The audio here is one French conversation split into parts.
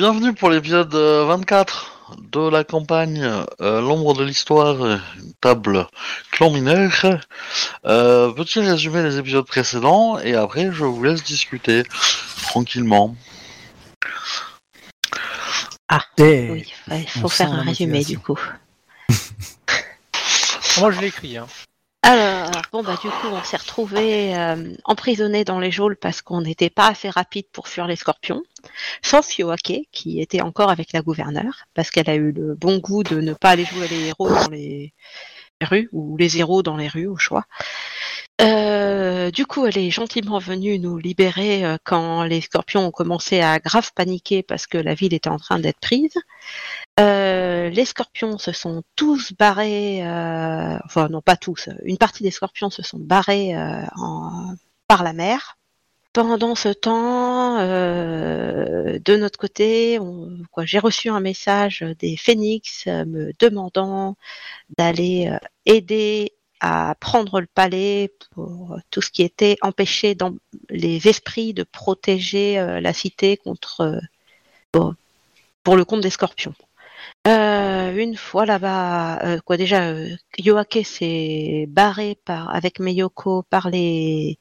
Euh, bienvenue pour l'épisode euh, 24 de la campagne euh, L'ombre de l'histoire, euh, table clan mineur. Euh, petit résumé des épisodes précédents et après je vous laisse discuter tranquillement. Et- Oui, ouais, il on faut faire un résumé du coup. Moi, je l'ai écrit. Hein. Alors, bon bah du coup on s'est retrouvés euh, emprisonnés dans les geôles parce qu'on n'était pas assez rapide pour fuir les scorpions, sauf Yoake qui était encore avec la gouverneure parce qu'elle a eu le bon goût de ne pas aller jouer les héros dans les rues ou les héros dans les rues au choix. Euh, du coup, elle est gentiment venue nous libérer euh, quand les scorpions ont commencé à grave paniquer parce que la ville était en train d'être prise. Euh, les scorpions se sont tous barrés, enfin non pas tous, une partie des scorpions se sont barrés par la mer. Pendant ce temps, euh, de notre côté, j'ai reçu un message des phénix euh, me demandant d'aller euh, aider à prendre le palais pour tout ce qui était empêcher dans les esprits de protéger la cité contre pour le compte des scorpions. Une fois là-bas, déjà, Yoake s'est barré avec Meyoko par les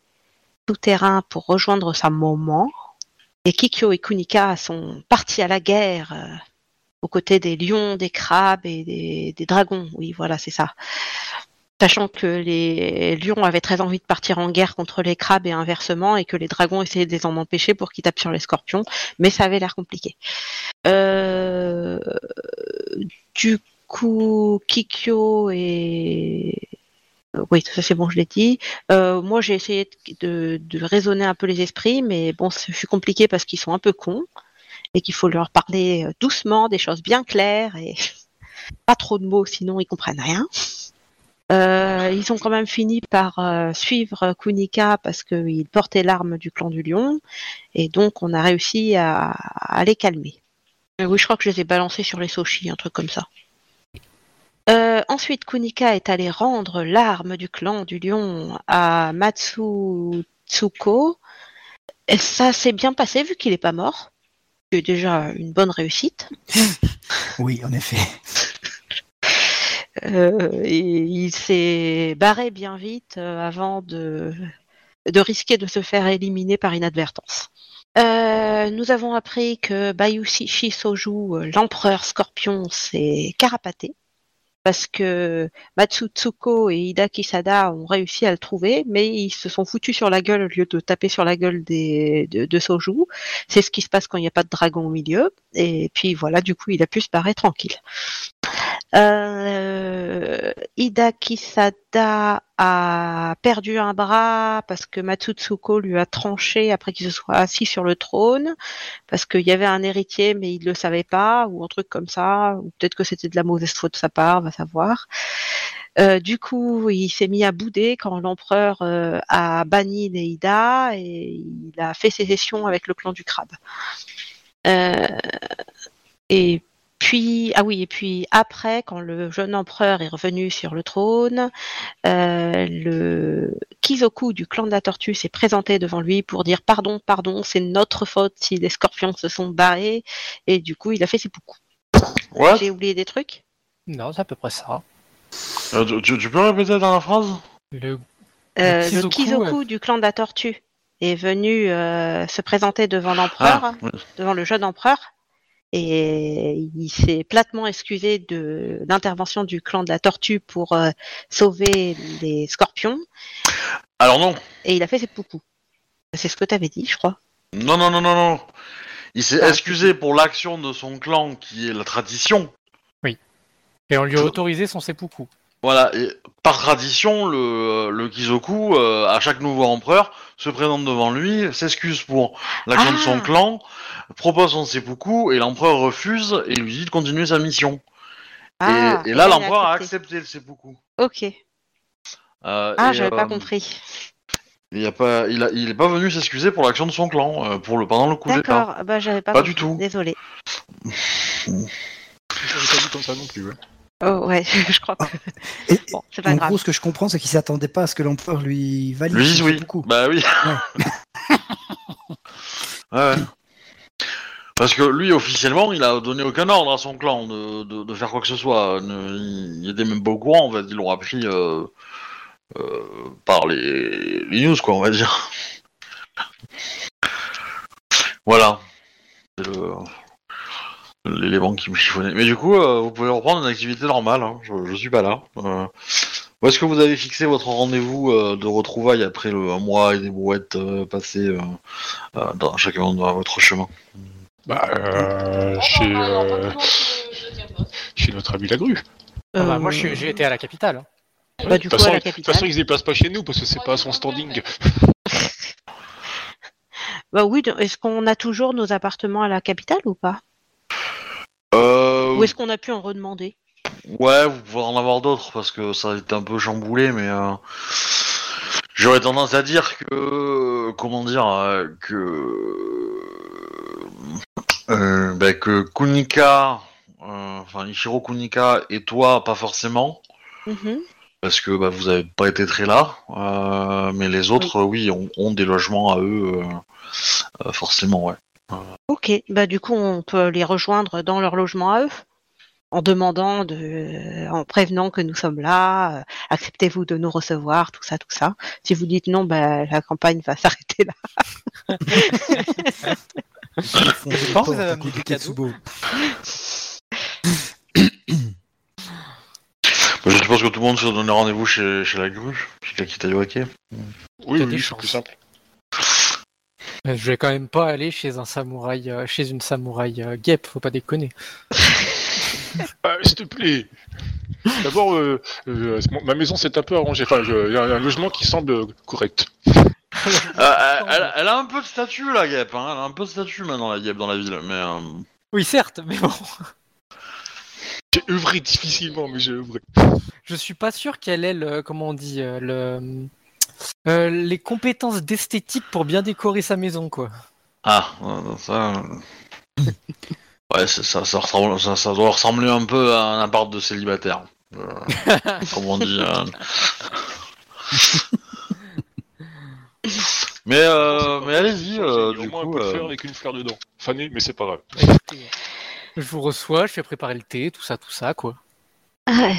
souterrains pour rejoindre sa maman. Et Kikyo et Kunika sont partis à la guerre euh, aux côtés des lions, des crabes et des, dragons. Oui, voilà, c'est ça. Sachant que les lions avaient très envie de partir en guerre contre les crabes et inversement, et que les dragons essayaient de les en empêcher pour qu'ils tapent sur les scorpions, mais ça avait l'air compliqué. Euh, du coup, Kikyo et oui, ça c'est bon, je l'ai dit. Euh, moi, j'ai essayé de, raisonner un peu les esprits, mais bon, ce fut compliqué parce qu'ils sont un peu cons et qu'il faut leur parler euh, doucement, des choses bien claires et pas trop de mots, sinon ils comprennent rien. Euh, ils ont quand même fini par euh, suivre Kunika parce qu'il portait l'arme du clan du lion et donc on a réussi à, les calmer. Euh, oui, je crois que je les ai balancés sur les soshis, un truc comme ça. Euh, ensuite, Kunika est allé rendre l'arme du clan du lion à Matsutsuko. Et ça s'est bien passé vu qu'il n'est pas mort. C'est déjà une bonne réussite. Oui, en effet. Euh, et il s'est barré bien vite euh, avant de, de risquer de se faire éliminer par inadvertance. Euh, nous avons appris que Bayushi Soju, l'empereur scorpion, s'est carapaté parce que Matsutsuko et Ida Kisada ont réussi à le trouver, mais ils se sont foutus sur la gueule au lieu de taper sur la gueule de, de Soju. C'est ce qui se passe quand il n'y a pas de dragon au milieu. Et puis voilà, du coup, il a pu se barrer tranquille. Euh, Ida Kisada a perdu un bras parce que Matsutsuko lui a tranché après qu'il se soit assis sur le trône, parce qu'il y avait un héritier mais il ne le savait pas, ou un truc comme ça, ou peut-être que c'était de la mauvaise faute de sa part, va savoir. Euh, du coup, il s'est mis à bouder quand l'empereur euh, a banni Neida et il a fait sécession avec le clan du crabe. Euh, et puis, ah oui, et puis après, quand le jeune empereur est revenu sur le trône, euh, le Kizoku du clan de la tortue s'est présenté devant lui pour dire pardon, pardon, c'est notre faute si les scorpions se sont barrés, et du coup, il a fait ses poucous. What? J'ai oublié des trucs Non, c'est à peu près ça. Euh, tu- peux répéter dans la phrase? Le... Euh, Kizoku, Le Kizoku du clan de la tortue est venu euh, se présenter devant l'empereur, Ah, oui. devant le jeune empereur, et il s'est platement excusé de l'intervention du clan de la tortue pour euh, sauver les scorpions, Alors non, et il a fait ses poucous. C'est ce que tu avais dit, je crois. non, non, non, non, non. Il s'est Ah. excusé pour l'action de son clan qui est la tradition. Et on lui a Je- autorisé son seppuku. Voilà, et par tradition, le, le Kizoku, euh, à chaque nouveau empereur, se présente devant lui, s'excuse pour l'action de son Ah. clan, propose son seppuku, et l'empereur refuse et lui dit de continuer sa mission. Ah, et, et là, il a l'empereur a accepté. le seppuku. Ok. Euh, Ah, j'avais euh, pas compris. Il a pas, il, a, il est pas venu s'excuser pour l'action de son clan euh, pour le pendant le coup d'état. D'accord, bah j'avais pas Pas compris. du tout. Désolé. J'avais pas vu comme ça non plus. ouais. Oh ouais, je crois que. Et- Bon, c'est pas En grave. gros, ce que je comprends, c'est qu'il s'attendait pas à ce que l'empereur lui valide. Lui, oui. seppuku. Bah oui. ouais. ouais. Parce que lui, officiellement, il a donné aucun ordre à son clan de, de, de faire quoi que ce soit. Il était même pas au courant, en fait. Ils l'ont appris euh, euh, par les, les news, quoi, on va dire. Voilà. C'est le- l'élément qui me chiffonnait. Mais du coup, euh, vous pouvez reprendre une activité normale. hein. Je, je suis pas là. Euh, où est-ce que vous avez fixé votre rendez-vous euh, de retrouvailles après le un mois et des brouettes euh, passées euh, euh, dans chacun de votre chemin? Bah, euh, chez, euh, chez notre ami la grue. Ah bah, Euh, moi, je suis- j'ai été à la capitale. hein. Bah, du de toute coup, à de toute capitale. façon, ils se déplacent pas chez nous parce que c'est pas à son standing. Bah oui, est-ce qu'on a toujours nos appartements à la capitale ou pas? Euh, Ou est-ce qu'on a pu en redemander? Ouais, vous pouvez en avoir d'autres parce que ça a été un peu chamboulé, mais euh, j'aurais tendance à dire que comment dire euh, que euh, ben, que Kunika, euh, enfin Ichiro Kunika et toi pas forcément Mhm. parce que bah, vous avez pas été très là, mais les autres oui ont, ont des logements à eux forcément ouais. Ok, bah du coup on peut les rejoindre dans leur logement à eux, en demandant de, en prévenant que nous sommes là, euh, acceptez-vous de nous recevoir, tout ça, tout ça. Si vous dites non, bah la campagne va s'arrêter là. Je pense que vous avez amené des cadeaux. Je suppose que tout le monde se donne rendez-vous chez, chez la grue, chez Kakitayuake. Oui, T'as oui, des c'est plus simple. Euh, Je vais quand même pas aller chez un samouraï, euh, chez une samouraï euh, guêpe, faut pas déconner. Ah, S'il te plaît. D'abord, euh, euh, ma maison s'est un peu arrangée. Enfin, je- il y a un logement qui semble correct. Euh, elle, elle- elle a un peu de statut la guêpe, hein. elle a un peu de statut maintenant la guêpe dans la ville, mais euh, Oui, certes, mais bon, J'ai œuvré difficilement, mais j'ai œuvré. je suis pas sûr qu'elle ait le, comment on dit, euh, le, euh, les compétences d'esthétique pour bien décorer sa maison, quoi. ah euh, ça, euh, ouais ça, ça, ressemble- ça, ça doit ressembler un peu à un appart de célibataire, euh, comme on dit. euh. mais euh, mais allez-y, euh, du moins coup. un peu de fer avec une fleur dedans. Fané, mais c'est pas grave. Je vous reçois, je fais préparer le thé, tout ça, tout ça, quoi. Ah,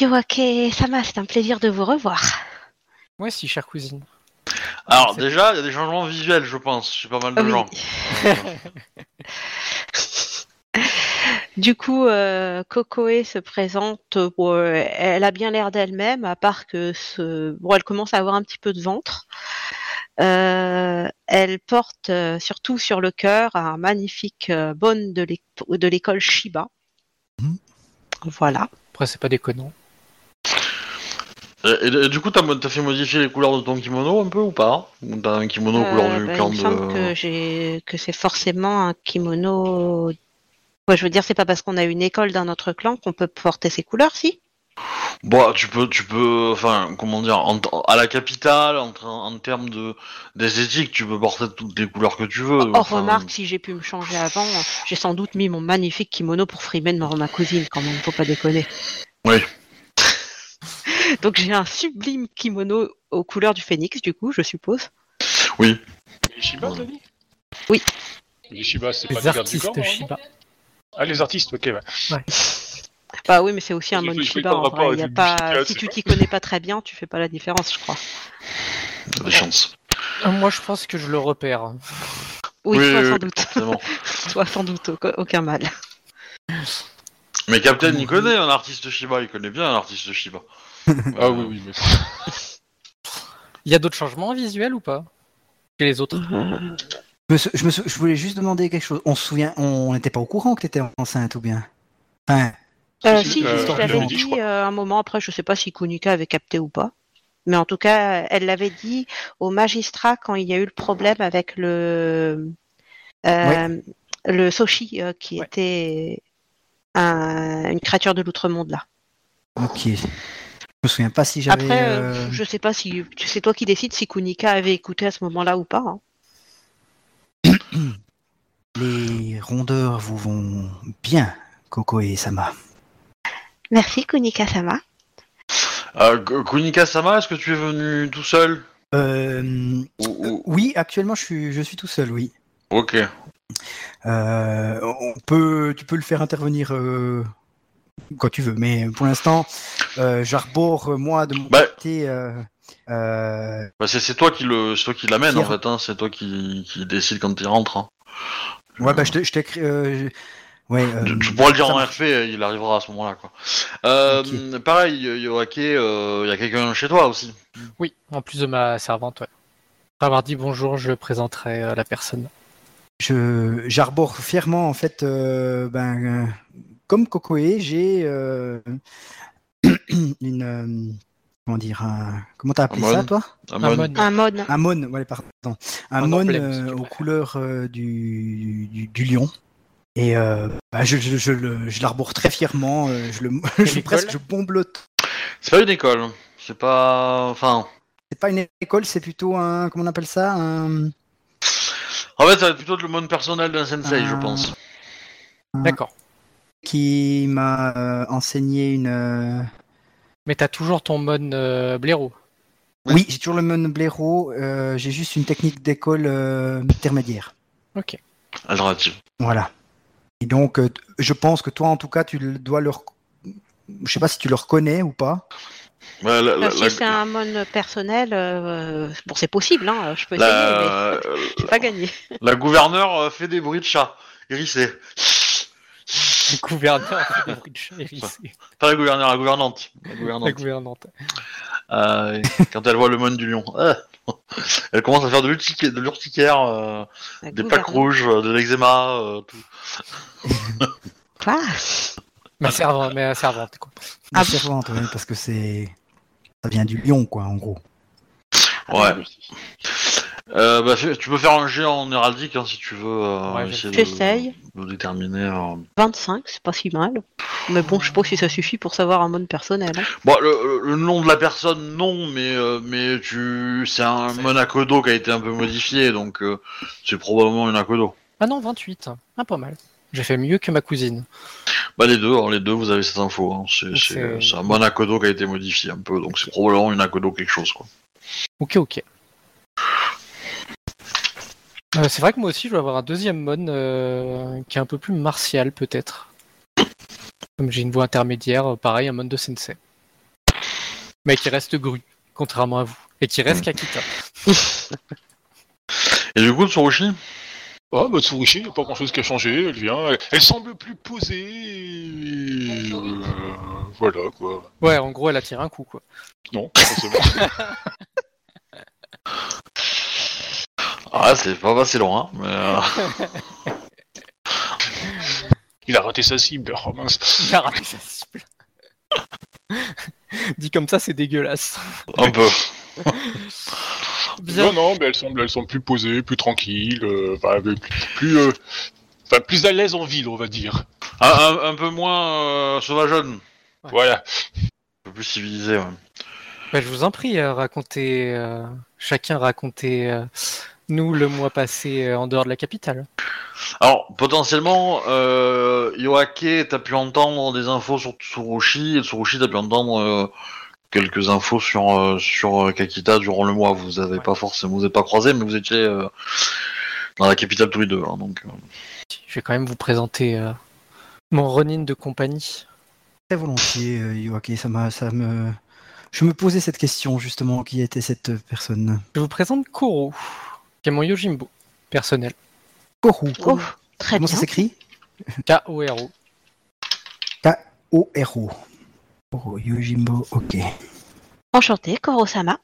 Yoake Sama, c'est un plaisir de vous revoir. Ouais, si, chère cousine. Alors déjà, il y a des changements visuels, je pense, chez pas mal de Ah oui. gens. Du coup, euh, Kokoe se présente. euh, elle a bien l'air d'elle-même, à part que ce... bon, elle commence à avoir un petit peu de ventre. Euh, elle porte euh, surtout sur le cœur un magnifique euh, bonne de l'é- de l'école Shiba. Mhm. Voilà. Après, c'est pas déconnant. Et, et- et du coup, t'as t'as fait modifier les couleurs de ton kimono un peu ou pas? Ou t'as un kimono couleur Euh, du bah, clan il me semble de... que j'ai que c'est forcément un kimono. Ouais, je veux dire, c'est pas parce qu'on a une école d'un autre clan qu'on peut porter ces couleurs, si? Bon, tu peux, tu peux, enfin, comment dire, en- à la capitale, en, en termes de d'esthétique, tu peux porter toutes les couleurs que tu veux. Or, enfin, remarque, si j'ai pu me changer avant, j'ai sans doute mis mon magnifique kimono pour frimer de ma, ma cousine, quand même, faut pas déconner. Oui. Donc j'ai un sublime kimono aux couleurs du phénix, du coup, je suppose. Oui. Les Shiba, t'as dit Oui. Les Shiba, c'est pas Les des gardes du corps artistes normalement Shiba. Ah, les artistes, ok. ouais. Bah oui, mais c'est aussi un en vrai. Y a pas... Bushido, Si tu t'y connais pas très bien, tu fais pas la différence, je crois. T'as des chances. Euh, Moi, je pense que je le repère. Oui, Oui, toi, oui, sans doute. Toi, sans doute, aucun- aucun mal. Mais Captain, il connaît un artiste Shiba, il connaît bien un artiste Shiba. Ah oui, oui, mais... Il y a d'autres changements visuels ou pas Chez les autres Je, me sou- je, me sou- je voulais juste demander quelque chose. On se souvient, on n'était pas au courant que t'étais enceinte ou bien Enfin, Euh, Si, si, euh, je l'avais l'avais dit, je dit crois. euh, un moment après, je sais pas si Kunika avait capté ou pas. Mais en tout cas, elle l'avait dit au magistrat quand il y a eu le problème avec le euh, le Soshi euh, qui Ouais. était un- une créature de l'outre-monde là. ok. Je me souviens pas si j'avais. Après, euh, euh, je sais pas si c'est toi qui décides si Kunika avait écouté à ce moment-là ou pas. hein. Les rondeurs vous vont bien, Coco et Sama. Merci Kunika-sama. Euh, K- Kunika-sama, est-ce que tu es venu tout seul? Euh, Ou- ou- oui, actuellement, je suis, je suis tout seul, oui. Ok. Euh, on peut, tu peux le faire intervenir euh, quand tu veux, mais pour l'instant, euh, j'arbore moi de mon Bah. côté. euh, euh, Bah, c'est toi qui le, c'est toi qui l'amène en fait. Hein. C'est toi qui, qui décide quand il rentre. Hein. ouais, bah je te- je t'écris. euh, ouais. euh, pourras le dire en. RP, il arrivera à ce moment-là. Quoi. Pareil, Yoake, euh, il y a quelqu'un chez toi aussi. Oui, en plus de ma servante, ouais. Après avoir dit bonjour, je présenterai euh, la personne. Je j'arbore fièrement en fait. euh, ben, euh, comme Kokoe, j'ai euh, une. euh, comment dire un- Comment t'as appelé Un ça, toi? Un mon. Un mon, ouais, pardon. Un Un mon euh, aux couleurs euh, du, du, du lion. Et euh, bah, je, je, je, le- je l'arbore très fièrement. je le, je, presque, je bombe le. C'est pas une école. C'est pas. Enfin. C'est pas une école, c'est plutôt un. Comment on appelle ça? Un... En fait, ça va être plutôt le monde personnel d'un sensei, je pense. D'accord. Qui m'a euh, enseigné une. euh, Mais t'as toujours ton mon euh, blaireau. Oui, j'ai toujours le mon blaireau. euh, j'ai juste une technique d'école euh, intermédiaire. Ok. Alternative. Voilà. Et donc, euh, je pense que toi, en tout cas, tu le- dois leur. Je sais pas si tu le reconnais ou pas. Ouais, la, la- Ah, si la- c'est un mon personnel, euh, bon, c'est possible, hein, je peux essayer, la- mais j'ai pas gagné. la gouverneure fait des bruits de chat. Hérissé. Le gouverneur fait des bruits de chat hérissés. Pas la gouverneure, la gouvernante. La La gouvernante. Euh, quand elle voit le monde du lion. Ah. Elle commence à faire de l'urticaire, de l'urticaire, euh, des plaques rouges, euh, de l'eczéma, euh, tout. Quoi? Ma servante, ma servante, quoi. La Ah. servante, ouais, parce que c'est. Ça vient du lion, quoi, en gros. Ah bah Ouais. Euh, bah, fais- tu peux faire un jet en héraldique hein, si tu veux euh, Ouais, essayer de, J'essaye. de déterminer. euh. 25, c'est pas si mal. Mais bon, je sais pas si ça suffit pour savoir un mon personnel. hein. Bon, le, nom de la personne, non, mais euh, mais tu, c'est un C'est- Monacodo qui a été un peu modifié, donc euh, c'est probablement une Akodo. Ah non, 28. Ah, pas mal. J'ai fait mieux que ma cousine. Bah les deux, hein, les deux, vous avez cette info. Hein. C'est, Donc c'est, c'est- c'est un Monacodo qui a été modifié un peu, donc c'est probablement une Akodo quelque chose, quoi. Ok, ok. Euh, c'est vrai que moi aussi, je vais avoir un deuxième mon euh, qui est un peu plus martial, peut-être. Comme j'ai une voix intermédiaire, euh, pareil, un mon de sensei. Mais qui reste gru, contrairement à vous. Et qui reste Kakita. Et du coup, Tsurushi? Oh, bah, Tsurushi, il n'y a pas grand chose qui a changé. Elle vient, elle, elle semble plus posée. et, euh, voilà, quoi. Ouais, en gros, elle a tiré un coup, quoi. Non, pas forcément. Ah, c'est pas passé loin, mais... euh, il a raté sa cible. Oh, mince. Il a raté sa cible. Dit comme ça, c'est dégueulasse. un peu. Bien. Non, non, mais elle semble, elle semble plus posée, plus tranquille, euh, enfin, plus, plus, euh, enfin, plus à l'aise en ville, on va dire. Un, un- un peu moins euh, sauvageonne, Ouais. Voilà. un peu plus civilisé, ouais. Bah, je vous en prie, euh, racontez, euh, chacun racontez euh, nous le mois passé euh, en dehors de la capitale. Alors, potentiellement, euh, Yoake, t'as pu entendre des infos sur Tsurushi, et Tsurushi, t'as pu entendre euh, quelques infos sur, euh, sur Kakita durant le mois. Vous avez Ouais. pas forcément, vous êtes pas croisés, mais vous étiez euh, dans la capitale tous les deux. hein, donc, euh. Je vais quand même vous présenter euh, mon Ronin de compagnie. Très volontiers, euh, Yoake, ça m'a, ça me. Je me posais cette question justement, qui était cette personne Je vous présente Koro, qui est mon Yojimbo personnel. Koru. Oh, très Comment bien. ça s'écrit K-O-R-O. O-R-O. Oh, Yojimbo, ok. Enchanté, Koro-sama.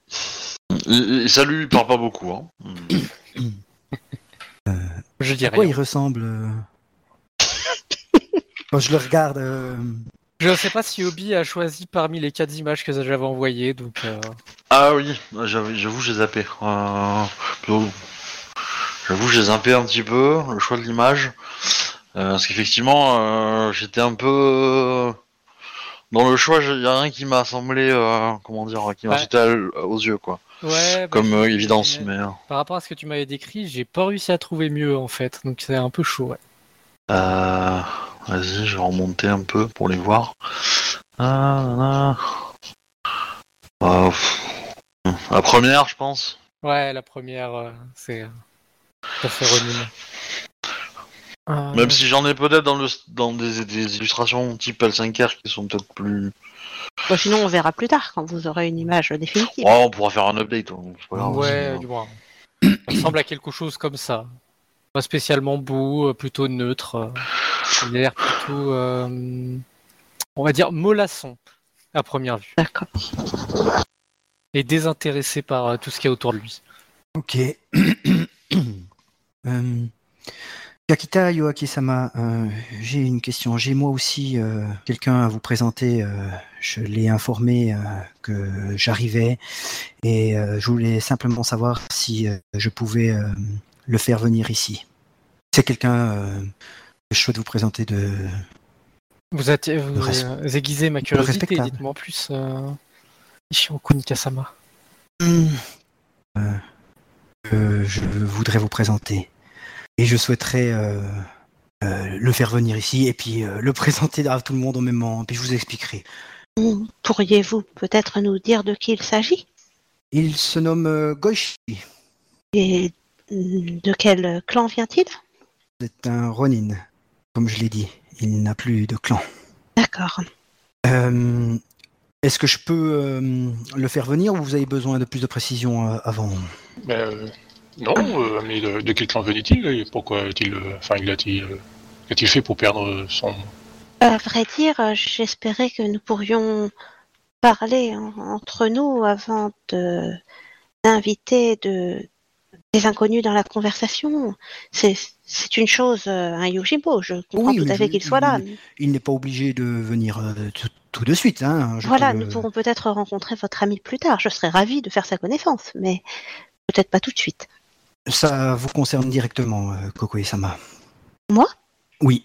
il, il- ça lui parle pas beaucoup. Hein. Je dis À quoi il ressemble euh Quand je le regarde, euh, Je ne sais pas si Obi a choisi parmi les quatre images que j'avais envoyées, donc euh, Ah oui, j'avoue, j'ai zappé. Euh, j'avoue, j'ai zappé un petit peu le choix de l'image. Euh, parce qu'effectivement, euh, j'étais un peu. euh, Dans le choix, il y a rien qui m'a semblé. comment dire Qui m'a sauté aux yeux, quoi. ouais. bah, Comme évidence, mais- Par rapport à ce que tu m'avais décrit, j'ai pas réussi à trouver mieux en fait, donc c'est un peu chaud. Ouais. Euh, Vas-y, je vais remonter un peu pour les voir. Ah, là, là. Euh, pff, La première, je pense. Ouais, la première, euh, c'est euh, fait Ronin. Euh, Même si j'en ai peut-être dans, le, dans des, des illustrations type L5R qui sont peut-être plus. Bon, sinon, on verra plus tard quand vous aurez une image définitive. Oh, on pourra faire un update. hein, Ouais, c'est- du moins. Ça ressemble à quelque chose comme ça. Pas spécialement beau, euh, plutôt neutre. Il a l'air plutôt, euh, on va dire, mollasson à première vue. D'accord. Et désintéressé par euh, tout ce qu'il y a autour de lui. Ok. euh, Kakita Yoaki-sama, euh, j'ai une question. J'ai moi aussi euh, quelqu'un à vous présenter. euh, je l'ai informé euh, que j'arrivais et euh, je voulais simplement savoir si euh, je pouvais euh, le faire venir ici. C'est quelqu'un euh, je souhaite vous présenter de. Vous, êtes, vous res- euh, aiguisez ma curiosité, dites-moi en plus. Euh... Ishiro Kunikasama. Hmm. Euh, que je voudrais vous présenter. Et je souhaiterais euh, euh, le faire venir ici et puis euh, le présenter à tout le monde au même moment. Puis je vous expliquerai. Pourriez-vous peut-être nous dire de qui il s'agit? Il se nomme euh, Goichi. Et mm, de quel clan vient-il? C'est un Ronin, comme je l'ai dit. Il n'a plus de clan. D'accord. Euh, Est-ce que je peux euh, le faire venir ou vous avez besoin de plus de précision euh, avant? Euh, non, euh, mais de, de quel clan venait-il et pourquoi a-t-il, euh, enfin, il a-t-il, qu'a-t-il fait pour perdre son À vrai dire, j'espérais que nous pourrions parler en- entre nous avant de d'inviter de des inconnus dans la conversation. C'est c'est une chose, euh, un Yojimbo. Je comprends Oui, tout à fait qu'il soit là. Il n'est pas obligé de venir euh, tout, tout de suite. Hein. Je Voilà, peux nous pourrons peut-être rencontrer votre ami plus tard. Je serais ravie de faire sa connaissance, mais peut-être pas tout de suite. Ça vous concerne directement, euh, Kokoe-sama. Moi? Oui.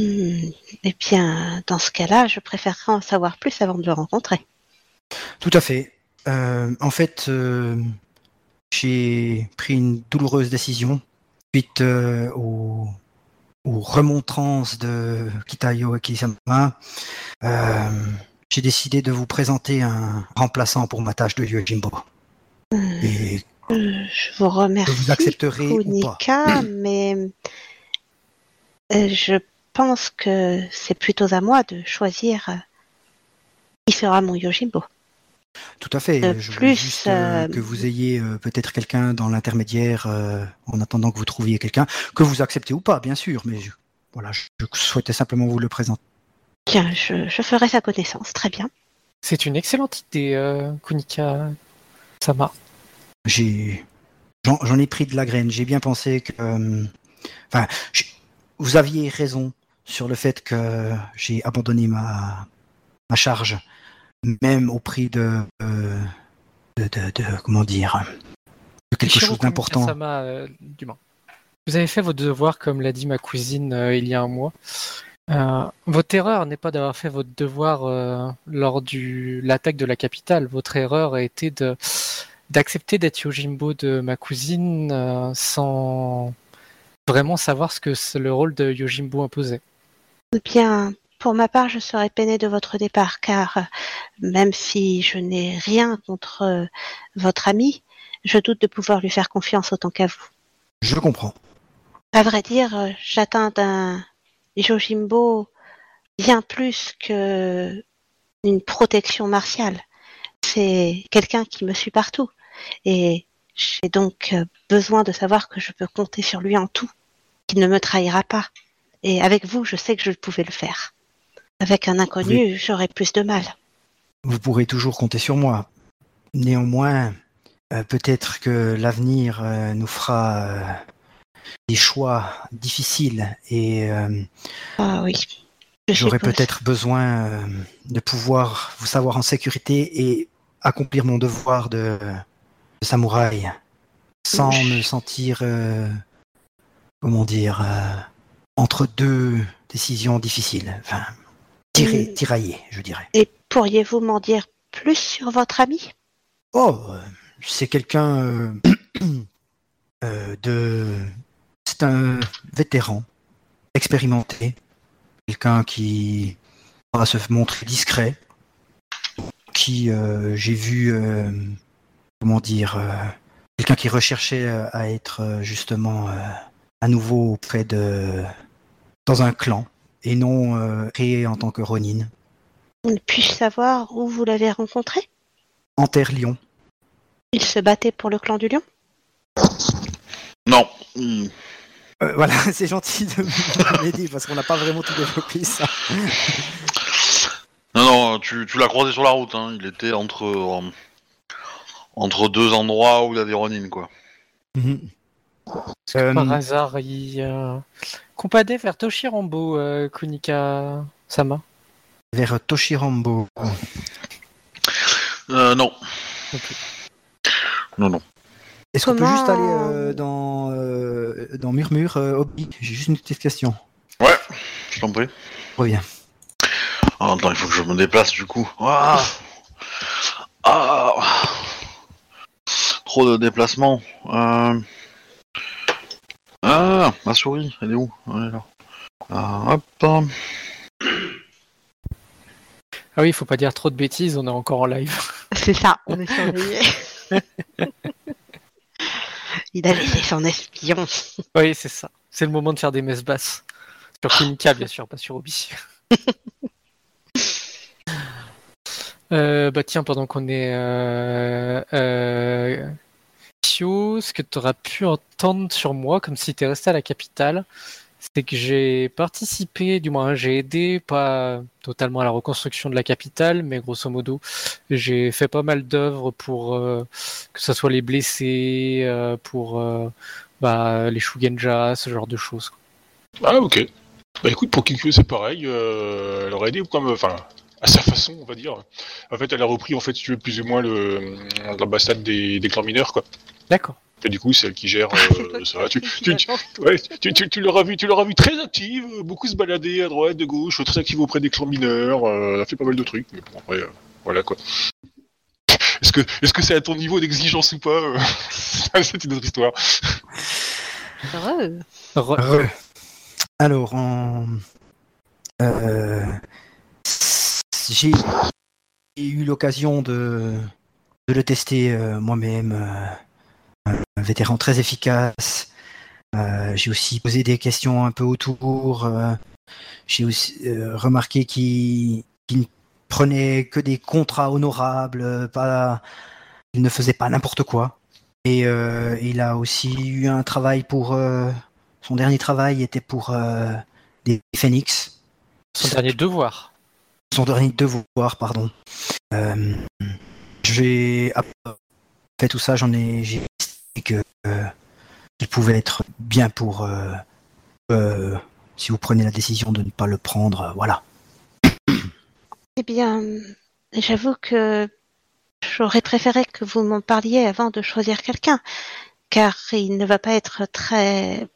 Hmm, Eh bien, dans ce cas-là, je préférerais en savoir plus avant de le rencontrer. Tout à fait. Euh, en fait, j'ai pris une douloureuse décision suite euh, aux, aux remontrances de Kitayo Akisama. Euh, j'ai décidé de vous présenter un remplaçant pour ma tâche de Yojimbo. Hmm, Et je vous remercie, vous accepterez ou pas? Mais euh, je pense que c'est plutôt à moi de choisir qui sera mon Yojimbo. Tout à fait. De je voulais plus, juste euh, euh, que vous ayez euh, peut-être quelqu'un dans l'intermédiaire euh, en attendant que vous trouviez quelqu'un, que vous acceptez ou pas, bien sûr. Mais je- voilà, je, je souhaitais simplement vous le présenter. Bien, je, je ferai sa connaissance. Très bien. C'est une excellente idée, euh, Kunika Sama. J'ai, j'en, ai pris de la graine. J'ai bien pensé que, euh, enfin, vous aviez raison sur le fait que j'ai abandonné ma ma charge, même au prix de euh, de, de, de- comment dire, de quelque chose d'important. Euh, du moins. Vous avez fait votre devoir, comme l'a dit ma cousine euh, il y a un mois. Euh, votre erreur n'est pas d'avoir fait votre devoir euh, lors de l'attaque de la capitale. Votre erreur a été de d'accepter d'être Yojimbo de ma cousine euh, sans vraiment savoir ce que le rôle de Yojimbo imposait. Bien, pour ma part, je serais peinée de votre départ, car euh, même si je n'ai rien contre euh, votre ami, je doute de pouvoir lui faire confiance autant qu'à vous. Je comprends. À vrai dire, euh, j'atteins d'un Yojimbo bien plus que une protection martiale. C'est quelqu'un qui me suit partout. Et j'ai donc besoin de savoir que je peux compter sur lui en tout, qu'il ne me trahira pas. Et avec vous, je sais que je pouvais le faire. Avec un inconnu, j'aurais plus de mal. Vous pourrez toujours compter sur moi. Néanmoins, euh, peut-être que l'avenir euh, nous fera euh, des choix difficiles et Ah oui. J'aurai peut-être besoin de pouvoir vous savoir en sécurité et accomplir mon devoir de, de samouraï sans me sentir, comment dire, entre deux décisions difficiles. Enfin, tiré, tiraillé, je dirais. Et pourriez-vous m'en dire plus sur votre ami? Oh, euh, c'est quelqu'un euh, euh, de. C'est un vétéran, expérimenté, quelqu'un qui va se montrer discret, qui euh, j'ai vu, euh, comment dire, quelqu'un qui recherchait à être justement à nouveau auprès de dans un clan et non euh, créé en tant que Ronin. Puis-je savoir où vous l'avez rencontré? Enterre-Lion. Il se battait pour le clan du lion? Non. Euh, voilà, c'est gentil de m'aider parce qu'on n'a pas vraiment tout développé ça. Non, non, tu, tu l'as croisé sur la route. Hein. Il était entre euh, entre deux endroits où il y a des Ronin, quoi. Mhm. Que Euh, par hasard, il compadait vers Toshirambo, euh, Kunika Sama Vers Toshirambo. Euh, non. Ok. Non, non. Est-ce qu'on peut juste aller euh, dans, euh, dans Murmure, euh, Obi? J'ai juste une petite question. Je t'en prie. Reviens. Ah, attends, il faut que je me déplace du coup. Ah Ah Trop de déplacements. Ah, ma souris, elle est où? Elle est là. Ah, hop. Ah oui, il faut pas dire trop de bêtises, on est encore en live. C'est ça, on est surveillé. Il a laissé son espion. oui, c'est ça. C'est le moment de faire des messes basses. Sur Kunika, bien sûr, pas sur Obi. Euh, bah tiens, pendant qu'on est euh, euh, Ce que tu auras pu entendre sur moi, comme si tu resté à la capitale, c'est que j'ai participé, du moins j'ai aidé, pas totalement à la reconstruction de la capitale, mais grosso modo, j'ai fait pas mal d'œuvres pour euh, que ce soit les blessés, euh, pour euh, bah, les Shugenja, ce genre de choses. Ah, ok. Bah écoute, pour Kikyo, c'est pareil. elle aurait aidé comme. Enfin, à sa façon, on va dire. En fait, elle a repris, en fait, si tu veux, plus ou moins le l'ambassade des, des clans mineurs, quoi. D'accord. Et du coup, c'est elle qui gère euh, ça. Tu, tu, tu, ouais, tu, tu, tu l'auras vu, tu l'auras vu très active, euh, beaucoup se balader à droite, de gauche, très active auprès des clans mineurs. euh, elle a fait pas mal de trucs, mais bon, après, euh, voilà quoi. Est-ce que, est-ce que c'est à ton niveau d'exigence ou pas C'est une autre histoire. Re- Re. Alors, en... euh, j'ai eu l'occasion de, de le tester euh, moi-même. Un vétéran très efficace. Euh, j'ai aussi posé des questions un peu autour. euh, j'ai aussi euh, remarqué qu'il ne prenait que des contrats honorables, pas, il ne faisait pas n'importe quoi. Et euh, il a aussi eu un travail pour euh, son dernier travail était pour euh, des Phoenix. Son dernier devoir. Son dernier devoir, pardon. J'ai fait tout ça, j'en ai j'ai que euh, il pouvait être bien pour euh, euh, si vous prenez la décision de ne pas le prendre, euh, voilà. Eh bien, j'avoue que j'aurais préféré que vous m'en parliez avant de choisir quelqu'un, car il ne va pas être très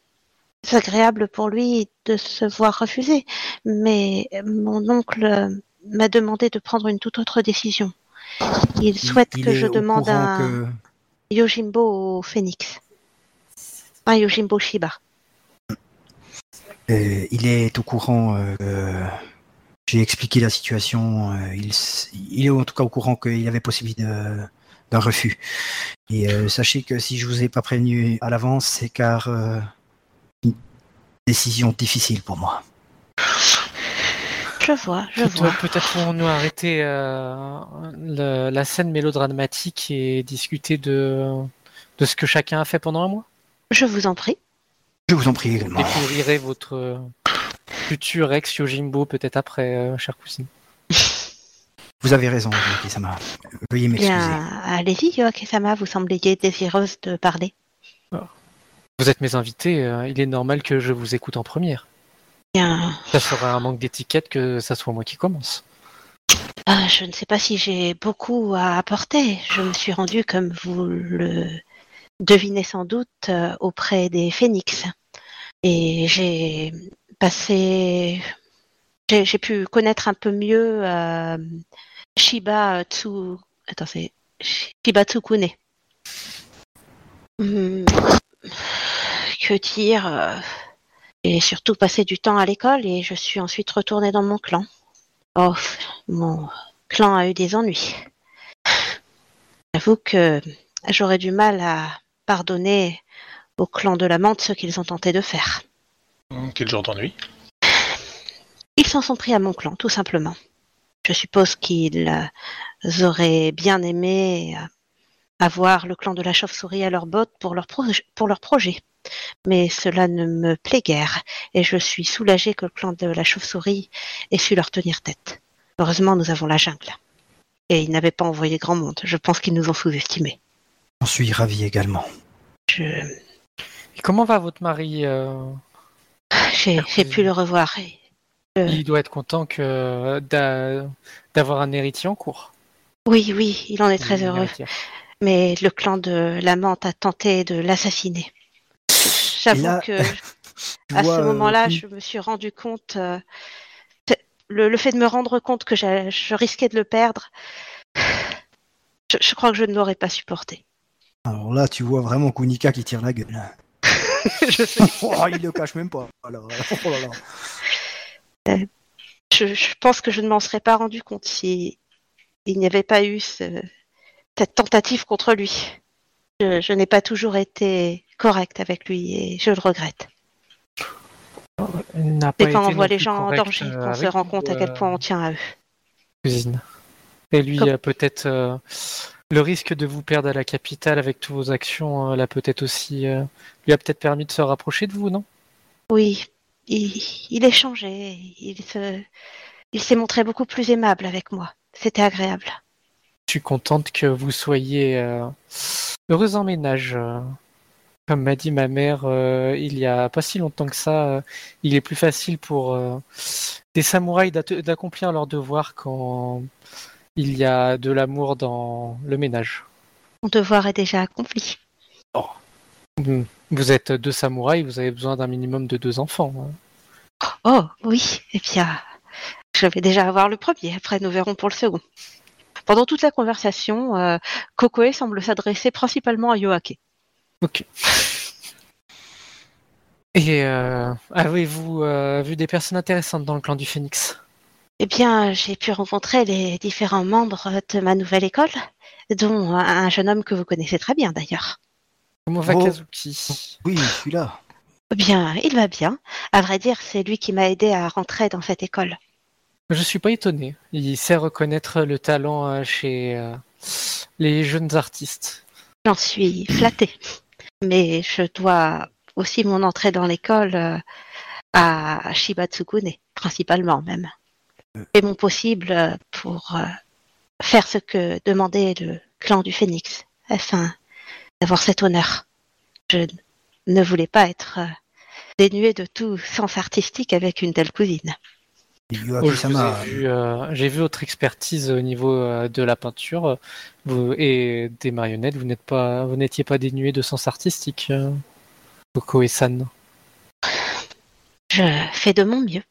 agréable pour lui de se voir refuser. Mais mon oncle m'a demandé de prendre une toute autre décision. Il souhaite Il que je demande un que- Yojimbo Phoenix. Un Yojimbo Shiba. Euh, il est au courant euh, j'ai expliqué la situation. euh, il, est en tout cas au courant qu'il y avait possibilité d'un refus. Et sachez que si je vous ai pas prévenu à l'avance, c'est car une décision difficile pour moi. Je vois, je Peut- vois. Peut-être pourrons-nous arrêter euh, le- la scène mélodramatique et discuter de, de ce que chacun a fait pendant un mois. Je vous en prie. Je vous en prie également. Découvrirez votre futur ex Yojimbo peut-être après, euh, chère cousine. Vous avez raison, Yoki-sama. Veuillez m'excuser. Allez-y, Yoake-sama, vous sembliez désireuse de parler. Vous êtes mes invités, euh, il est normal que je vous écoute en première. Bien, Ça serait un manque d'étiquette que ça soit moi qui commence. euh, je ne sais pas si j'ai beaucoup à apporter. Je me suis rendue, comme vous le devinez sans doute, euh, auprès des phénix. Et j'ai passé... J'ai pu connaître un peu mieux euh, Shiba Tsu... Attends, c'est Shiba Tsukune. Hmm, Que dire J'ai surtout passé du temps à l'école et je suis ensuite retournée dans mon clan. Oh, mon clan a eu des ennuis. J'avoue que j'aurais du mal à pardonner au clan de la menthe ce qu'ils ont tenté de faire. Hum, Quel genre d'ennui? Ils s'en sont pris à mon clan, tout simplement. Je suppose qu'ils auraient bien aimé avoir le clan de la chauve-souris à leur botte pour leur, pour leur projet. Mais cela ne me plaît guère, et je suis soulagée que le clan de la chauve-souris ait su leur tenir tête. Heureusement, nous avons la jungle. Et ils n'avaient pas envoyé grand monde. Je pense qu'ils nous ont sous-estimés. J'en suis ravi également. Je... Et comment va votre mari euh, J'ai j'ai pu le revoir. et Euh. Il doit être content que d'a- d'avoir un héritier en cours. Oui, oui, il en est très heureux. héritière. Mais le clan de la menthe a tenté de l'assassiner. J'avoue là, que à vois, ce euh, moment-là, je me suis rendu compte. euh, le, le fait de me rendre compte que je risquais de le perdre, je, je crois que je ne l'aurais pas supporté. Alors là, tu vois vraiment Kunika qui tire la gueule. je, sais. Oh, il le cache même pas. Alors, oh là là. je, je pense que je ne m'en serais pas rendu compte si il n'y avait pas eu ce- cette tentative contre lui. Je, je n'ai pas toujours été correcte avec lui et je le regrette. Il n'a pas C'est quand été on voit les gens en danger euh, qu'on se rend compte à quel euh, point on tient à eux. cousine. Et lui, Comme- euh, peut-être euh, le risque de vous perdre à la capitale avec toutes vos actions, euh, l'a peut-être aussi euh, lui a peut-être permis de se rapprocher de vous, non? Oui, il, il est changé. Il se, il s'est montré beaucoup plus aimable avec moi. C'était agréable. Suis contente que vous soyez euh, heureuse en ménage. euh? Comme m'a dit ma mère, euh, il y a pas si longtemps que ça, euh, il est plus facile pour des samouraïs d'accomplir leur devoir quand il y a de l'amour dans le ménage. Mon devoir est déjà accompli. Hmm. Vous êtes deux samouraïs, vous avez besoin d'un minimum de deux enfants. hein. Oh, oui. Eh bien, je vais déjà avoir le premier. Après, nous verrons pour le second. Pendant toute la conversation, euh, Kokoe semble s'adresser principalement à Yoake. Ok. Et euh, avez-vous euh, vu des personnes intéressantes dans le clan du Phénix? Eh bien, j'ai pu rencontrer les différents membres de ma nouvelle école, dont un jeune homme que vous connaissez très bien d'ailleurs. Comment va Oh. Kazuki? Oui, je suis là. Eh Bien, il va bien. À vrai dire, c'est lui qui m'a aidé à rentrer dans cette école. Je suis pas étonné. Il sait reconnaître le talent euh, chez euh, les jeunes artistes. J'en suis flattée. Mais je dois aussi mon entrée dans l'école euh, à Shibatsukune, principalement même. Et mon possible pour euh, faire ce que demandait le clan du Phénix, afin d'avoir cet honneur. Je ne voulais pas être euh, dénuée de tout sens artistique avec une telle cousine. Oh, vu, euh, J'ai vu votre expertise au niveau euh, de la peinture vous, et des marionnettes. Vous n'êtes pas, vous n'étiez pas dénué de sens artistique, euh, Coco et San. Je fais de mon mieux.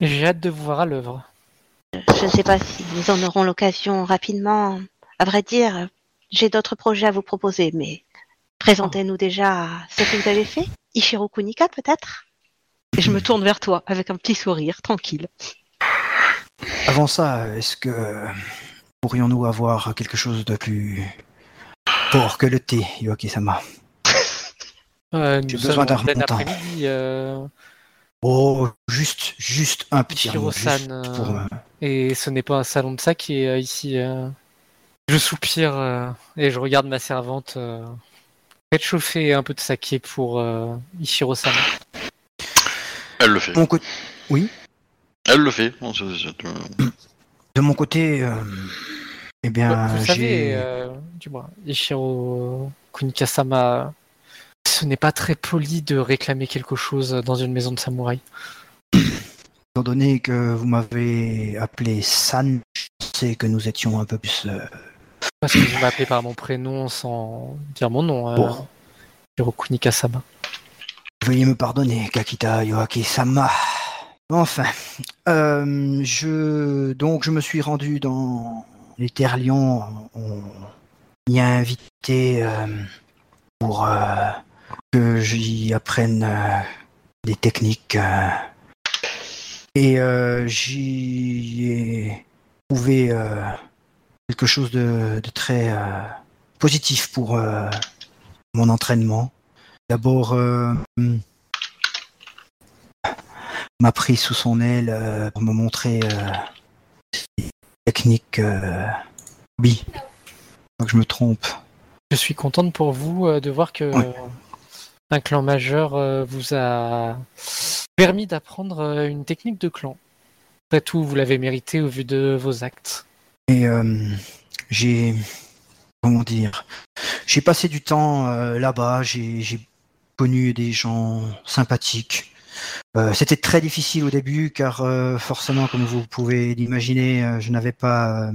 J'ai hâte de vous voir à l'œuvre. Je ne sais pas si nous en aurons l'occasion rapidement. À vrai dire, j'ai d'autres projets à vous proposer, mais présentez-nous déjà ce que vous avez fait. Ishiro Kunika, peut-être? Et je me tourne vers toi avec un petit sourire, tranquille. avant ça, est-ce que pourrions-nous avoir quelque chose de plus fort que le thé, Yoaki Sama Euh, J'ai besoin d'un remontant. après-midi. euh, Oh, juste, juste un petit mot, pour, euh, Et ce n'est pas un salon de ça qui est euh, ici. euh. Je soupire et je regarde ma servante. Faites chauffer un peu de saké pour euh, Ichiro-san. Elle le fait. mon côté- Elle le fait. Bon, c'est- c'est- de mon côté, euh, eh bien, Vous savez, j'ai... euh, du moins, Ichiro Kunikasama, ce n'est pas très poli de réclamer quelque chose dans une maison de samouraï. Étant donné que vous m'avez appelé San, je sais que nous étions un peu plus... euh, Parce que vous m'appelez par mon prénom sans dire mon nom. euh, Bon. Ichiro Kunikasama. Veuillez me pardonner, Kakita Yoaki-sama. Enfin, euh, je donc je me suis rendu dans les terres Lions. On m'y a invité euh, pour euh, que j'y apprenne des techniques. et j'y ai trouvé quelque chose de, très positif pour mon entraînement. D'abord euh, m'a pris sous son aile euh, pour me montrer euh, ses techniques. Oui, que je me trompe. Je suis contente pour vous de voir que un clan majeur vous a permis d'apprendre une technique de clan. Après tout, vous l'avez mérité au vu de vos actes. Et euh, j'ai comment dire, j'ai passé du temps euh, là-bas. J'ai connu des gens sympathiques. Euh, C'était très difficile au début car euh, forcément, comme vous pouvez l'imaginer, euh, je n'avais pas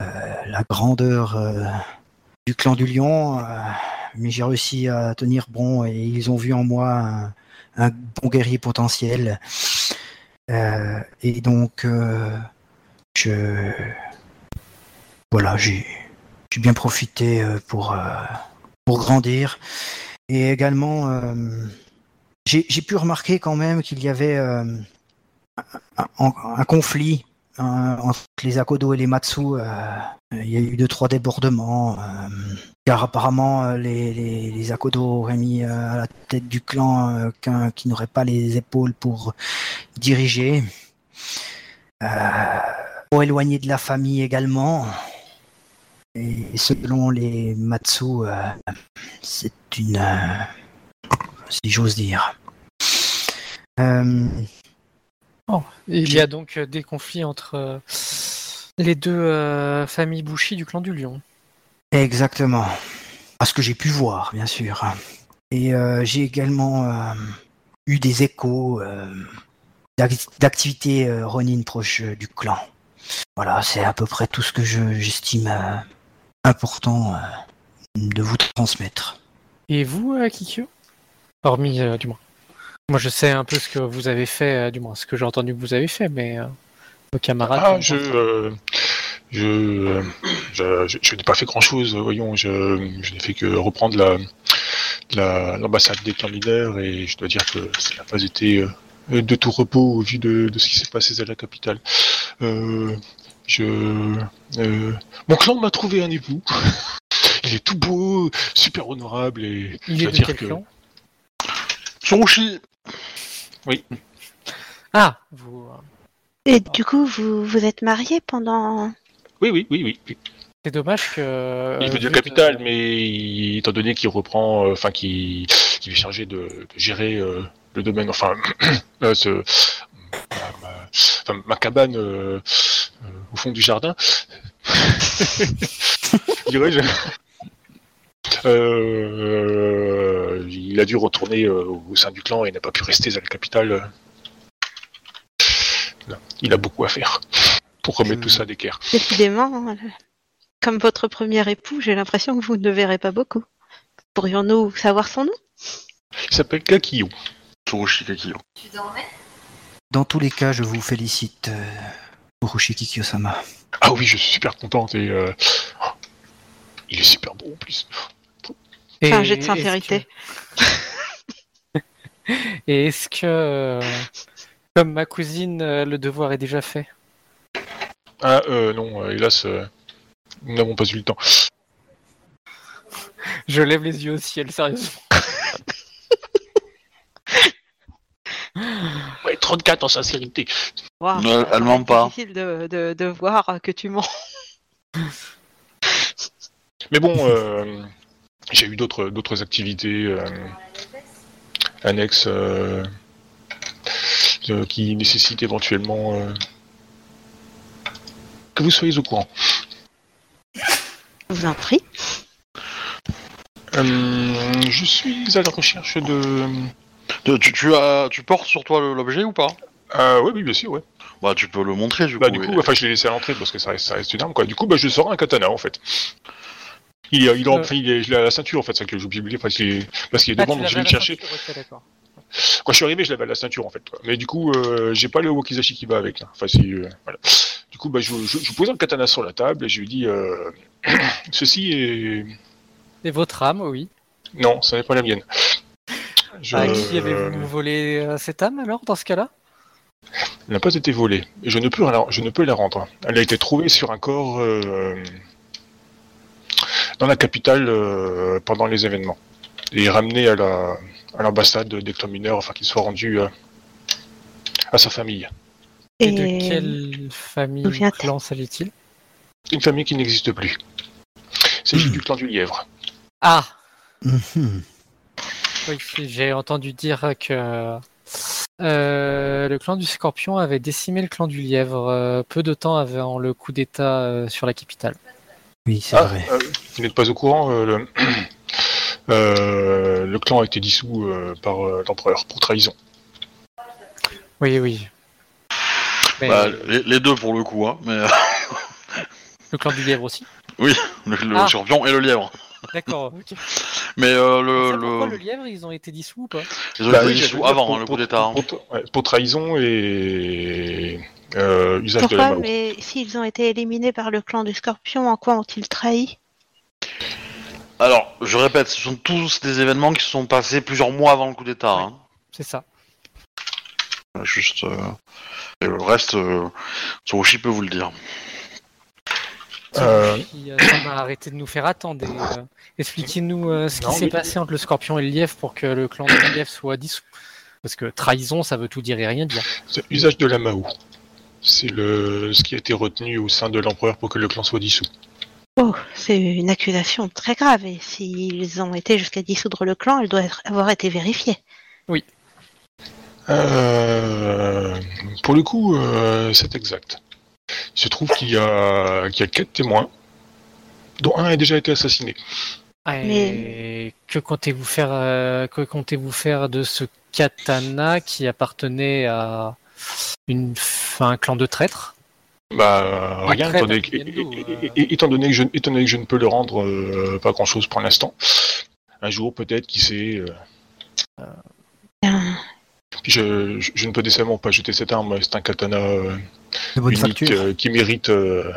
la grandeur du clan du lion, mais j'ai réussi à tenir bon et ils ont vu en moi un, un bon guerrier potentiel. Et donc, je voilà, j'ai bien profité pour pour grandir et également euh, j'ai pu remarquer quand même qu'il y avait euh, un, conflit hein, entre les Akodo et les Matsu. euh, il y a eu deux trois débordements euh, car apparemment euh, les, les, Akodo auraient mis euh, à la tête du clan euh, qu'un qui n'aurait pas les épaules pour diriger. Euh, trop éloigné de la famille également. Et selon les Matsu, euh, c'est une. euh, si j'ose dire. Euh, Il y a donc des conflits entre les deux familles Bushi du clan du lion. exactement. À ce que j'ai pu voir, bien sûr. Et j'ai également eu des échos d'ac- d'activités Ronin proches du clan. Voilà, c'est à peu près tout ce que je- j'estime important euh, de vous transmettre. Et vous, euh, Kikyo? Hormis, euh, du moins. Moi, je sais un peu ce que vous avez fait, euh, du moins ce que j'ai entendu que vous avez fait, mais euh, vos camarades. Ah, je, euh, je, je, je- je n'ai pas fait grand chose, voyons, je, je n'ai fait que reprendre la, la- l'ambassade des clans mineurs et je dois dire que ça n'a pas été de tout repos au vu de, de ce qui s'est passé à la capitale. Euh, je, euh, mon clan m'a trouvé un époux. Il est tout beau, super honorable et Il est de dire quel que clan? Sushi Ah, vous. euh, Et du coup, vous vous êtes mariés pendant. oui, oui, oui, oui. oui. C'est dommage que. euh, Il veut de- capital, mais il- étant donné qu'il reprend, euh, enfin qu'il qu'il est chargé de, de gérer euh, le domaine, enfin, euh, ce, ma, ma- enfin, ma cabane au fond du jardin, dirais-je. Euh, il a dû retourner euh, au sein du clan et n'a pas pu rester à la capitale. Non, Il a beaucoup à faire pour remettre tout ça d'équerre. Décidément, euh, comme votre premier époux, j'ai l'impression que vous ne le verrez pas beaucoup. Pourrions-nous savoir son nom? Il s'appelle Kakio. Sushi Kakio. Dans tous les cas, je vous félicite, Kiyosama. Ah oui, je suis super contente et euh, il est super beau en plus. Et un jet de sincérité. que- Et est-ce que, euh, comme ma cousine, euh, le devoir est déjà fait? Ah euh, non, euh, hélas, nous n'avons pas eu le temps. Je lève les yeux au ciel, sérieusement. Ouais, 34 en sincérité. Wow, elle ment pas. difficile de, de, de voir que tu mens. Mais bon, euh, j'ai eu d'autres d'autres activités euh, annexes euh, euh, qui nécessitent éventuellement euh, que vous soyez au courant. Je vous en prie. Euh, je suis à la recherche de. Tu, tu- tu as, tu portes sur toi l'objet ou pas? Ah oui, oui, bien sûr, ouais. Bah, tu peux le montrer du Bah coup. du et- coup, enfin je l'ai laissé à l'entrée parce que ça reste, ça reste une arme quoi. Du coup, bah je sors un katana en fait. Il est, il est, Euh. enfin, il est, je l'ai à la ceinture en fait, ça que j'ai oublié parce qu'il est, parce qu'il est Ah, devant, tu donc je vais le chercher. ceinture. Quand je suis arrivé, je l'avais à la ceinture en fait. quoi. Mais du coup, euh, j'ai pas le wakizashi qui va avec. Là. Enfin, c'est, euh, voilà. Du coup, bah je, je, je pose un katana sur la table et je lui dis, euh, ceci est, Et votre âme, oui. non, ça n'est pas la mienne. Je, À qui euh, avez-vous volé euh, cette âme alors, dans ce cas-là? Elle n'a pas été volée. Et je ne peux la, je ne peux la rendre. Elle a été trouvée sur un corps euh, dans la capitale euh, pendant les événements. et ramené à la à l'ambassade des clans mineurs afin qu'il soit rendu euh, à sa famille. Et, de quelle famille ou clan s'agit-il? Une famille qui n'existe plus. C'est Hmm. du clan du lièvre. Ah Mhm. Oui, j'ai entendu dire que euh, le clan du Scorpion avait décimé le clan du Lièvre euh, peu de temps avant le coup d'État euh, sur la capitale. Oui, c'est Ah, vrai. euh, vous n'êtes pas au courant euh, le... euh, le clan a été dissous euh, par euh, l'empereur pour trahison. Oui, oui. Mais Bah, les, les deux pour le coup, hein, mais le clan du Lièvre aussi? le, le Ah. scorpion et le lièvre. D'accord. ok. Mais euh, Ça, le, pourquoi le... le Lièvre, ils ont été dissous ou pas ils ont Bah été oui, dissous avant pour- hein, le coup d'État. hein. Pour, ouais, pour trahison et euh, usage de la Pourquoi Mao. Mais s'ils ont été éliminés par le clan du Scorpion, en quoi ont-ils trahi? Alors, je répète, ce sont tous des événements qui se sont passés plusieurs mois avant le coup d'État. Ouais. hein. C'est ça. Juste. euh, Et le reste, euh, Tsurushi peut vous le dire. Euh, Puis, euh, ça m'a arrêté de nous faire attendre. et, euh, Expliquez-nous euh, ce qui s'est mais- passé entre le Scorpion et le Lièvre pour que le clan du Lièvre soit dissous. Parce que trahison, ça veut tout dire et rien dire. c'est usage de la Mao. C'est le ce qui a été retenu au sein de l'empereur pour que le clan soit dissous. Oh, c'est une accusation très grave et s'ils ont été jusqu'à dissoudre le clan, elle doit être- avoir été vérifiée. Euh, pour le coup, euh, c'est exact. Il se trouve qu'il y a qu'il y a quatre témoins, dont un a déjà été assassiné. Et que comptez-vous faire euh, Que comptez-vous faire de ce katana qui appartenait à une, à un clan de traîtres? Bah Une rien, étant donné, que, et- euh. et- et- étant donné que je, étant donné que je ne peux le rendre euh, pas grand chose pour l'instant. Un jour peut-être, qui sait. Puis je, je, je ne peux décemment pas jeter cette arme. C'est un katana euh, unique facture. euh, qui mérite. Euh...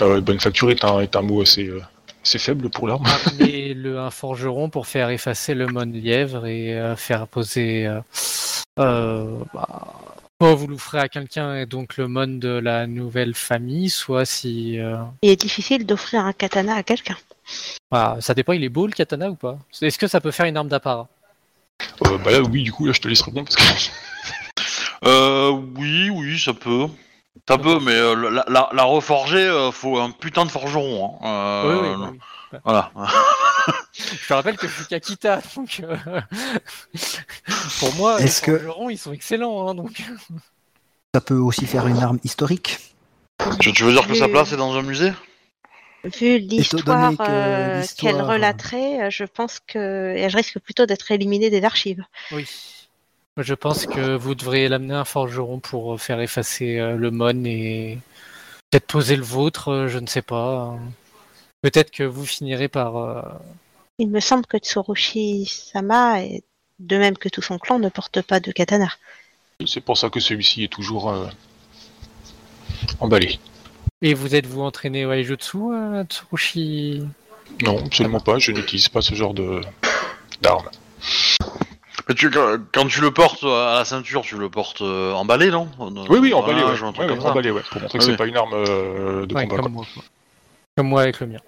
ah bonne facture est un, est un mot assez, euh, assez faible pour l'arme. Amenez-le un forgeron pour faire effacer le mon lièvre et euh, faire poser. Euh, euh, bah, soit vous l'offrez à quelqu'un et donc le mon de la nouvelle famille, soit si. euh, Il est difficile d'offrir un katana à quelqu'un. voilà, ça dépend, il est beau le katana ou pas? Est-ce que ça peut faire une arme d'apparat? Euh, bah là, oui, du coup, là, je te laisse répondre parce que. Euh, oui, oui, ça peut. Ça peut, mais euh, la, la, la reforger, euh, faut un putain de forgeron. Hein. Oui, Euh, oui, oui. Voilà. Je te rappelle que je suis Kakita, donc euh, pour moi, les Est-ce que- forgerons, ils sont excellents. Hein, donc Ça peut aussi faire une arme historique? Tu, tu veux dire que sa place est dans un musée? Vu l'histoire euh, qu'elle relaterait, euh, je pense que elle risque plutôt d'être éliminée des archives. oui. Je pense que vous devriez l'amener à un forgeron pour faire effacer euh, le mon et peut-être poser le vôtre, euh, je ne sais pas. Peut-être que vous finirez par. euh, Il me semble que Tsurushi Sama, et de même que tout son clan, ne porte pas de katana. C'est pour ça que celui-ci est toujours euh, emballé. Et vous êtes-vous entraîné au Aijutsu, euh, Tsurushi? Non, absolument pas. Je n'utilise pas ce genre de d'arme. Mais tu, quand, tu le portes à la ceinture, tu le portes euh, emballé, non? Oui, oui, emballé, ouais. genre un truc Ouais, ouais, comme ça. emballé, ouais, pour montrer que Ah c'est oui. pas une arme euh, de Ouais, combat. comme moi. Comme moi avec le mien.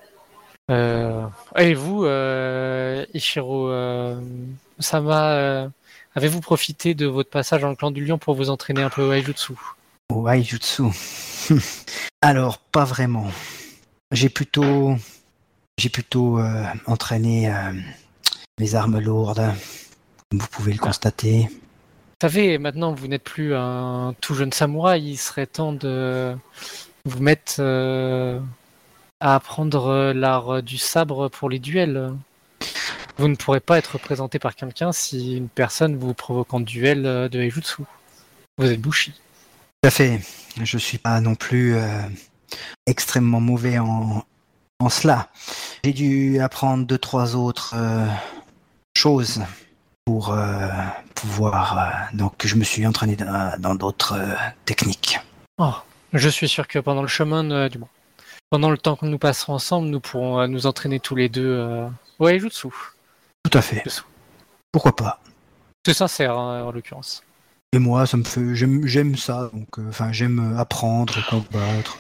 Euh, et vous, euh, Ichiro euh, Sama, euh, avez-vous profité de votre passage dans le clan du lion pour vous entraîner un peu au Aijutsu Au Aijutsu. Alors, pas vraiment. J'ai plutôt, j'ai plutôt euh, entraîné euh, mes armes lourdes, comme vous pouvez le constater. Vous savez, maintenant vous n'êtes plus un tout jeune samouraï, il serait temps de vous mettre euh, à apprendre euh, l'art du sabre pour les duels. Vous ne pourrez pas être représenté par quelqu'un si une personne vous provoque en duel de Aijutsu. Vous êtes Bushi. Tout à fait. Je suis pas non plus euh, extrêmement mauvais en, en cela. J'ai dû apprendre deux, trois autres euh, choses pour euh, pouvoir. donc, je me suis entraîné dans d'autres techniques. Oh, je suis sûr que pendant le chemin, du moins, pendant le temps que nous passerons ensemble, nous pourrons nous entraîner tous les deux au Aijutsu. Tout à fait. Pourquoi pas C'est sincère, hein, en l'occurrence. Et moi, ça me fait. J'aime, j'aime ça. Donc, euh, enfin, j'aime apprendre, combattre.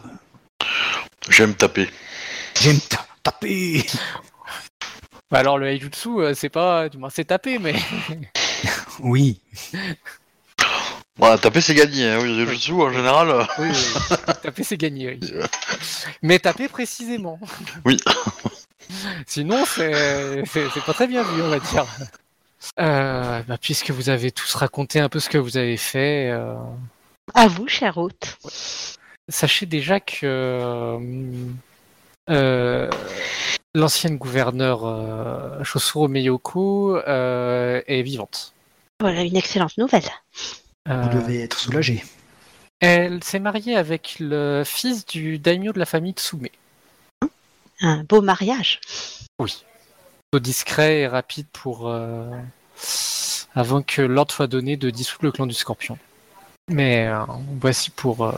J'aime taper. J'aime ta- taper. Bah alors le Haijutsu, euh, c'est pas, du moins c'est tapé, mais Oui. Bon, taper c'est gagné, hein, oui, les jutsu en général. euh, oui, oui. taper c'est gagné. oui. Mais taper précisément. Oui. Sinon, c'est c'est c'est pas très bien vu, on va dire. Euh, bah, puisque vous avez tous raconté un peu ce que vous avez fait, euh, À vous, cher hôte. sachez déjà que euh, euh, l'ancienne gouverneure euh, Shosuro Miyoko euh, est vivante. Voilà une excellente nouvelle. Euh, Vous devez être soulagé. elle s'est mariée avec le fils du daimyo de la famille Tsume. Un beau mariage. Oui. Discret et rapide pour euh, avant que l'ordre soit donné de dissoudre le clan du Scorpion. Mais euh, voici pour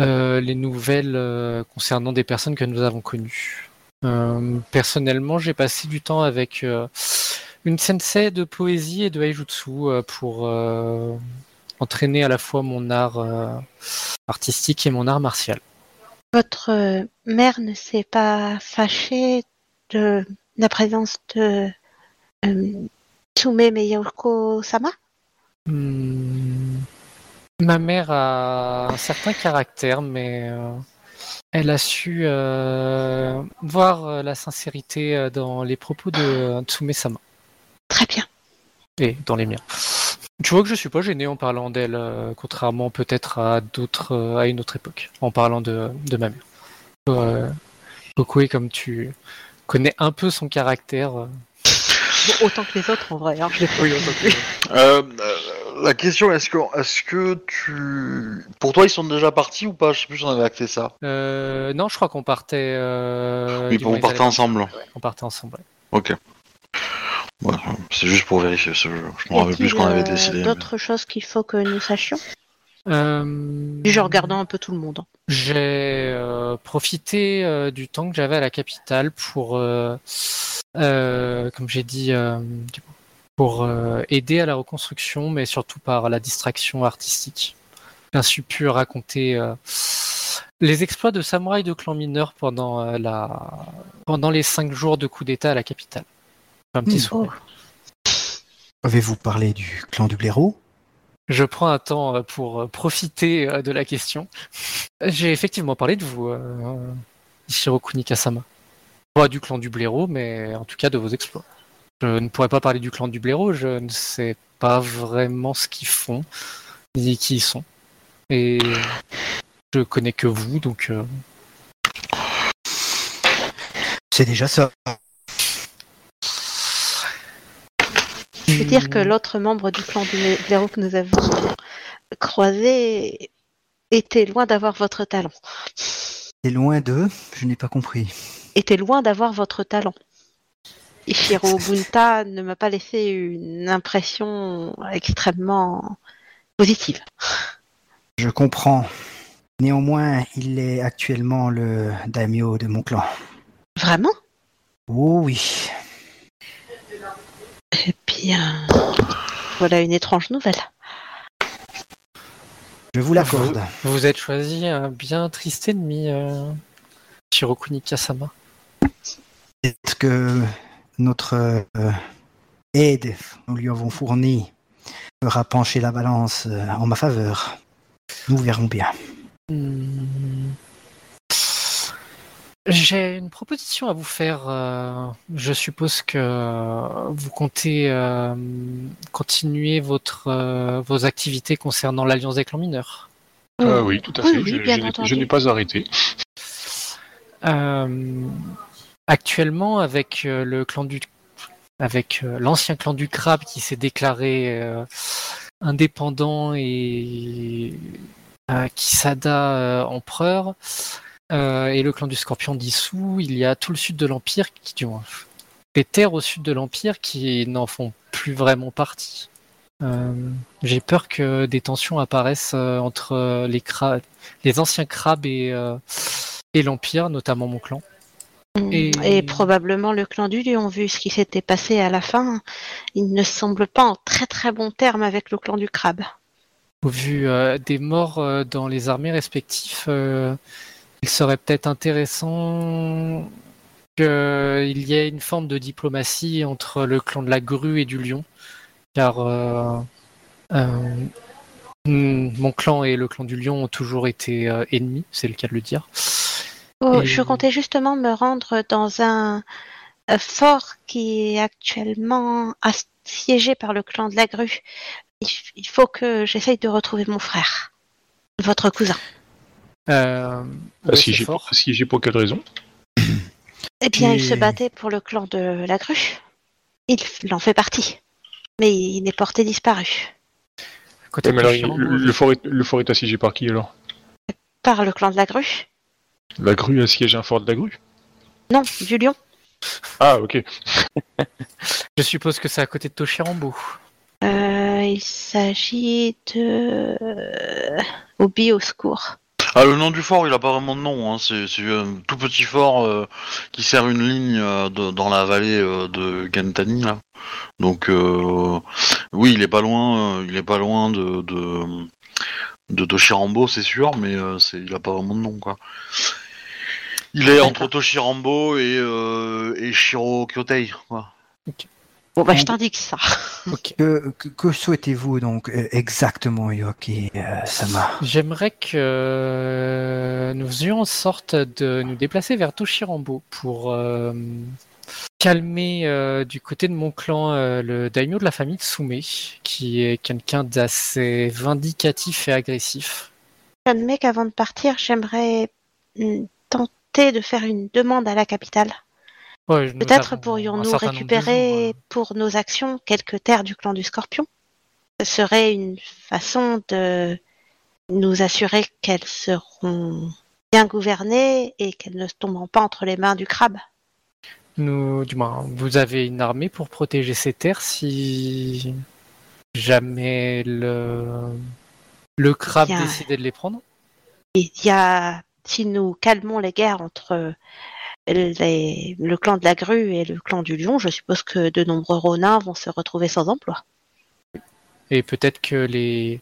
euh, les nouvelles concernant des personnes que nous avons connues. Personnellement, j'ai passé du temps avec une sensei de poésie et de haijutsu pour entraîner à la fois mon art artistique et mon art martial. Votre mère ne s'est pas fâchée de la présence de euh, Tsume Miyoko-sama Hmm. Ma mère a un certain caractère, mais euh, elle a su euh, voir euh, la sincérité dans les propos de Tsume-sama Très bien. et dans les miens. Tu vois que je suis pas gêné en parlant d'elle, euh, contrairement peut-être à d'autres euh, à une autre époque, en parlant de, de ma mère. Euh, comme tu connais un peu son caractère. euh, Bon, autant que les autres en vrai. hein, je l'ai Euh, euh, la question est-ce que, est-ce que tu. Pour toi, ils sont déjà partis ou pas? Je sais plus si on avait acté ça. euh, non, je crois qu'on partait. Euh, oui, on partait ensemble. On partait ensemble. ouais. Ok. Ouais, c'est juste pour vérifier. ce jeu. Je me rappelle plus ce qu'on avait décidé. mais- D'autres choses qu'il faut que nous sachions? Euh, Je regardant un peu tout le monde. hein. J'ai euh, profité euh, du temps que j'avais à la capitale pour, euh, euh, comme j'ai dit, euh, pour euh, aider à la reconstruction, mais surtout par la distraction artistique. J'ai ainsi pu raconter euh, les exploits de samouraïs de clan mineur pendant euh, la pendant les cinq jours de coup d'État à la capitale. Un petit Hmm. sourire. Avez-vous parlé du clan du blaireau? Je prends un temps euh, pour euh, profiter euh, de la question. J'ai effectivement parlé de vous, euh, Ishiro. Pas du clan du blaireau, mais en tout cas de vos exploits. Je ne pourrais pas parler du clan du blaireau, je ne sais pas vraiment ce qu'ils font, ni qui ils sont. Et je connais que vous, donc C'est déjà ça. Je veux dire que Hmm. l'autre membre du clan du blaireau que nous avons croisé était loin d'avoir votre talent. C'est loin d'eux, je n'ai pas compris. Était loin d'avoir votre talent. Ishiro Bunta ne m'a pas laissé une impression extrêmement positive. Je comprends. Néanmoins, il est actuellement le daimyo de mon clan. Vraiment? Oh oui. Eh bien, voilà une étrange nouvelle. Je vous l'accorde. vous êtes choisi un bien triste ennemi, euh, Ishiro Kunikasama. Est-ce que notre euh, aide que nous lui avons fournie fera pencher la balance euh, en ma faveur Nous verrons bien. Hmm. J'ai une proposition à vous faire. euh, je suppose que vous comptez euh, continuer votre, euh, vos activités concernant l'Alliance des clans mineurs. Ah oui, tout à fait. oui, je, n'ai- entendu. je n'ai pas arrêté. Euh, actuellement, avec le clan du, avec l'ancien clan du crabe qui s'est déclaré euh, indépendant et euh, Kisada euh, empereur, euh, et le clan du scorpion dissous, il y a tout le sud de l'empire qui, du moins, les terres au sud de l'empire qui n'en font plus vraiment partie. Euh, J'ai peur que des tensions apparaissent euh, entre les, cra- les anciens crabes et euh, et l'Empire, notamment mon clan. Et... Et- probablement le clan du lion, vu ce qui s'était passé à la fin, il ne semble pas en très très bon terme avec le clan du crabe. Au vu euh, des morts euh, dans les armées respectives, euh, il serait peut-être intéressant qu'il y ait une forme de diplomatie entre le clan de la grue et du lion, car euh, euh, mon clan et le clan du lion ont toujours été euh, ennemis, c'est le cas de le dire. Oh, Et- Je comptais justement me rendre dans un fort qui est actuellement assiégé par le clan de la grue. Il faut que j'essaye de retrouver mon frère, votre cousin. Euh, Assiégé fort pour, assiégé pour quelle raison Eh bien, il se battait pour le clan de la grue. Il, en fait partie. Mais il est porté disparu. Côté Ouais, mais alors, Toshirambo, le, le fort est, le fort est assiégé par qui alors? Par le clan de la grue La grue assiège un fort de la grue? Non, du lion. Ah, ok. Je suppose que c'est à côté de Toshirambo. Euh, il s'agit de... Obi au secours. Ah, le nom du fort, il a pas vraiment de nom. Hein. C'est un tout petit fort euh, qui sert une ligne euh, de- dans la vallée euh, de Gantani. Là. Donc, oui, il est pas loin. il est pas loin de de, de Toshirambo, c'est sûr, mais c'est il a pas vraiment de nom, quoi. Il est entre Toshirambo et et Shiro Kyotei, quoi. Bon, bah, je t'indique ça. Que, que, que souhaitez-vous donc euh, exactement, Yoki euh, Sama? J'aimerais que nous faisions en sorte de nous déplacer vers Toshirambo pour euh, calmer euh, du côté de mon clan euh, le daimyo de la famille Tsume, qui est quelqu'un d'assez vindicatif et agressif. J'admets qu'avant de partir, j'aimerais mm, tenter de faire une demande à la capitale. Ouais, Peut-être pourrions-nous récupérer pour nos actions quelques terres du clan du Scorpion. Ce serait une façon de nous assurer qu'elles seront bien gouvernées et qu'elles ne tomberont pas entre les mains du crabe. Nous, du moins, vous avez une armée pour protéger ces terres si jamais le le crabe décidait de les prendre? Il y a, si nous calmons les guerres entre les- le clan de la grue et le clan du lion, je suppose que de nombreux ronins vont se retrouver sans emploi. Et peut-être que les,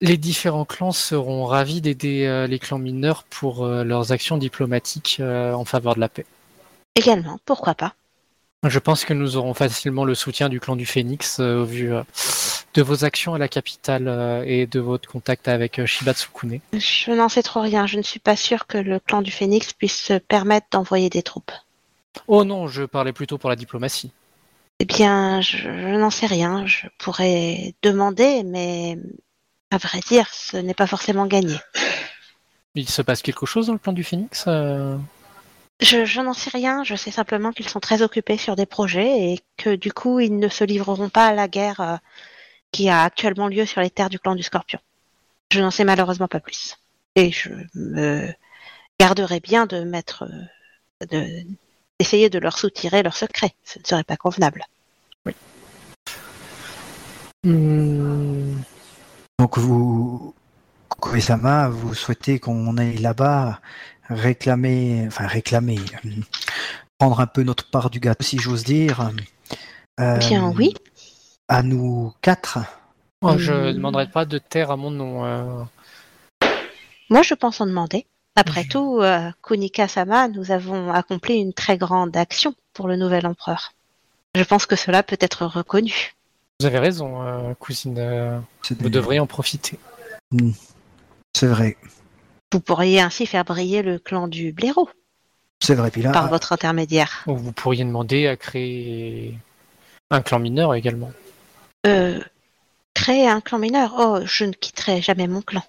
les différents clans seront ravis d'aider euh, les clans mineurs pour euh, leurs actions diplomatiques euh, en faveur de la paix. Également, pourquoi pas Je pense que nous aurons facilement le soutien du clan du Phénix au vu de vos actions à la capitale euh, et de votre contact avec euh, Shiba Tsukune. Je n'en sais trop rien. Je ne suis pas sûre que le clan du Phénix puisse se permettre d'envoyer des troupes. Oh non, je parlais plutôt pour la diplomatie. Eh bien, je, je n'en sais rien. Je pourrais demander, mais à vrai dire, ce n'est pas forcément gagné. Il se passe quelque chose dans le clan du Phénix euh? Je, je n'en sais rien. Je sais simplement qu'ils sont très occupés sur des projets et que du coup, ils ne se livreront pas à la guerre euh, qui a actuellement lieu sur les terres du clan du Scorpion. Je n'en sais malheureusement pas plus. Et je me garderai bien de mettre, euh, de- d'essayer de leur soutirer leurs secrets. Ce ne serait pas convenable. Hmm, Donc vous, Koe-sama, vous souhaitez qu'on aille là-bas réclamer, enfin réclamer, euh, prendre un peu notre part du gâteau, si j'ose dire. euh, Bien, oui. À nous quatre. oh, je ne Hmm. demanderai pas de terre à mon nom. euh. Moi, je pense en demander. Après tout, euh, Kunika-sama, nous avons accompli une très grande action pour le nouvel empereur. Je pense que cela peut être reconnu. Vous avez raison, euh, cousine. euh, vous devriez en profiter. c'est vrai. Vous pourriez ainsi faire briller le clan du blaireau C'est vrai. Puis là, par votre intermédiaire. Ou Vous pourriez demander à créer un clan mineur également. Euh, créer un clan mineur Oh, je ne quitterai jamais mon clan.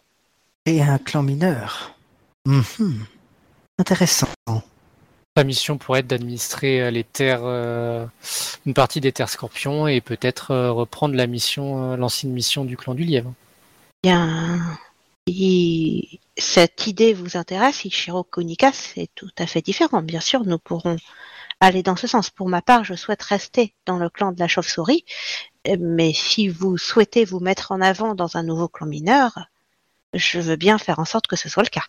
et un clan mineur. Mhm. Intéressant. La mission pourrait être d'administrer euh, les terres, euh, une partie des terres scorpions et peut-être euh, reprendre la mission, euh, l'ancienne mission du clan du lièvre. Bien, cette idée vous intéresse, Ichiro Kunika, c'est tout à fait différent. Bien sûr, nous pourrons aller dans ce sens. Pour ma part, je souhaite rester dans le clan de la chauve-souris, mais si vous souhaitez vous mettre en avant dans un nouveau clan mineur, je veux bien faire en sorte que ce soit le cas.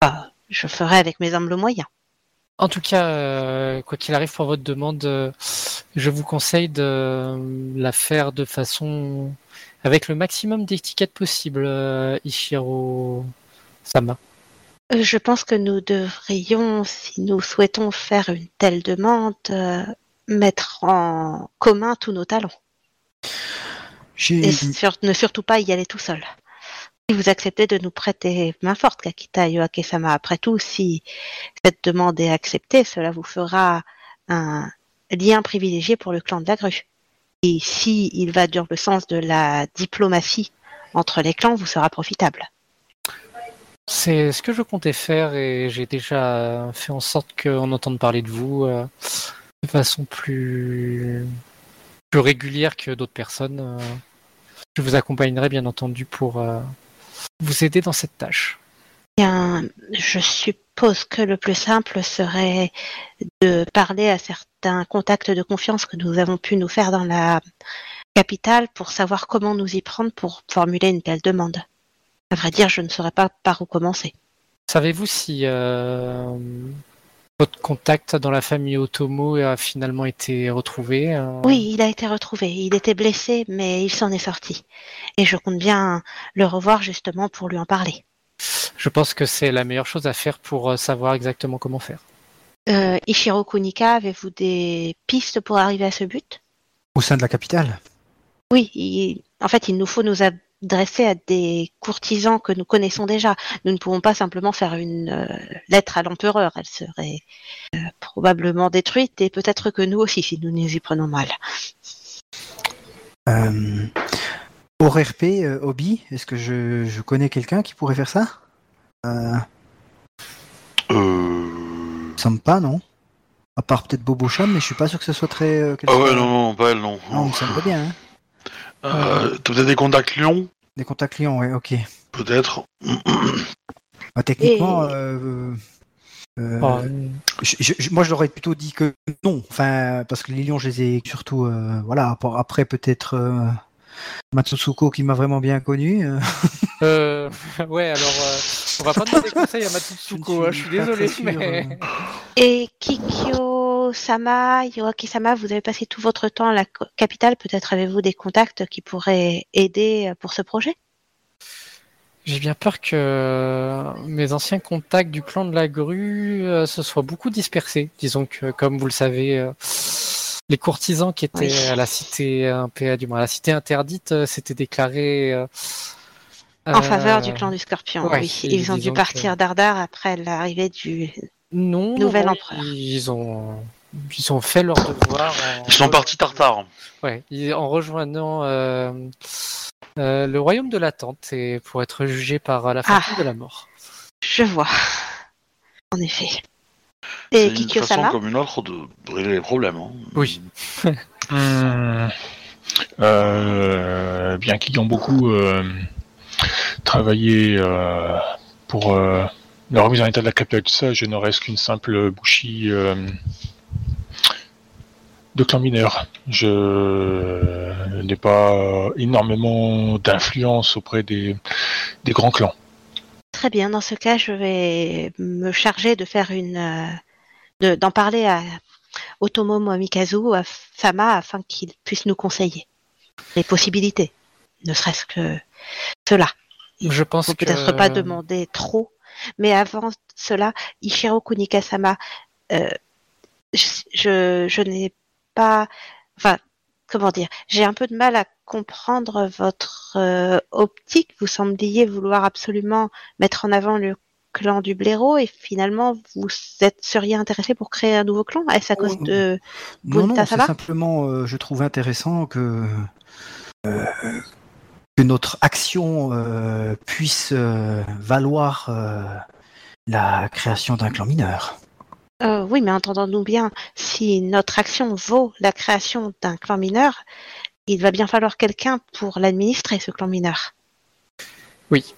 Ah, je ferai avec mes humbles moyens. En tout cas, euh, quoi qu'il arrive pour votre demande, euh, je vous conseille de euh, la faire de façon avec le maximum d'étiquettes possible, Ishiro Sama. Je pense que nous devrions, si nous souhaitons faire une telle demande, mettre en commun tous nos talents. J'ai Et sur- ne surtout pas y aller tout seul. Si vous acceptez de nous prêter main forte, Kakita Yoake-sama, après tout, si cette demande est acceptée, cela vous fera un lien privilégié pour le clan de la grue. Et si il va dans le sens de la diplomatie entre les clans, vous sera profitable. C'est ce que je comptais faire et j'ai déjà fait en sorte qu'on entende parler de vous euh, de façon plus, plus régulière que d'autres personnes. euh. Je vous accompagnerai bien entendu pour euh, vous aider dans cette tâche. Bien, je suppose que le plus simple serait de parler à certains contacts de confiance que nous avons pu nous faire dans la capitale pour savoir comment nous y prendre pour formuler une telle demande. À vrai dire, je ne saurais pas par où commencer. Savez-vous si euh, votre contact dans la famille Otomo a finalement été retrouvé euh, Oui, il a été retrouvé. Il était blessé, mais il s'en est sorti. Et je compte bien le revoir justement pour lui en parler. Je pense que c'est la meilleure chose à faire pour euh, savoir exactement comment faire. Euh, Ishiro Kunika, avez-vous des pistes pour arriver à ce but? Au sein de la capitale? Oui, il- en fait, il nous faut nous adresser à des courtisans que nous connaissons déjà. Nous ne pouvons pas simplement faire une euh, lettre à l'empereur. Elle serait euh, probablement détruite et peut-être que nous aussi si nous nous y prenons mal. Euh, hors RP, euh, hobby, est-ce que je, je connais quelqu'un qui pourrait faire ça? Euh, Euh... Semble pas, non À part peut-être Bobo Cham, mais je suis pas sûr que ce soit très. euh, Ah ouais, non, non, pas elle, non. Non, il me semble bien. Hein. Euh, T'as peut-être des contacts Lyon Des contacts clients, ouais, ok. Peut-être. Bah, techniquement, Et- euh, euh, Oh, je- je- je- moi, je l'aurais plutôt dit que non. Enfin, parce que les lions, je les ai surtout. euh, voilà, après- après peut-être euh, Matsusuko qui m'a vraiment bien connu. ouais, alors euh, on va pas demander conseil à Matsuko, hein, je suis pas très désolé, sûr, mais euh. Et Kikyo-sama, Yoaki-sama, vous avez passé tout votre temps à la capitale. Peut-être avez-vous des contacts qui pourraient aider euh, pour ce projet? J'ai bien peur que mes anciens contacts du clan de la grue euh, se soient beaucoup dispersés. Disons que, comme vous le savez, euh, les courtisans qui étaient Oui. à la cité impé- du moins à la cité interdite s'étaient déclarés En euh, faveur du clan du Scorpion, ouais, oui. Ils ont dû que- partir d'ardard après l'arrivée du... Non, Nouvel non, empereur. Ils ont, ils ont fait leur devoir. en- Ils sont partis tartare. Ouais, en rejoignant euh, euh, le royaume de l'attente et pour être jugé par la fortune Ah. de la mort. Je vois. En effet. C'est Et une façon comme une autre de régler les problèmes. hein. Oui. Hmm. Euh, bien qu'ayant beaucoup euh, travaillé euh, pour euh, la remise en état de la capitale, tout ça, je ne reste qu'une simple bouchie euh, de clan mineur. Je n'ai pas énormément d'influence auprès des, des grands clans. Très bien. Dans ce cas, je vais me charger de faire une... euh, de- d'en parler à Otomo Moamikazu, à Sama, afin qu'il puisse nous conseiller les possibilités. Ne serait-ce que cela. Il Je pense faut que peut-être pas demander trop. Mais avant cela, Ishiro Kunika-sama, euh, je, je, je n'ai pas, enfin, comment dire, j'ai un peu de mal à comprendre votre euh, optique. Vous sembliez vouloir absolument mettre en avant le clan du blaireau et finalement vous êtes, seriez intéressé pour créer un nouveau clan Est-ce à cause Oh, de Non, non, c'est simplement, euh, je trouve intéressant que, euh, que notre action puisse valoir la création d'un clan mineur. Euh, oui, mais entendons-nous bien, si notre action vaut la création d'un clan mineur, il va bien falloir quelqu'un pour l'administrer, ce clan mineur. Oui.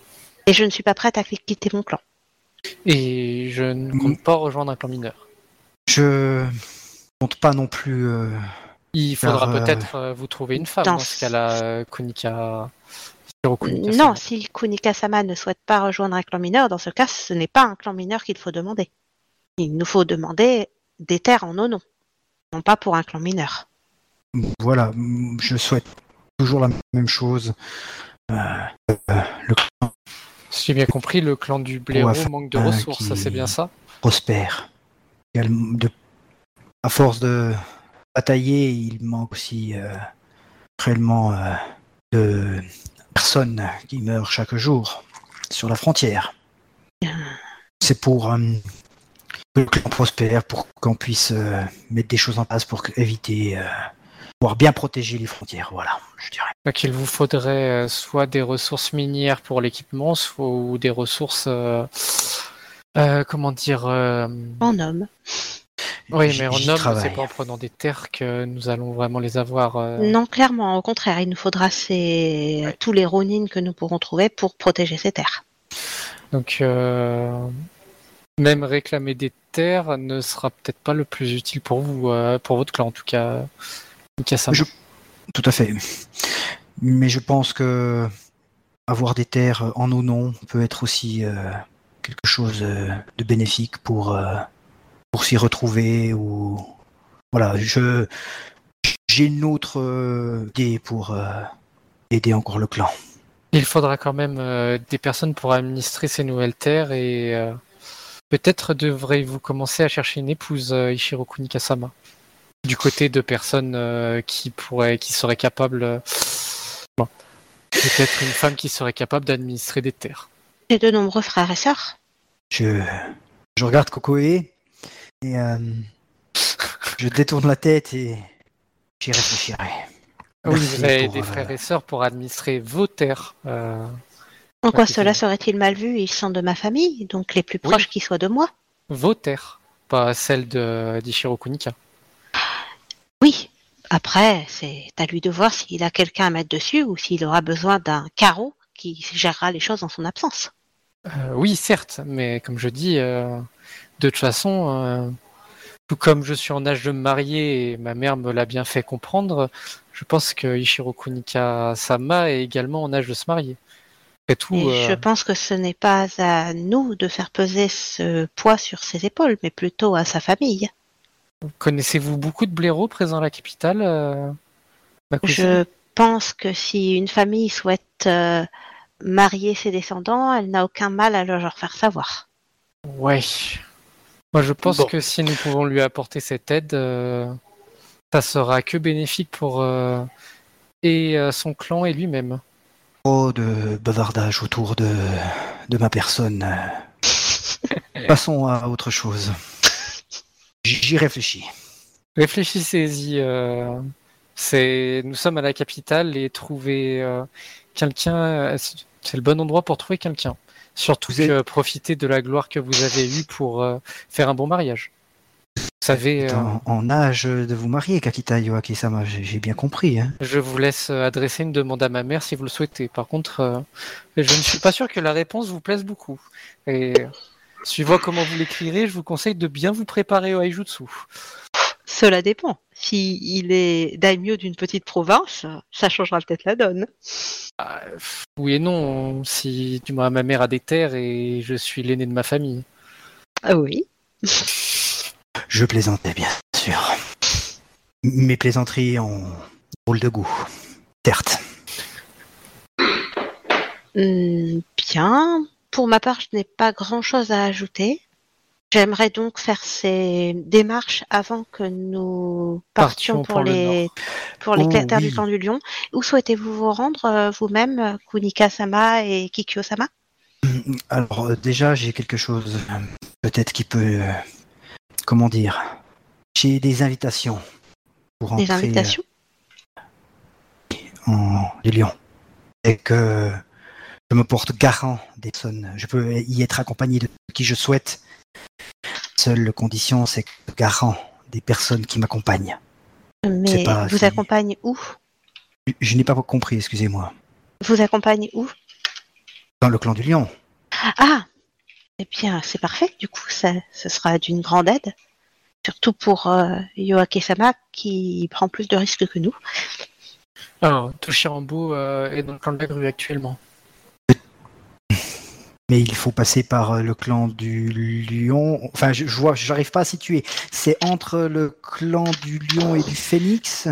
Et je ne suis pas prête à quitter mon clan. Et je ne compte pas rejoindre un clan mineur. Je compte pas non plus. euh, Il faudra euh, peut-être euh, vous trouver une femme dans dans ce cas-là, Non, si Kunika-sama ne souhaite pas rejoindre un clan mineur, dans ce cas, ce n'est pas un clan mineur qu'il faut demander. Il nous faut demander des terres en nos noms, non pas pour un clan mineur. voilà, je souhaite toujours la même chose. Euh, euh, le clan Si j'ai bien compris, le clan du blaireau Ouais, manque de ressources, ça c'est bien ça? prospère. De- à force de batailler, il manque aussi euh, réellement euh, de personnes qui meurent chaque jour sur la frontière. C'est pour euh, que le clan prospère, pour qu'on puisse euh, mettre des choses en place pour éviter, euh, pouvoir bien protéger les frontières. Voilà, je dirais. Donc il vous faudrait euh, soit des ressources minières pour l'équipement, soit ou des ressources, euh, euh, comment dire, euh, En homme. oui, mais en homme, c'est pas en prenant des terres que nous allons vraiment les avoir. euh, Non, clairement, au contraire, il nous faudra ces... Ouais. tous les Ronin que nous pourrons trouver pour protéger ces terres. Donc euh, même réclamer des terres ne sera peut-être pas le plus utile pour vous, euh, pour votre clan en tout cas. Je- Tout à fait. Mais je pense que avoir des terres en nos noms peut être aussi euh, quelque chose euh, de bénéfique pour, euh, pour s'y retrouver ou voilà, je j'ai une autre euh, idée pour aider encore le clan. Il faudra quand même des personnes pour administrer ces nouvelles terres et peut-être devrez-vous commencer à chercher une épouse, euh, Ishiroku Nikasama. Du côté de personnes euh, qui pourraient, qui seraient capables. euh, bon. Peut-être une femme qui serait capable d'administrer des terres. J'ai de nombreux frères et sœurs. Je, je regarde Kokoe et euh, je détourne la tête et j'y réfléchirai. Oui, vous avez pour, des euh, frères et sœurs pour administrer vos terres. euh, En quoi cela serait-il mal vu Ils sont de ma famille, donc les plus Oui. proches qui soient de moi? vos terres, pas celles de d'Ishiroku Nika. Oui. Après, c'est à lui de voir s'il a quelqu'un à mettre dessus ou s'il aura besoin d'un carreau qui gérera les choses en son absence. Euh, oui, certes, mais comme je dis, euh, de toute façon, euh, tout comme je suis en âge de me marier et ma mère me l'a bien fait comprendre, je pense que Ishiroku Nika Sama est également en âge de se marier. Après tout, Et euh, je pense que ce n'est pas à nous de faire peser ce poids sur ses épaules, mais plutôt à sa famille. connaissez-vous beaucoup de blaireaux présents à la capitale euh, Je pense que si une famille souhaite euh, marier ses descendants, elle n'a aucun mal à leur faire savoir. Ouais. Moi, je pense Bon. que si nous pouvons lui apporter cette aide, euh, ça sera que bénéfique pour euh, et euh, son clan et lui-même. Trop de bavardage autour de, de ma personne. Passons à autre chose. J'y réfléchis. Réfléchissez-y. euh, c'est, nous sommes à la capitale et trouver euh, quelqu'un, euh, c'est le bon endroit pour trouver quelqu'un. Surtout Vous êtes- que profiter de la gloire que vous avez eue pour euh, faire un bon mariage. Vous savez, euh, En, en âge de vous marier, Kakita Yoaki-sama, j'ai j'ai bien compris. Hein. je vous laisse euh, adresser une demande à ma mère si vous le souhaitez. Par contre, euh, je ne suis pas sûr que la réponse vous plaise beaucoup. Et suivant comment vous l'écrirez, je vous conseille de bien vous préparer au Aijutsu. Cela dépend. Si il est daimyo d'une petite province, ça changera peut-être la donne. Ah, oui et non. Si tu vois, ma mère a des terres et je suis l'aîné de ma famille. Ah oui. Je plaisantais, bien sûr. Mes plaisanteries ont rôle de goût. Certes. Hmm, bien. Pour ma part, je n'ai pas grand-chose à ajouter. J'aimerais donc faire ces démarches avant que nous partions Partions pour, pour le les pour les Oh, terres du oui. clan du lion. Où souhaitez-vous vous rendre euh, vous-même, Kunika-sama et Kikyo-sama? Alors euh, déjà, j'ai quelque chose euh, peut-être qui peut... euh, comment dire J'ai des invitations pour Des entrer euh, invitations en les Lions. Et que je me porte garant des personnes. Je peux y être accompagné de qui je souhaite. Seule condition, c'est que garant des personnes qui m'accompagnent. Mais pas vous si- accompagne où? Je- Je n'ai pas compris, excusez-moi. Vous accompagne où? Dans le clan du lion. Ah Eh bien, c'est parfait. Du coup, ça, ce sera d'une grande aide. Surtout pour euh, Yoake-sama qui prend plus de risques que nous. Alors, Toshirambo euh, est dans le clan de la grue actuellement. Mais il faut passer par euh, le clan du lion. Enfin, je, je vois, j'arrive pas à situer. C'est entre le clan du lion et du phénix.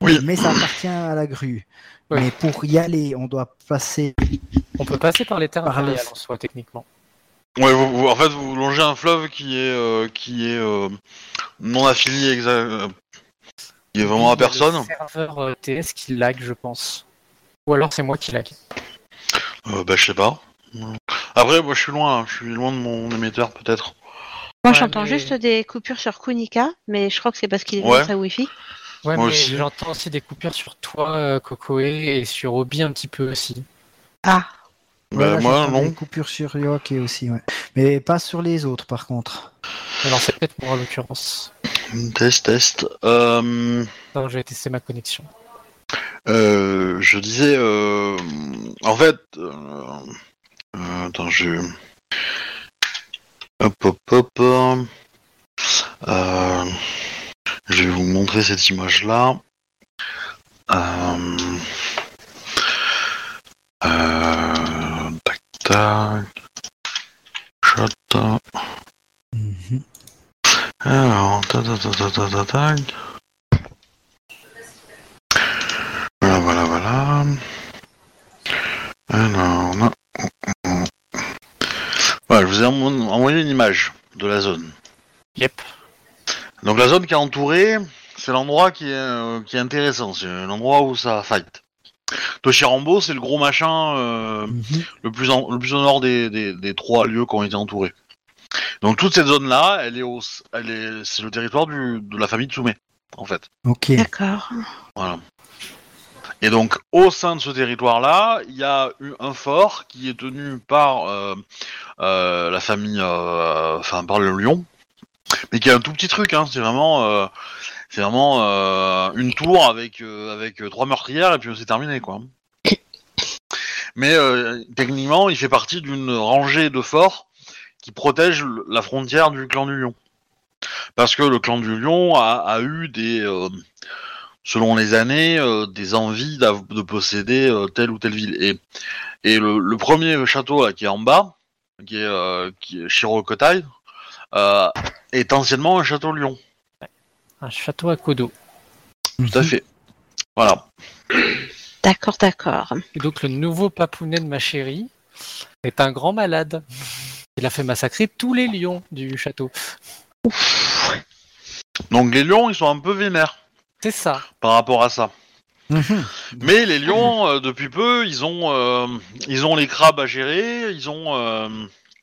Oui. Mais ça appartient à la grue. Ouais. Mais pour y aller, on doit passer On peut passer par les terres Par le- impériales en soi, techniquement. Ouais, vous, vous- en fait, vous longez un fleuve qui est euh, qui est euh, non affilié exa- euh, qui est vraiment à personne. Le serveur TS qui lag, je pense. Ou alors c'est moi qui lag. Euh, bah, je sais pas. Après, moi, je suis loin. hein. Je suis loin de mon émetteur, peut-être. Moi, Ouais, j'entends mais- juste des coupures sur Kunika, mais je crois que c'est parce qu'il est Ouais. dans sa Wi-Fi. Ouais, Moi mais aussi. j'entends aussi des coupures sur toi, Kokoe, et sur Obi un petit peu aussi. Ah, Ouais, Bah, moi, non. Des coupures sur Yoake aussi, ouais. Mais pas sur les autres, par contre. Alors c'est peut-être moi en l'occurrence. Test, test. Euh, Alors, j'ai testé ma connexion. euh, je disais, euh, en fait, euh, euh, attends, je, hop, hop, hop. Euh, je vais vous montrer cette image-là. Euh, euh, tac, tac. Shot. Mhm. Alors, ta ta ta ta ta ta tac. Voilà, voilà, voilà. Alors, non. Voilà, je vous ai envo- envoyé une image de la zone. Yep. Donc la zone qui est entourée, c'est l'endroit qui est, euh, qui est intéressant, c'est l'endroit où ça fight. Toshirambo, c'est le gros machin euh, Mhm. le, plus en- le plus au nord des, des, des trois lieux qui ont été entourés. Donc toute cette zone-là, elle est au, elle est, c'est le territoire du, de la famille Tsume, en fait. Ok. d'accord. Voilà. Et donc, au sein de ce territoire-là, il y a eu un fort qui est tenu par euh, euh, la famille, euh, enfin par le lion, mais qui est un tout petit truc. Hein, c'est vraiment, euh, c'est vraiment euh, une tour avec euh, avec euh, trois meurtrières et puis c'est terminé quoi. Mais euh, techniquement, il fait partie d'une rangée de forts qui protège la frontière du clan du lion. Parce que le clan du lion a, a eu des, euh, selon les années, euh, des envies de posséder euh, telle ou telle ville. Et, et le, le premier château là, qui est en bas, qui est, euh, qui est Shirokotai, est anciennement un château lion. Un château à Kodo. Tout à fait. Voilà. D'accord, d'accord. Et donc le nouveau papounet de ma chérie est un grand malade. Il a fait massacrer tous les lions du château. Donc les lions, ils sont un peu vénères C'est ça. par rapport à ça. Mhm. Mais les lions, euh, depuis peu, ils ont, euh, ils ont les crabes à gérer, ils ont, euh,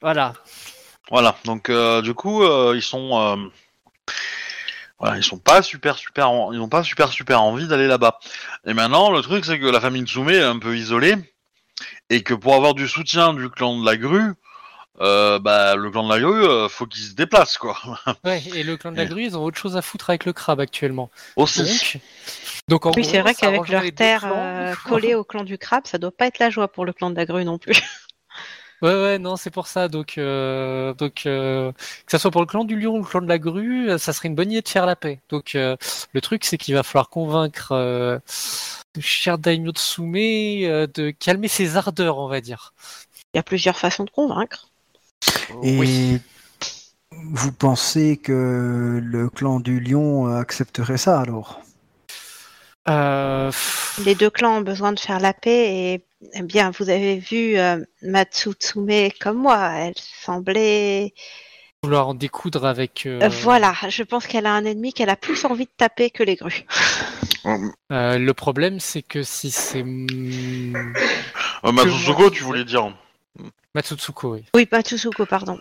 Voilà. voilà. Donc euh, du coup, euh, ils sont, euh, voilà, ils sont pas super super, en- ils ont pas super super envie d'aller là-bas. Et maintenant, le truc, c'est que la famille Tsume est un peu isolée et que pour avoir du soutien du clan de la grue, euh, bah le clan de la grue, euh, faut qu'il se déplace quoi. Ouais, et le clan de la grue, ils ont autre chose à foutre avec le crabe actuellement. Aussi. Donc, donc en Oui, c'est vrai qu'avec leur terre clans. euh, collée au clan du crabe, ça doit pas être la joie pour le clan de la grue non plus. Ouais, ouais, non, c'est pour ça. Donc, euh, donc euh, que ça soit pour le clan du lion ou le clan de la grue, ça serait une bonne idée de faire la paix. Donc, euh, le truc, c'est qu'il va falloir convaincre euh, le cher Daimyo Tsume euh, de calmer ses ardeurs, on va dire. Il y a plusieurs façons de convaincre. Et Oui. vous pensez que le clan du lion accepterait ça alors? Euh, Les deux clans ont besoin de faire la paix et eh bien, vous avez vu euh, Matsutsume comme moi. Elle semblait. vouloir en découdre avec. euh, Euh, voilà, je pense qu'elle a un ennemi qu'elle a plus envie de taper que les grues. euh, le problème, c'est que si c'est Euh, tu voulais dire Matsutsuko, oui. Oui, Matsusuko, pardon.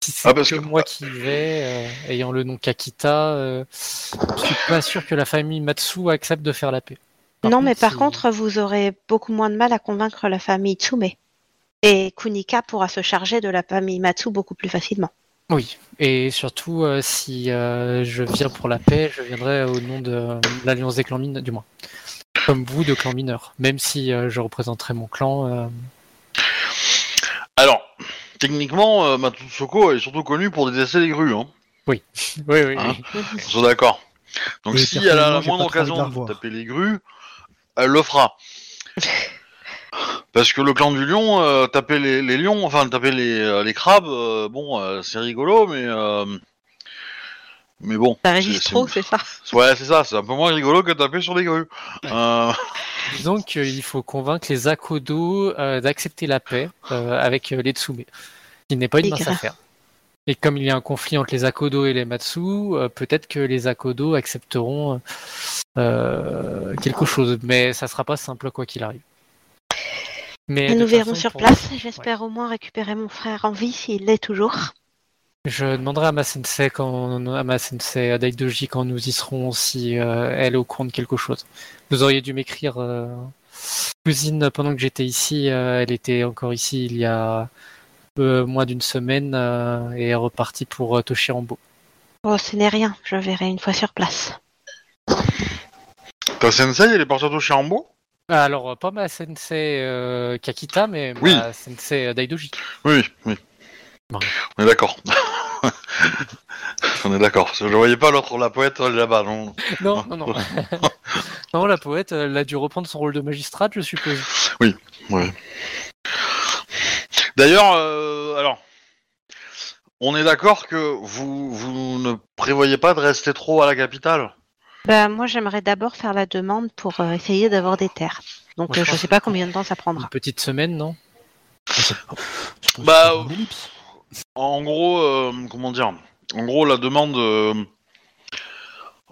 Si c'est Ah, parce que, que- moi qui y vais, euh, ayant le nom Kakita, euh, je suis pas sûr que la famille Matsu accepte de faire la paix. Par non, contre, mais par contre, vous aurez beaucoup moins de mal à convaincre la famille Tsume. Et Kunika pourra se charger de la famille Matsu beaucoup plus facilement. Oui, et surtout euh, si euh, je viens pour la paix, je viendrai au nom de euh, l'Alliance des clans mineurs, du moins. Comme vous, de clans mineurs. Même si euh, je représenterai mon clan. euh, Alors, techniquement, euh, Matsusuko est surtout connu pour détester les grues. Hein. Oui, oui, Hein oui. On est d'accord. Donc Oui, si elle a la moindre de occasion de taper les grues, elle le fera. Parce que le clan du lion, euh, taper les, les lions, enfin taper les, euh, les crabes, euh, bon, euh, c'est rigolo, mais euh, mais bon. Ça c'est- trop, c'est ça. Ouais, c'est ça, c'est un peu moins rigolo que taper sur les grues. Euh, Disons qu'il faut convaincre les Akodo euh, d'accepter la paix euh, avec euh, les Tsume, qui n'est pas une mince affaire. Et comme il y a un conflit entre les Akodo et les Matsu, euh, peut-être que les Akodo accepteront euh, quelque chose, mais ça sera pas simple quoi qu'il arrive. Mais Nous verrons façon, sur place. J'espère au moins récupérer mon frère en vie s'il l'est toujours. Je demanderai à ma sensei, quand, à ma sensei à Daidoji quand nous y serons si euh, elle est au courant de quelque chose. Vous auriez dû m'écrire, euh, cousine, pendant que j'étais ici. euh, elle était encore ici il y a peu moins d'une semaine euh, et est repartie pour euh, Toshirambo. Oh, ce n'est rien. Je verrai une fois sur place. Ta sensei, elle est partie au Chirambo Ah, Alors, euh, pas ma sensei euh, Kakita, mais Oui. ma sensei euh, Daidoji. Oui, oui. Bon. On est d'accord. On est d'accord. Parce que je voyais pas l'autre, la poète, elle là-bas, non Non, non, non. non, la poète, elle a dû reprendre son rôle de magistrate, je suppose. Ouais. D'ailleurs, euh, alors, on est d'accord que vous, vous ne prévoyez pas de rester trop à la capitale? Bah, moi, j'aimerais d'abord faire la demande pour euh, essayer d'avoir des terres. Donc, Moi, je euh, je pense sais pas combien de temps ça Une prendra. petite semaine, non? Bah, une. En gros, euh, comment dire? En gros, la demande. euh,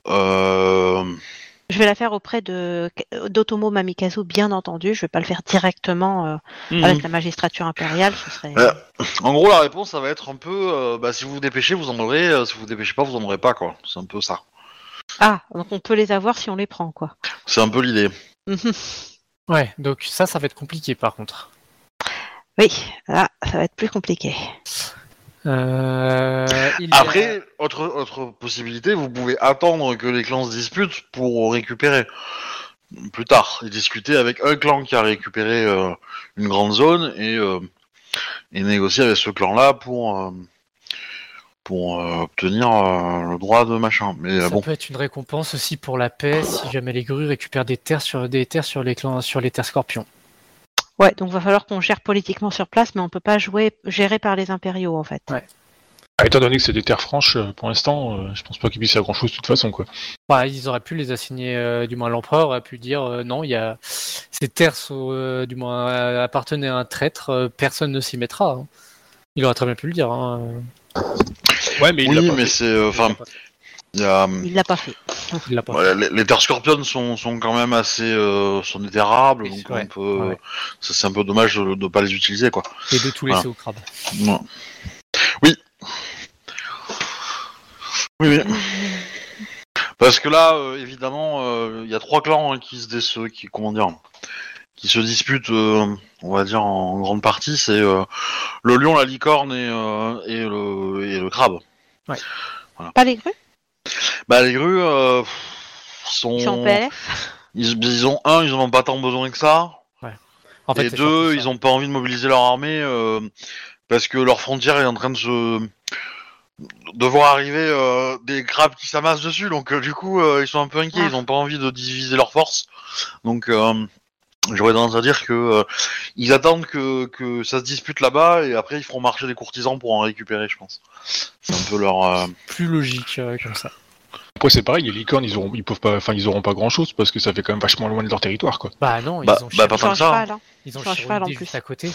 euh, Je vais la faire auprès de d'Otomo Mamikazu, bien entendu. Je vais pas le faire directement euh, Mhm. avec la magistrature impériale. Ce serait. Euh, En gros, la réponse, ça va être un peu. euh, bah, si vous vous dépêchez, vous en aurez. euh, si vous vous dépêchez pas, vous en aurez pas, quoi. C'est un peu ça. Ah, donc on peut les avoir si on les prend, quoi. C'est un peu l'idée. Mhm. Ouais, donc ça, ça va être compliqué par contre. oui, là, ça va être plus compliqué. Euh, il y a- Après, autre, autre possibilité, vous pouvez attendre que les clans se disputent pour récupérer. Plus tard, et discuter avec un clan qui a récupéré euh, une grande zone et, euh, et négocier avec ce clan-là pour, euh, pour euh, obtenir euh, le droit de machin. Mais euh, ça bon, peut être une récompense aussi pour la paix si jamais les grues récupèrent des terres sur des terres sur les clans sur les terres scorpions. Ouais, donc va falloir qu'on gère politiquement sur place, mais on peut pas jouer géré par les impériaux, en fait. Ah, étant donné que c'est des terres franches, pour l'instant, euh, je pense pas qu'ils puissent faire grand chose de toute façon, quoi. Bah, ils auraient pu les assigner, euh, du moins l'empereur aurait pu dire euh, non, il y a ces terres sont, euh, du moins euh, appartenaient à un traître, euh, personne ne s'y mettra. hein. Il aurait très bien pu le dire. hein. Ouais, mais il l'a oui, pas mais fait. c'est. euh, Enfin, il y a. euh, Il l'a pas fait. Il l'a pas. ouais, les, les terres scorpionnes sont, sont quand même assez. euh, sont déterrables, Oui, donc ouais, on peut. ouais, ouais. ça, C'est un peu dommage de ne pas les utiliser, quoi. Et de tout laisser au crabe. Ouais. Oui. Oui, oui. Parce que là, euh, évidemment, euh, il y a trois clans hein, qui se dé- qui comment dire, qui se disputent, euh, on va dire en grande partie, c'est euh, le lion, la licorne et, euh, et le et le crabe. Pas les grues Bah les grues euh, sont, Ils sont en PLF ils, ils ont un, ils en ont pas tant besoin que ça. En fait, et deux, ils ont pas envie de mobiliser leur armée euh, parce que leur frontière est en train de se de voir arriver euh, des crabes qui s'amassent dessus. Donc euh, du coup, euh, ils sont un peu inquiets. Ah. Ils ont pas envie de diviser leurs forces. Donc euh, j'aurais tendance à dire que euh, ils attendent que, que ça se dispute là-bas et après ils feront marcher des courtisans pour en récupérer, je pense. C'est un peu leur. euh, plus logique euh, comme ça. Après, c'est pareil, les licornes, ils auront, ils peuvent pas, enfin, ils auront pas grand chose parce que ça fait quand même vachement loin de leur territoire, quoi. Bah non, Bah- ils ont bah, pas ça. cheval, hein. ils ont Chiro cheval, en plus. juste à côté.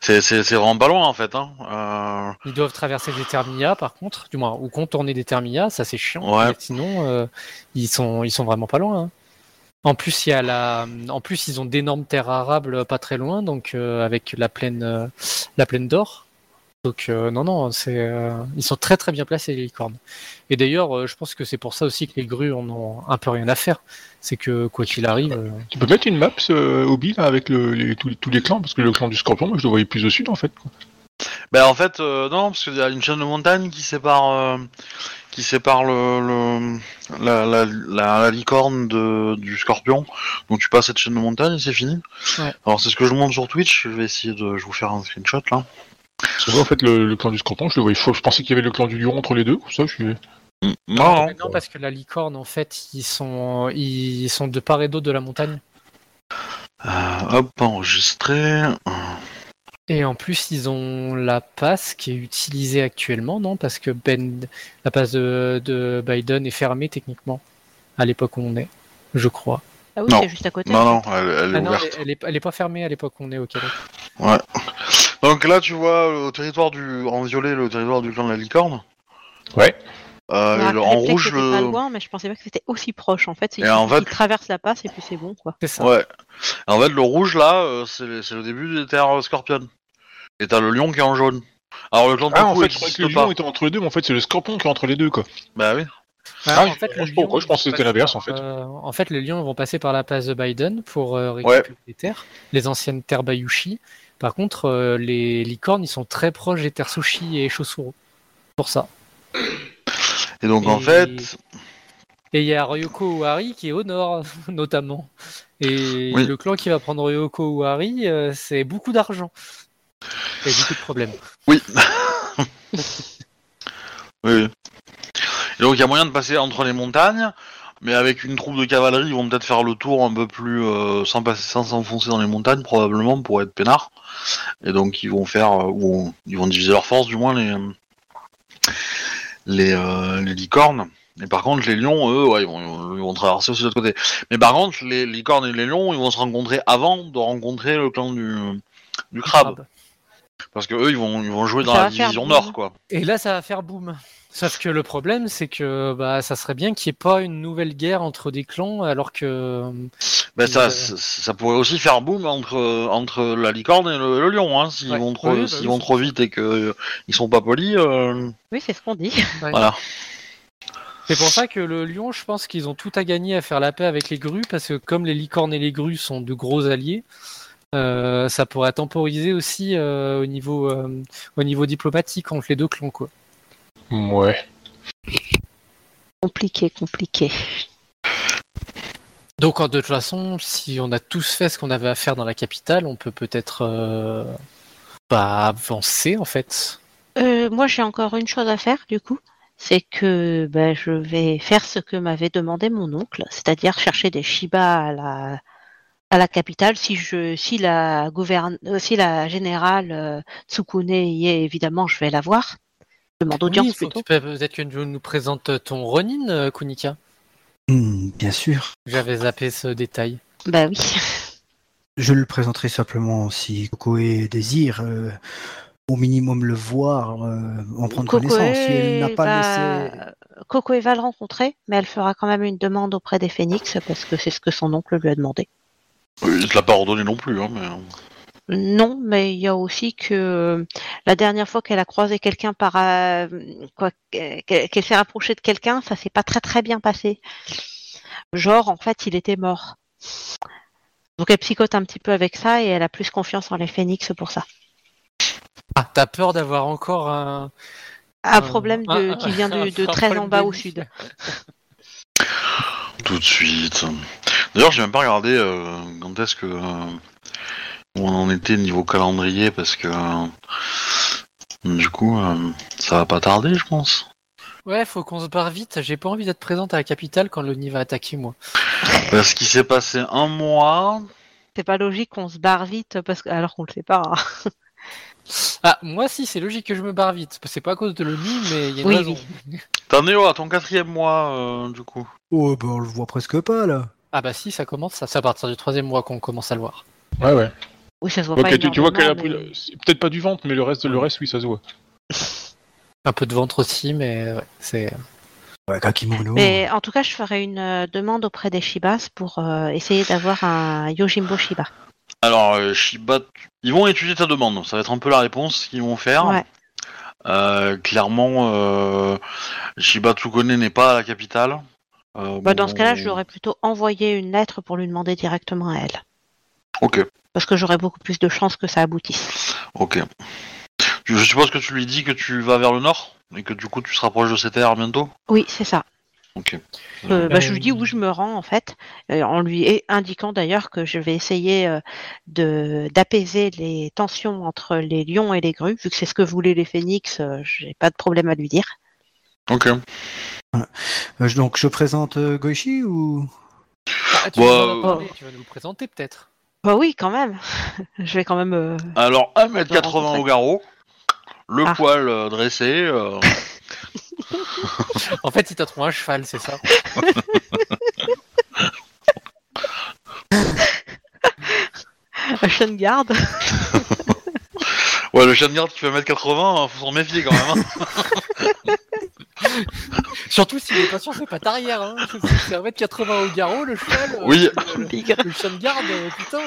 C'est c'est c'est vraiment pas loin en fait. Hein. Euh, Ils doivent traverser des termia par contre, du moins, ou contourner des termia, ça c'est chiant. Ouais. mais sinon, euh, ils sont ils sont vraiment pas loin. hein. En plus, il y a la, en plus ils ont d'énormes terres arables pas très loin, donc euh, avec la plaine, euh, la plaine d'or. Donc euh, non non, c'est, euh, ils sont très très bien placés les licornes. Et d'ailleurs, euh, je pense que c'est pour ça aussi que les grues en ont un peu rien à faire. C'est que quoi qu'il arrive, euh, Tu peux mettre une map, ce hobby, là, avec le, les- tous, tous les clans, parce que le clan du scorpion, moi, je le voyais plus au sud, en fait, quoi. Ben en fait euh, non parce qu'il y a une chaîne de montagne qui sépare euh, qui sépare le, le la, la, la, la licorne de, du scorpion. Donc tu passes cette chaîne de montagne et c'est fini. Ouais. Alors c'est ce que je montre sur Twitch. Je vais essayer de je vais vous faire un screenshot là. Parce que moi, en fait, le, le clan du scorpion, je le voyais faux. Je pensais qu'il y avait le clan du lion entre les deux, ça, je suis... Non, non. Mais non, parce que la licorne, en fait, ils sont, ils sont de part et d'autre de la montagne. Euh, hop enregistré. Et en plus, ils ont la passe qui est utilisée actuellement, non? Parce que Ben, la passe de, de Biden est fermée techniquement à l'époque où on est, je crois. Ah oui, Non. c'est juste à côté. Non, non, elle, elle est Ah non, ouverte. elle, elle est, elle est pas fermée à l'époque où on est au Québec. Donc là, tu vois le territoire du en violet, le territoire du clan de la licorne. Ouais. Euh, le- rappelais en rouge, c'était pas le. loin, mais je pensais pas que c'était aussi proche. En fait, Et en fait- traverse la passe et puis c'est bon, quoi. C'est ça. Ouais. Et en fait, le rouge là, euh, c'est le début des terres Scorpion. Et t'as le lion qui est en jaune. Alors le clan de Ah, en fait, je croyais que le pas. lion était entre les deux, mais en fait, c'est le scorpion qui est entre les deux, quoi. Bah oui. Ah, en fait, je pas pourquoi, lion, je pense que c'était l'inverse, en passer fait. par, euh, en fait, les lions vont passer par la place de Biden pour euh, récupérer les terres, les anciennes terres Bayushi. Par contre, euh, les licornes, ils sont très proches des terres Sushi et Chosuro. Pour ça. Et donc en Et- fait, Et il y a Ryoko Uhari qui est au nord, notamment. Et Oui. le clan qui va prendre Ryoko Uhari, euh, c'est beaucoup d'argent. Beaucoup de problèmes. oui. oui. Et donc il y a moyen de passer entre les montagnes, mais avec une troupe de cavalerie, ils vont peut-être faire le tour un peu plus euh, sans passer, sans s'enfoncer dans les montagnes probablement pour être peinards. Et donc ils vont faire, euh, ou ils vont diviser leur force du moins les les, euh, les licornes. Et par contre les lions, eux, ouais, ils vont, ils vont traverser aussi de l'autre côté. Mais par contre les licornes et les lions, ils vont se rencontrer avant de rencontrer le clan du du crabe, parce que eux ils vont ils vont jouer dans Ça la division boum. nord quoi. Et là, ça va faire boum. Sauf que le problème, c'est que bah, ça serait bien qu'il n'y ait pas une nouvelle guerre entre des clans, alors que. Ben ça, Euh, ça, ça pourrait aussi faire boom entre, entre la licorne et le, le lion, hein, s'ils Ouais. vont trop, Oui, bah oui, vont trop vite et que euh, ils sont pas polis. euh, Oui, c'est ce qu'on dit. Voilà. C'est pour ça que le lion, je pense qu'ils ont tout à gagner à faire la paix avec les grues, parce que comme les licornes et les grues sont de gros alliés, euh, ça pourrait temporiser aussi euh, au, niveau, euh, au niveau diplomatique entre les deux clans. Quoi. Ouais. Compliqué, compliqué. Donc de toute façon, si on a tous fait ce qu'on avait à faire dans la capitale, on peut peut-être euh, bah, avancer en fait. Euh, moi, j'ai encore une chose à faire, du coup. C'est que ben, je vais faire ce que m'avait demandé mon oncle, c'est-à-dire chercher des Shiba à la, à la capitale. Si, je, si, la, gouverne, euh, si la générale euh, Tsukune y est, évidemment, je vais la voir. Je demande audience Oui, plutôt. tu peux- peut-être que tu nous présentes ton Ronin, euh, Kunika. Hmm, bien sûr. J'avais zappé ce détail. Bah oui. Je le présenterai simplement si Kokoe désire euh, au minimum le voir, euh, en prendre connaissance. Si elle n'a pas va... laissé. Kokoe va le rencontrer, mais elle fera quand même une demande auprès des Phénix parce que c'est ce que son oncle lui a demandé. Il te l'a pas ordonné non plus, hein, mais. Non, mais il y a aussi que euh, la dernière fois qu'elle a croisé quelqu'un par euh, quoi qu'elle s'est rapprochée de quelqu'un, ça s'est pas très très bien passé. Genre en fait, il était mort. Donc elle psychote un petit peu avec ça et elle a plus confiance en les phénix pour ça. Ah, t'as peur d'avoir encore un. Un Euh, problème de, un- qui vient de, très en bas au sud. Tout de suite. D'ailleurs, j'ai même pas regardé euh, quand est-ce que euh, où on en était niveau calendrier parce que euh, du coup, euh, ça va pas tarder, je pense. Ouais, faut qu'on se barre vite. J'ai pas envie d'être présente à la capitale quand l'ONI va attaquer, moi. Parce qu'il s'est passé un mois. C'est pas logique qu'on se barre vite parce que alors qu'on le sait pas. hein. Ah, moi, si, c'est logique que je me barre vite. C'est pas à cause de l'ONI, mais il y a une Oui, raison. T'en es où à ton quatrième mois, euh, du coup? Oh, ben on le voit presque pas là. Ah, bah si, ça commence. Ça, c'est à partir du troisième mois qu'on commence à le voir. Ouais, ouais. Oui, ça se voit pas Ok, tu, tu vois qu'elle a pris. Peut-être pas du ventre, mais le reste, le reste, oui, ça se voit. Un peu de ventre aussi, mais ouais, c'est. Ouais, Kakimono. Mais en tout cas, je ferai une euh, demande auprès des Shibas pour euh, essayer d'avoir un Yojimbo Shiba. Alors, euh, Shiba, ils vont étudier ta demande. Ça va être un peu la réponse qu'ils vont faire. Ouais. Euh, clairement, euh, Shiba Tsukone n'est pas à la capitale. Euh, Bah, dans ce cas-là, bon, je lui aurais plutôt envoyé une lettre pour lui demander directement à elle. Ok, Parce que j'aurais beaucoup plus de chances que ça aboutisse. ok. Je je suppose que tu lui dis que tu vas vers le nord et que du coup tu te rapproches de ces terres bientôt? Oui, c'est ça. Ok. Euh, bah, je Euh, lui dis où je me rends en fait, euh, en lui indiquant d'ailleurs que je vais essayer euh, de d'apaiser les tensions entre les lions et les grues, vu que c'est ce que voulaient les phénix, euh, j'ai pas de problème à lui dire. Ok. Euh, donc je présente euh, Goichi ou? Ah, tu, Bah, vas nous en euh, parler, tu vas nous le présenter peut-être. Bah oui, quand même. je vais quand même. euh, Alors 1m80 rencontrer. au garrot, le Ah. poil euh, dressé. euh, En fait, il t'a trouvé un cheval, c'est ça Russian Guard. Ouais, le chien de garde qui fait 1m80, faut s'en méfier quand même. hein. Surtout s'il est pas sur ses pattes arrière. Hein. C'est 1m80 au garrot, le cheval. euh, Oui. Le, chien de garde, euh, putain.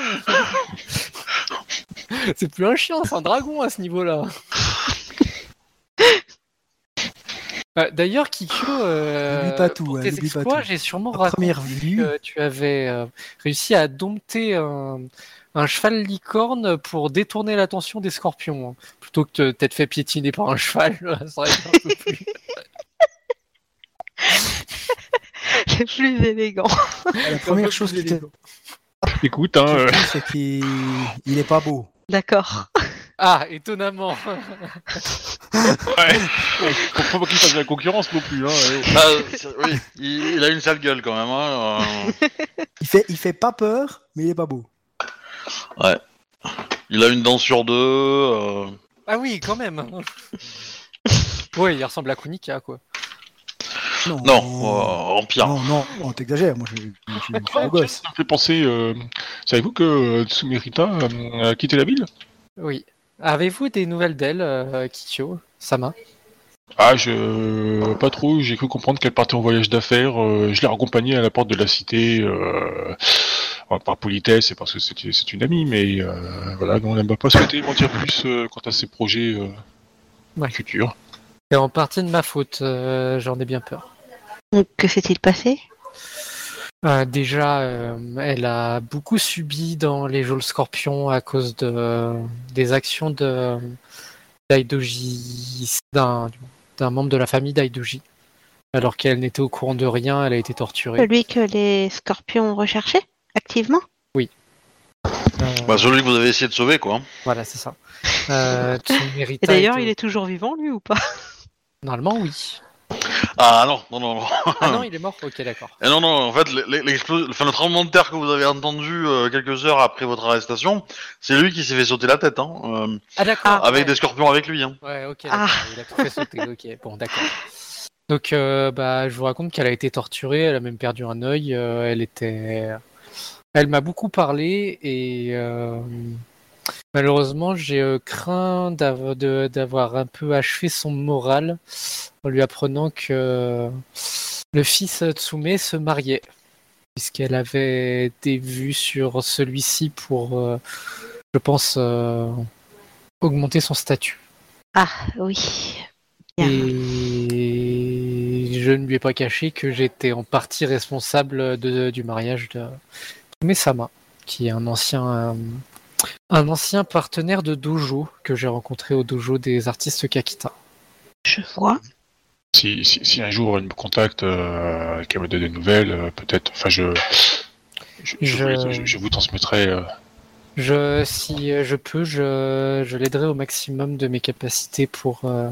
c'est plus un chien, c'est un dragon à ce niveau-là. Euh, D'ailleurs, Kikyo, euh, pas tout, pour hein, tes pas exploits, j'ai sûrement À première raconté vue. que tu avais euh, réussi à dompter un, un cheval licorne pour détourner l'attention des scorpions. hein. Plutôt que de t'être fait piétiner par un cheval, ça aurait été un peu plus... C'est plus élégant. La première chose qui te Écoute, hein, euh, c'est qu'il il est pas beau. D'accord. Ah, étonnamment ouais. Faut pas qu'il fasse de la concurrence non plus. Hein, ouais. Ah, c'est- oui, il, il a une sale gueule quand même. Hein. euh. Il fait, il fait pas peur, mais il est pas beau. Il a une dent sur deux. euh. Ah oui, quand même Oui, il ressemble à Kunika, quoi. Non, Non, euh, en pire. non, non, non, t'exagères. Moi, je, je, je suis un gosse. Ça me fait penser. Euh... Savez-vous que euh, Tsumerita euh, a quitté la ville? Oui. Avez-vous des nouvelles d'elle, euh, Kikyo Sama? Ah, je. Pas trop. J'ai cru comprendre qu'elle partait en voyage d'affaires. euh, je l'ai raccompagnée à la porte de la cité. Euh... par politesse et parce que c'est une amie, mais euh, voilà, non, elle m'a pas souhaité m'en dire plus euh, quant à ses projets euh, Ouais. futurs. C'est en partie de ma faute, euh, j'en ai bien peur. Donc, que s'est-il passé? Euh, déjà, euh, elle a beaucoup subi dans les geôles scorpions à cause de, des actions de d'Aidoji, d'un d'un membre de la famille d'Aidoji. Alors qu'elle n'était au courant de rien, elle a été torturée. Celui que les scorpions recherchaient activement? Euh, Bah, celui que vous avez essayé de sauver, quoi. Voilà, c'est ça. Euh, Et d'ailleurs, il est toujours vivant, lui, ou pas? Normalement, oui. Ah non, non, non. non. Ah non, il est mort Ok, d'accord. Et non, non, en fait, enfin, le tremblement de terre que vous avez entendu euh, quelques heures après votre arrestation, c'est lui qui s'est fait sauter la tête, hein, euh, Ah d'accord. avec ouais. des scorpions avec lui. Hein. Ouais, ok, Ah. d'accord, il a tout fait sauter. Ok, bon, d'accord. Donc, euh, bah, je vous raconte qu'elle a été torturée, elle a même perdu un œil. euh, elle était, elle m'a beaucoup parlé et euh, malheureusement, j'ai euh, craint d'avoir un peu achevé son moral en lui apprenant que le fils Tsume se mariait, puisqu'elle avait des vues sur celui-ci pour, euh, je pense, euh, augmenter son statut. Ah, oui. Bien. Et je ne lui ai pas caché que j'étais en partie responsable de- du mariage de Mesama, qui est un ancien, euh, un ancien partenaire de dojo que j'ai rencontré au dojo des artistes Kakita. Je vois. Si, si, si un jour elle me contacte, euh, qu'elle me donne des nouvelles, euh, peut-être. Enfin, je. Je, je, Je- vous- je- je vous transmettrai. euh, Je, si je peux, je, je l'aiderai au maximum de mes capacités pour, euh,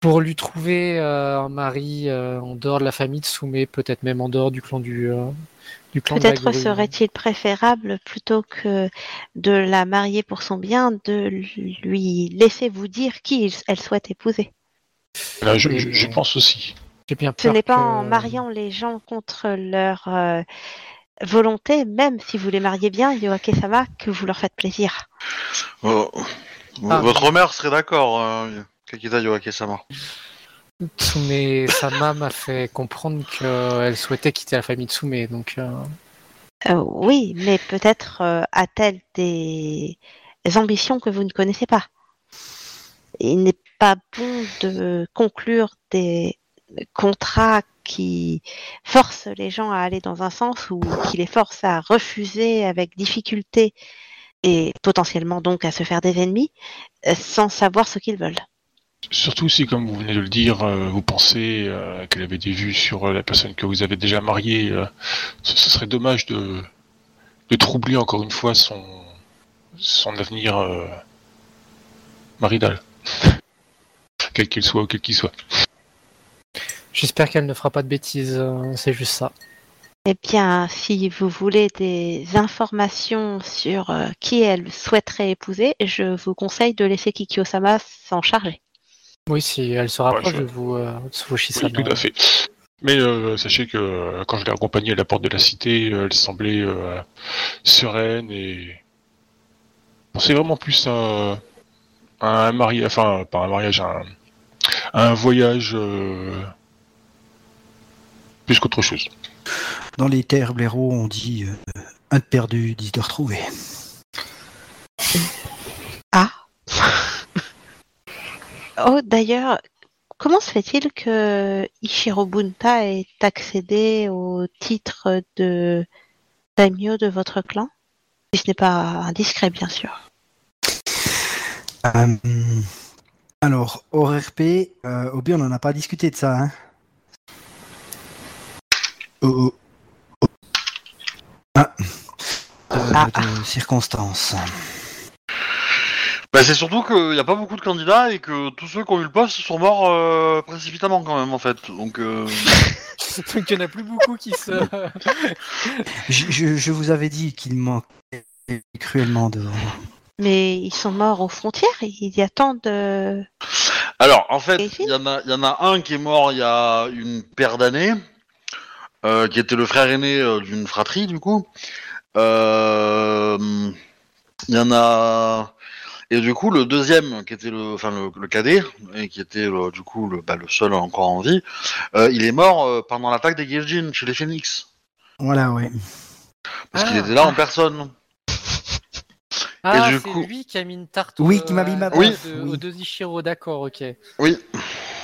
pour lui trouver euh, un mari euh, en dehors de la famille de Soumé, peut-être même en dehors du clan du, euh, du clan de Peut-être serait-il préférable, plutôt que de la marier pour son bien, de lui laisser vous dire qui elle souhaite épouser. là, je, Et- je, je pense aussi. Bien Ce n'est pas que- en mariant les gens contre leur euh, volonté, même si vous les mariez bien, Yoake-sama, que vous leur faites plaisir. Euh, Ah. Votre mère serait d'accord, euh, Kakita Yoake-sama. Tsume Sama m'a fait comprendre qu'elle souhaitait quitter la famille Tsume, donc euh, Euh, oui, mais peut-être euh, a-t-elle des ambitions que vous ne connaissez pas? Il n'est pas bon de conclure des contrats qui forcent les gens à aller dans un sens ou qui les forcent à refuser avec difficulté et potentiellement donc à se faire des ennemis euh, sans savoir ce qu'ils veulent. Surtout si, comme vous venez de le dire, euh, vous pensez euh, qu'elle avait des vues sur euh, la personne que vous avez déjà mariée, ce, ce serait dommage de, de troubler encore une fois son, son avenir euh, maridal. Quel qu'il soit ou quel qu'il soit. j'espère qu'elle ne fera pas de bêtises, c'est juste ça. Eh bien, si vous voulez des informations sur euh, qui elle souhaiterait épouser, je vous conseille de laisser Kikyo-sama s'en charger. Oui, si elle se rapproche je- de vous, euh. Oui, tout à fait. Mais euh, sachez que euh, quand je l'ai accompagnée à la porte de la cité, euh, elle semblait euh, sereine et, C'est vraiment plus un, un mariage, enfin pas un mariage, un, un voyage euh, plus qu'autre chose. Dans les terres blaireaux, on dit euh, un de perdu, dix de retrouvé. Ah. oh, d'ailleurs, comment se fait-il que Ichiro Bunta ait accédé au titre de daimyo de votre clan? Si ce n'est pas indiscret, bien sûr. Euh, alors, au RP, euh, Obi, on n'en a pas discuté de ça. Hein? Oh, oh, oh. Ah. Euh, Ah. de circonstances. Bah, c'est surtout qu'il n'y a pas beaucoup de candidats et que tous ceux qui ont eu le poste sont morts euh, précipitamment quand même en fait. Donc euh, Donc il n'y en a plus beaucoup qui se. Je, je- je vous avais dit qu'il manquait cruellement de. Mais ils sont morts aux frontières Il y a tant de... Alors, en fait, il y, en a- il y en a un qui est mort il y a une paire d'années, euh, qui était le frère aîné euh, d'une fratrie, du coup. Euh, Il y en a... Et du coup, le deuxième, qui était le, enfin, le, le cadet, et qui était le- du coup le, bah, le seul encore en vie, euh, il est mort euh, pendant l'attaque des Gaijin chez les Phoenix. Voilà, ouais. Parce qu'il Ah. était là en personne. Ah, du c'est coup- lui qui a mis une tarte Oui, au- qui m'a mis ma Oui. de- Oui. aux deux Ichiro, d'accord, ok. Oui.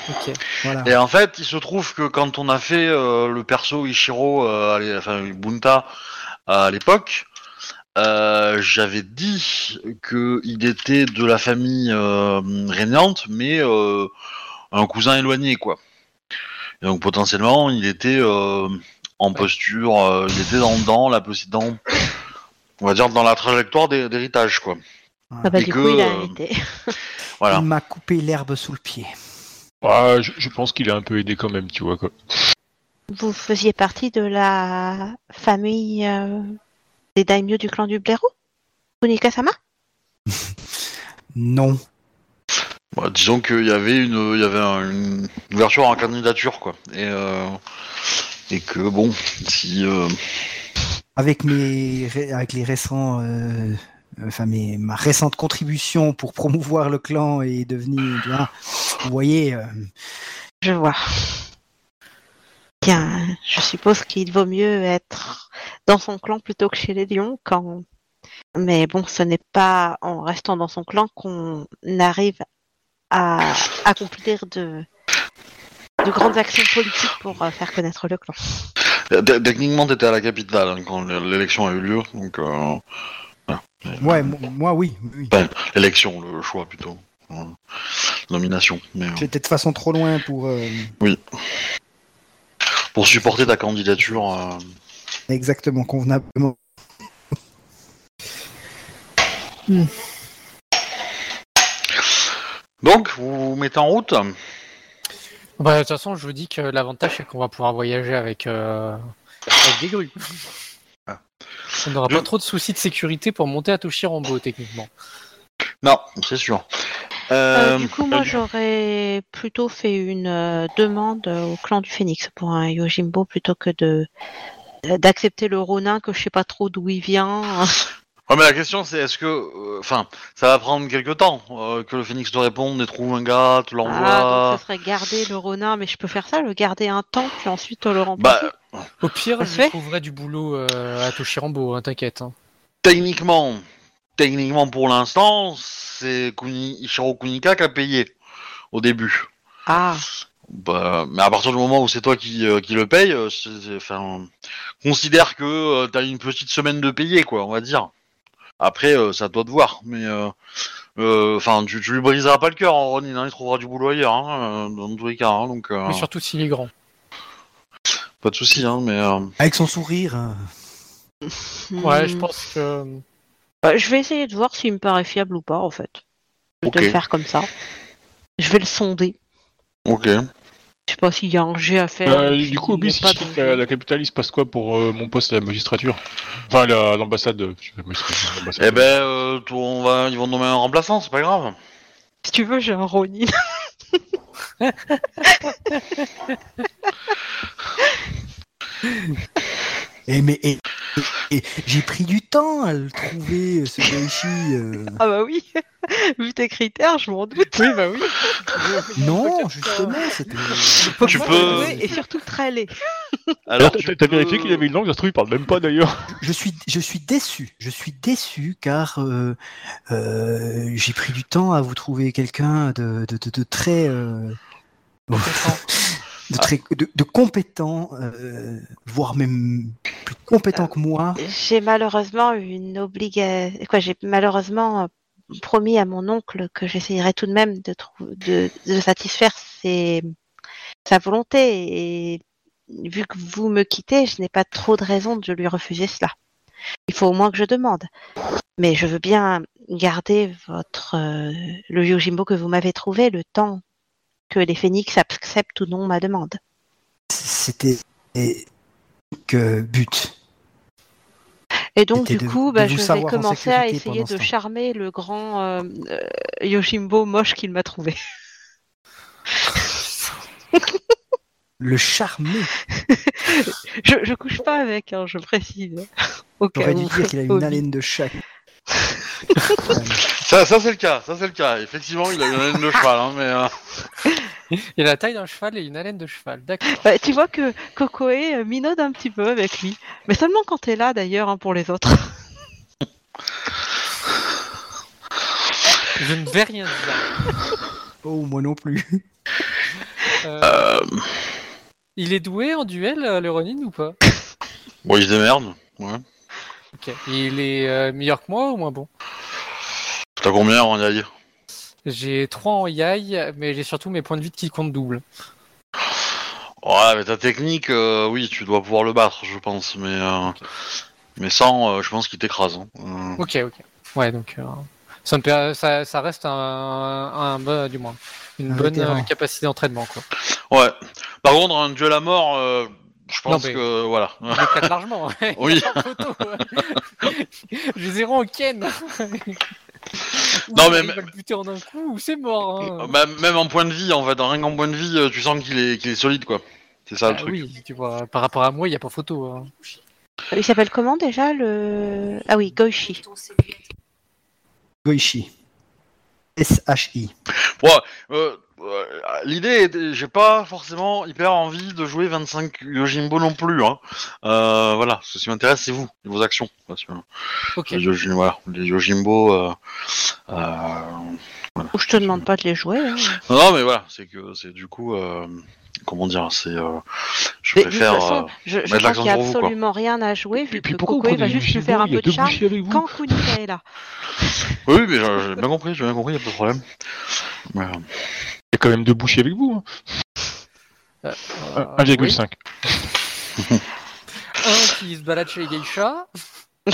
Ok. Voilà. Et en fait, il se trouve que quand on a fait euh, le perso Ichiro, euh, enfin Bunta à l'époque, euh, j'avais dit qu'il était de la famille euh, régnante, mais euh, un cousin éloigné, quoi. Et donc potentiellement, il était euh, en posture, euh, il était dans, dans la dans, on va dire dans la trajectoire d'hé- d'héritage, quoi. Ah bah, Et du que, coup, il a hérité. Voilà. Il m'a coupé l'herbe sous le pied. Ah, je, je pense qu'il a un peu aidé quand même, tu vois. Quoi. Vous faisiez partie de la famille euh, des daimyo du clan du blaireau? Kunika-sama Non. Bah, disons qu'il y avait une, il y avait un- une ouverture en candidature, quoi. Et, euh, et que bon, si euh, Avec mes, ré- avec les récents, euh, enfin mes, ma récente contribution pour promouvoir le clan et devenir, tu vois, vous voyez, euh, Je vois. Bien, je suppose qu'il vaut mieux être dans son clan plutôt que chez les lions quand. Mais bon, ce n'est pas en restant dans son clan qu'on arrive à accomplir de, de grandes actions politiques pour euh, faire connaître le clan. t- techniquement t'étais à la capitale hein, quand l'élection a eu lieu, donc euh, ouais, mo- moi oui, oui. l'élection, le choix plutôt, Euh, nomination. Mais euh, J'étais de façon trop loin pour euh, pour supporter ta candidature, euh, exactement convenablement. donc vous vous mettez en route? Bah, de toute façon, je vous dis que l'avantage, c'est qu'on va pouvoir voyager avec, euh, avec des grues. Ah. On n'aura Je- pas trop de soucis de sécurité pour monter à Toshirambo, techniquement. Non, c'est sûr. Euh, Euh, du coup, moi, j'aurais plutôt fait une euh, demande au clan du Phénix pour un Yojimbo plutôt que de d'accepter le Ronin que je sais pas trop d'où il vient. Ouais, mais la question c'est est-ce que, euh, enfin, ça va prendre quelques temps euh, que le Phoenix te réponde et trouve un gars, te l'envoie. Ah, donc ce serait garder le Ronin, mais je peux faire ça, le garder un temps, puis ensuite le remplacer. bah, Au pire, Ça je trouverai du boulot euh, à Toshirambo, hein, t'inquiète. hein. techniquement, techniquement pour l'instant, c'est Kuni, Ichiro Kunika qui a payé au début. Ah, Bah, mais à partir du moment où c'est toi qui, euh, qui le paye, euh, c'est- c'est- enfin, considère que euh, t'as une petite semaine de payer, quoi, on va dire. Après, euh, c'est à toi de voir, mais euh, euh, enfin, tu, tu lui briseras pas le cœur, hein, Ronin, hein, il trouvera du boulot ailleurs, hein, dans tous les cas, hein, donc euh, Mais surtout s'il est grand. pas de souci, hein, mais euh, Avec son sourire. hein. Ouais, je hmm. pense que. Bah, je vais essayer de voir s'il me paraît fiable ou pas, en fait. De Ok. le faire comme ça. Je vais le sonder. ok. Je sais pas s'il y a un jet à faire. Euh, s'il du coup, Obi, si je la, la capitale, il se passe quoi pour euh, mon poste à la magistrature? Enfin, la- l'ambassade. euh, la. Eh ben, euh, on va, ils vont nommer un remplaçant, c'est pas grave. Si tu veux, j'ai un Ronin. Et mais et, et- et j'ai pris du temps à le trouver, ce Goichi. euh. Ah bah oui, vu tes critères, je m'en doute. Oui, bah oui. Non, justement, c'était. Tu peux- et surtout très laid. Alors, tu t'as peux- vérifié qu'il avait une langue, ça se trouve, il parle même pas d'ailleurs. Je suis, je suis déçu. Je suis déçu car euh, euh, j'ai pris du temps à vous trouver quelqu'un de, de, de, de très, euh, de très, de, de compétent, euh, voire même plus compétent que moi. J'ai malheureusement une obligation. Quoi, j'ai malheureusement euh, promis à mon oncle que j'essayerais tout de même de, de, de satisfaire ses, sa volonté. Et vu que vous me quittez, je n'ai pas trop de raison de lui refuser cela. Il faut au moins que je demande. Mais je veux bien garder votre euh, le Yojimbo que vous m'avez trouvé le temps que les phénix acceptent ou non ma demande. C'était que but. Et donc, du de- coup, bah, je vais commencer à essayer de charmer le grand euh, Yojimbo moche qu'il m'a trouvé. Le charmer. Je, je couche pas avec, hein, je précise. Cas J'aurais dû dire qu'il a une haleine de chat. Ça, ça c'est le cas, ça c'est le cas. Effectivement, il a une haleine de cheval, hein, mais euh, Il a la taille d'un cheval et une haleine de cheval. D'accord. Bah, tu vois que Kokoe euh, minaude un petit peu avec lui. Mais seulement quand t'es là, d'ailleurs, hein, pour les autres. Je ne vais rien dire. Oh, moi non plus. Euh, euh, Il est doué en duel, euh, le Ronin, ou pas? Bon, il se démerde. Ouais. Ok. Il est euh, meilleur que moi ou moins bon? T'as combien en yaï J'ai 3 en yai, mais j'ai surtout mes points de vie qui comptent double. Ouais, mais ta technique, euh, oui, tu dois pouvoir le battre, je pense, mais euh, mais sans, euh, je pense qu'il t'écrase. Hein. Euh, Ok, ok. Ouais, donc euh, ça, me ça, ça reste un, un bon, du moins, une Un bonne euh, capacité d'entraînement, quoi. Ouais. Par contre, un duel à mort, euh, je pense Non, mais- que voilà. Il m'éclate largement. ouais. Oui. Ouais. J'ai zéro en Ken. Non, mais- Il va le buter en un coup ou c'est mort. hein. Bah, même en point de vie, en fait, rien qu'en point de vie, euh, tu sens qu'il est qu'il est solide, quoi. C'est ça le Ah truc. oui, tu vois, par rapport à moi, il n'y a pas photo. hein. Il s'appelle comment déjà le. Ah oui, Goichi. Goichi. S-H-I. Ouais, euh, euh, l'idée, est- j'ai pas forcément hyper envie de jouer 25 Yojimbo non plus. Hein. Euh, voilà, ce qui m'intéresse, c'est vous, et vos actions. Parce que Ok. les, Yoji- voilà, les Yojimbo. Euh, euh, Ou je te demande pas de les jouer. hein. Non, non, mais voilà, c'est que c'est du coup, euh, comment dire, c'est, euh, je Mais de toute préfère. façon, euh, je, je crois qu'il n'y a vous, absolument rien à jouer vu Et puis que pourquoi vous Kokoe va juste nous faire un peu de il charme quand Kunika est là. Oui, mais j'ai bien compris, j'ai bien compris, y a pas de problème. Mais, euh, Il y a quand même deux bouchées avec vous. hein. Euh, 1,5. oui. Un qui se balade chez les geishas.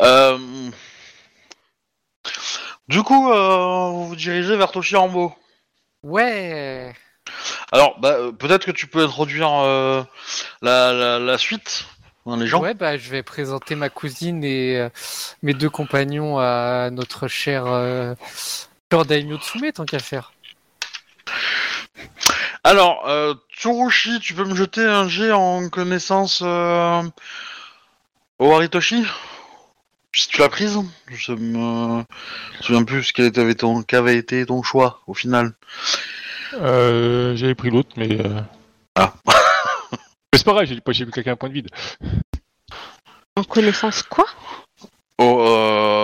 euh, du coup, euh, vous vous dirigez vers Toshirambo. Ouais. Alors, bah, euh, peut-être que tu peux introduire euh, la, la, la suite, hein, les gens. Ouais, bah, je vais présenter ma cousine et euh, mes deux compagnons à notre cher cher Daimyo Tsume, tant qu'à faire. Alors, euh, Tsurushi, tu peux me jeter un jet en connaissance euh, au Haritoshi Si tu l'as prise Je me souviens plus quel était ton, qu'avait été ton choix au final. Euh, J'avais pris l'autre, mais. euh, Ah. mais c'est pas grave, j'ai pas quelqu'un un point de vide. En connaissance quoi? Oh, euh,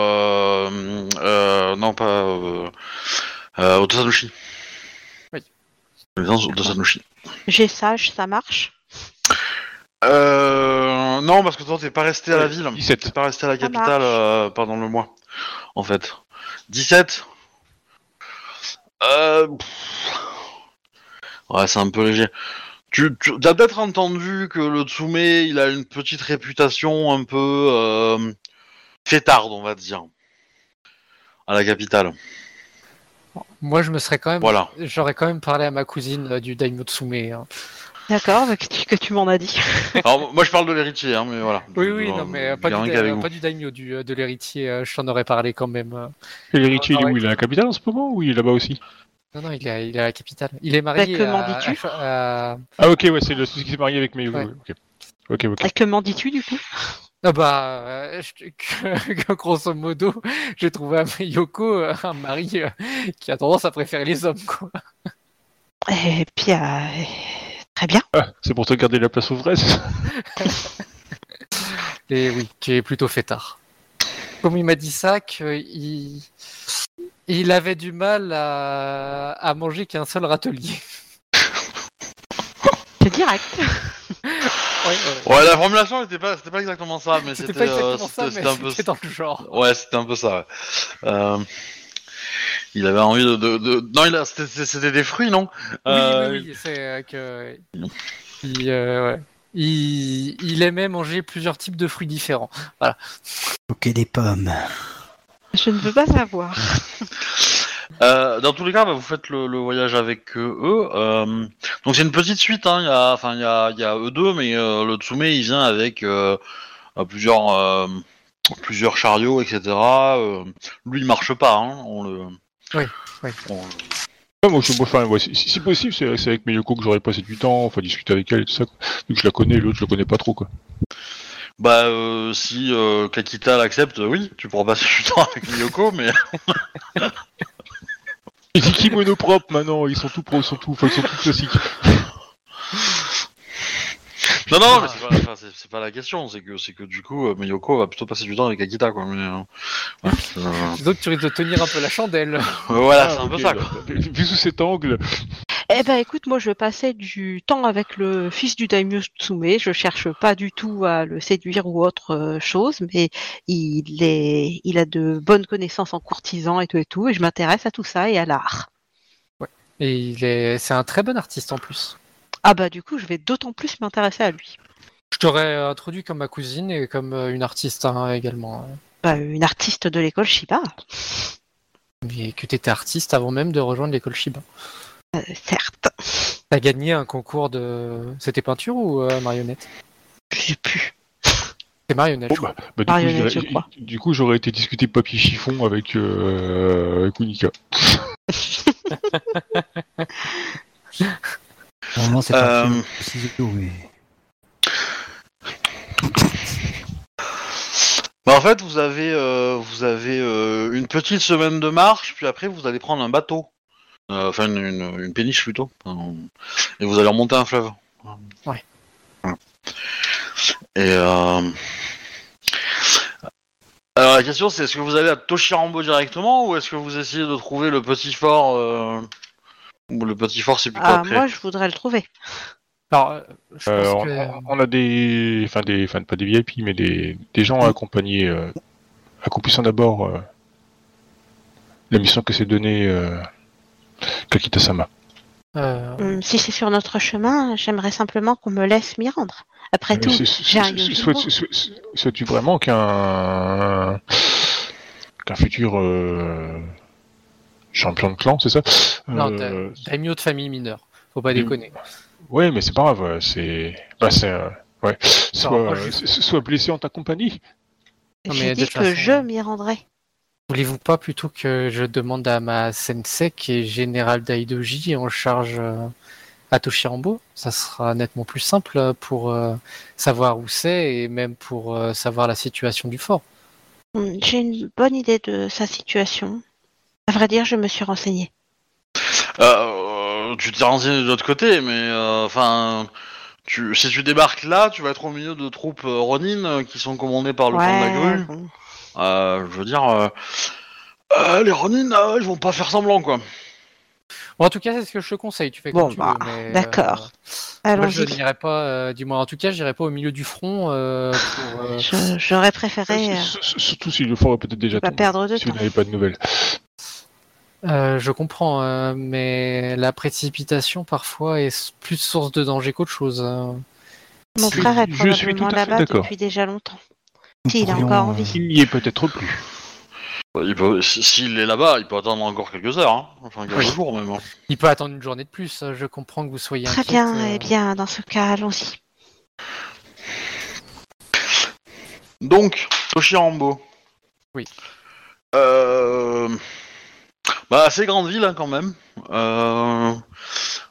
non, pas. Euh, euh, Otosanushi. Oui. Connaissance Otosanushi. J'ai sage, ça marche? Euh, non, parce que toi, t'es pas resté à la ville. 17. T'es pas resté à la capitale euh, pendant le mois, en fait. 17 euh... pff. Ouais, c'est un peu léger. Tu, tu as peut-être entendu que le Tsume, il a une petite réputation un peu euh, fêtarde, on va dire, à la capitale. Moi, je me serais quand même. Voilà. J'aurais quand même parlé à ma cousine euh, du Daimyo Tsume. hein. D'accord, bah, que tu, que tu m'en as dit. Alors, moi, je parle de l'héritier, hein, mais voilà. Oui, oui, non, mais euh, pas du, pas du Daimyo, du, euh, de l'héritier. euh, je t'en aurais parlé quand même. euh. Et l'héritier, il est Ah, où? Il est à la capitale en ce moment ou il est là-bas aussi? Non, non, il est, à- il est à la capitale. Il est marié que à- m'en dis-tu à- Ah ok, ouais, c'est le celui qui s'est marié avec Mayo. Ouais. ouais, Ok, ok, ok. Et que m'en dis-tu du coup Ah bah, euh, je- que, grosso modo, j'ai trouvé à Yoko euh, un mari euh, qui a tendance à préférer les hommes, quoi. Et puis, euh, très bien. Ah, c'est pour te garder la place au vrai, c'est ça? Et oui, qui est plutôt fêtard. Comme il m'a dit ça, qu'il il avait du mal à, à manger qu'un seul râtelier. C'est direct. Ouais, ouais. Ouais, la formulation c'était pas, c'était pas exactement ça, mais C'était euh, exactement ça, c'était- mais c'était un peu. dans le genre. Ouais, c'était un peu ça. Ouais. Euh, il avait envie de, de, de- non, il a, c'était, des fruits, non? Euh, Oui, oui, oui, c'est euh, que. Il, euh, ouais. il, il aimait manger plusieurs types de fruits différents. Ok, des pommes. Je ne veux pas savoir. Euh, dans tous les cas, bah, vous faites le, le voyage avec euh, eux. euh, donc c'est une petite suite. Hein. Il y a, enfin, il y a, il y a eux deux, mais euh, le Tsume il vient avec plusieurs, euh, plusieurs chariots, etc. Euh, lui, il marche pas. Hein. On le. Oui, oui. on- Ouais, moi, je, moi, enfin, ouais, si, si possible, c'est avec Miyoko que j'aurais passé du temps, enfin discuter avec elle et tout ça. Vu que je la connais, l'autre je la connais pas trop quoi. Bah, euh, si euh, Kakita l'accepte, oui, tu pourras passer du temps avec Miyoko, mais Les kimonos propres maintenant, ils sont tout pro, ils sont tout, enfin, ils sont tout classiques. non, non, mais c'est pas, enfin, c'est- c'est pas la question. C'est que, c'est que du coup, euh, Miyoko va plutôt passer du temps avec Kakita, quoi. Mais, euh, ouais, euh, Donc tu risques de tenir un peu la chandelle. voilà, Ah, c'est un peu ça, bah, quoi. bah, Vu sous cet angle, Eh ben écoute, moi je passer du temps avec le fils du daimyo Tsume. Je cherche pas du tout à le séduire ou autre euh, chose, mais il est, il a de bonnes connaissances en courtisan et tout et tout, et je m'intéresse à tout ça et à l'art. Et il est, c'est un très bon artiste en plus. Ah bah du coup, je vais d'autant plus m'intéresser à lui. Je t'aurais introduit comme ma cousine et comme euh, une artiste hein, également. Bah, une artiste de l'école Shiba, Mais que t'étais artiste avant même de rejoindre l'école Shiba. Euh, certes. T'as gagné un concours de. C'était peinture ou euh, marionnette? Je sais plus. C'est marionnette. Bon, je crois. bah, bah, du, coup, Marionnette, j'irais- je crois. du coup, j'aurais été discuter papier chiffon avec, euh, avec Unika. Normalement, c'est Euh, pas mais. Bah, en fait, vous avez, euh, vous avez euh, une petite semaine de marche, puis après, vous allez prendre un bateau. Euh, Enfin, une, une, péniche plutôt. Et vous allez remonter un fleuve. Ouais. Voilà. Et euh... Alors, la question, c'est est-ce que vous allez à Toshirambo directement, ou est-ce que vous essayez de trouver le petit fort euh, Ou le petit fort, c'est plutôt Ah, après moi je voudrais le trouver. Alors, euh, je Euh, pense on, que. on a des, enfin des, enfin pas des VIP, mais des, des gens à accompagner. Euh, accomplissant d'abord euh, la mission que s'est donnée euh, Kakita-sama. euh, Hum, si c'est sur notre chemin, j'aimerais simplement qu'on me laisse m'y rendre. Après tout, j'ai un Souhaites-tu vraiment qu'un qu'un futur euh, champion de clan, c'est ça? Non, Euh, daimyo de famille mineure. Faut pas déconner. Ouais, mais c'est pas grave. C'est, bah, c'est, euh, ouais. Soit, moi, je- euh, soit blessé en ta compagnie. J'ai dit que façon- je m'y rendrai. Voulez-vous pas plutôt que je demande à ma sensei qui est général d'Aidoji en charge euh, à Toshirambo Ça sera nettement plus simple pour euh, savoir où c'est et même pour euh, savoir la situation du fort. Hum, J'ai une bonne idée de sa situation. À vrai dire, je me suis renseignée. Euh, tu t'es renseigné de l'autre côté, mais euh, enfin, tu, si tu débarques là, tu vas être au milieu de troupes euh, Ronin euh, qui sont commandées par le camp de la grue. bon. Euh, je veux dire, euh, euh, les Ronin, euh, ils vont pas faire semblant, quoi. Bon, en tout cas, c'est ce que je te conseille. Tu fais Bon, comme tu bah, veux. mais, euh, d'accord. moi, je n'irai pas, euh, du moins, en tout cas, j'irai pas au milieu du front euh, euh, Je- J'aurais préféré euh, Surtout si le fort est peut-être déjà pas tombé. perdre de Si vous temps. n'avez pas de nouvelles. Euh, je comprends, euh, mais la précipitation parfois est plus source de danger qu'autre chose. hein. Mon Je- frère est je probablement là-bas d'accord. depuis déjà longtemps. S'il est pourrions, encore en euh, vie. Il n'y est peut-être plus. Il peut- s- S'il est là-bas, il peut attendre encore quelques heures, hein. enfin quelques Oui. jours même. hein. Il peut attendre une journée de plus. euh, Je comprends que vous soyez Très inquiète, bien, euh, eh bien, dans ce cas, allons-y. Donc, Toshirambo. Oui. Euh... Bah, assez grande ville hein, quand même. Euh,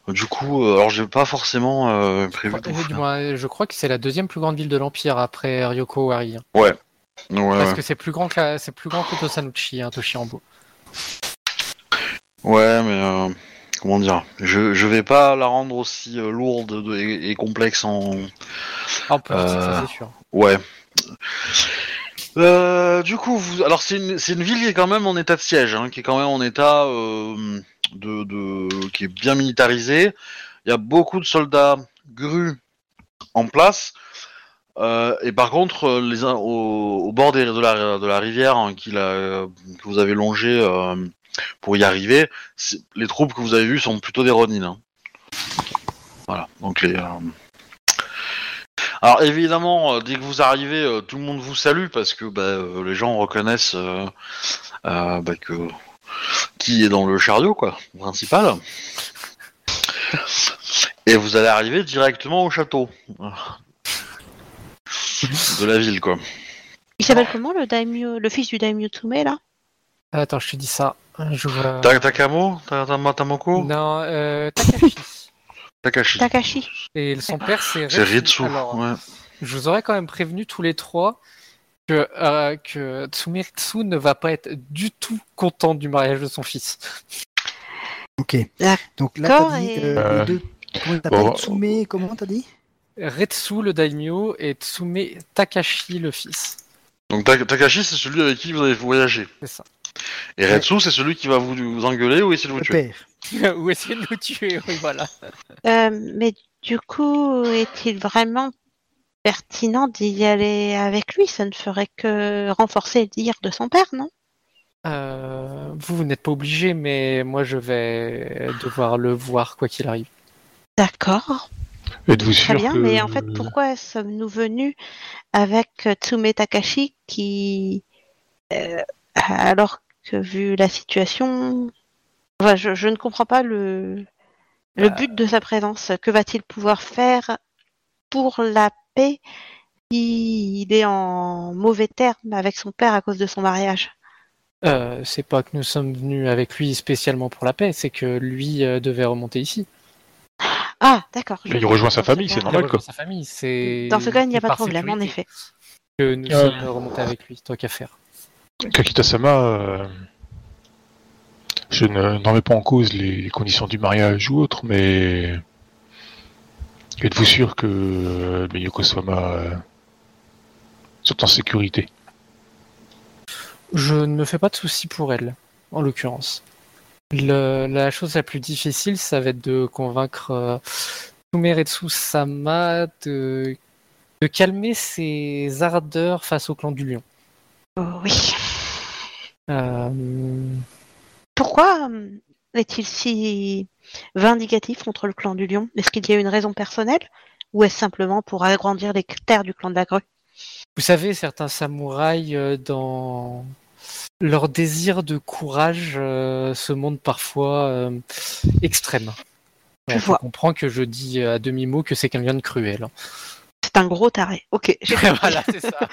du coup, euh, alors j'ai pas forcément euh, prévu. du moins, je crois que c'est la deuxième plus grande ville de l'Empire après Ryoko Wari. hein. Ouais, Parce ouais. que c'est plus grand que c'est plus grand que Tosanuchi, hein, Toshiambo. Ouais, mais euh, comment dire je, je vais pas la rendre aussi lourde de- et, et complexe en. Ah, en politique, ça Euh, c'est sûr. Ouais. Euh, du coup, vous... alors c'est une, c'est une ville qui est quand même en état de siège, hein, qui est quand même en état euh, de, qui est bien militarisé. Il y a beaucoup de soldats grues en place. Euh, et par contre, les, au, bord de, la, de la rivière hein, que vous avez longé euh, pour y arriver, les troupes que vous avez vues sont plutôt des Ronin. hein. Voilà. Donc les. euh, alors évidemment, dès que vous arrivez, tout le monde vous salue parce que bah, les gens reconnaissent bah, que qui est dans le chariot, quoi, principal. Et vous allez arriver directement au château de la ville, quoi. Il s'appelle comment le daimyo, le fils du daimyo Tsume là? Attends, je te dis ça. Ta- Takamo, Ta- Ta- Tamako, Non, euh, Takashi. Takashi. Takashi. Et son père, c'est C'est Ritsu. Ritsu. Alors, ouais. Je vous aurais quand même prévenu tous les trois que, euh, que ne va pas être du tout content du mariage de son fils. Ok. Donc là, t'as dit euh, Euh, les deux. Comment t'appelles bon. Tsume, comment t'as dit Retsu, le daimyo, et Tsume Takashi, le fils. Donc Ta- Takashi, c'est celui avec qui vous avez voyagé. C'est ça. Et Retsu, c'est celui qui va vous, vous engueuler ou essayer de vous Le tuer. père. Ou essayer de nous tuer, oui, voilà. Euh, mais du coup, est-il vraiment pertinent d'y aller avec lui Ça ne ferait que renforcer le dire de son père, non? Euh, vous, vous n'êtes pas obligé, mais moi, je vais devoir le voir quoi qu'il arrive. D'accord, Êtes-vous très sûr bien. que... Mais en fait, pourquoi sommes-nous venus avec Tsume Takashi qui, euh, alors que vu la situation, enfin, je, je ne comprends pas le, le but de sa présence. Que va-t-il pouvoir faire pour la paix s'il est en mauvais terme avec son père à cause de son mariage Euh, c'est pas que nous sommes venus avec lui spécialement pour la paix, c'est que lui euh, devait remonter ici. Ah, d'accord. il rejoint sa famille, c'est normal, Il quoi. Sa famille, c'est. Dans ce cas, il n'y a pas de problème, en effet. Que nous Euh. sommes remontés avec lui, tant qu'à faire. Kakita-sama, euh, je ne n'en mets pas en cause les conditions du mariage ou autre, mais êtes-vous sûr que euh, les Yoko-sama euh, sont en sécurité? Je ne me fais pas de soucis pour elle, en l'occurrence. Le- la chose la plus difficile, ça va être de convaincre euh, Sumeretsu Sama de, de calmer ses ardeurs face au clan du lion. Oh, oui. Euh, Pourquoi euh, est-il si vindicatif contre le clan du lion? Est-ce qu'il y a une raison personnelle? Ou est-ce simplement pour agrandir les terres du clan de la grue? Vous savez, certains samouraïs, euh, dans leur désir de courage, euh, se montrent parfois euh, extrêmes. Je On vois. comprend que je dis à demi-mot que c'est quelqu'un de cruel. C'est un gros taré. Ok, voilà, c'est ça.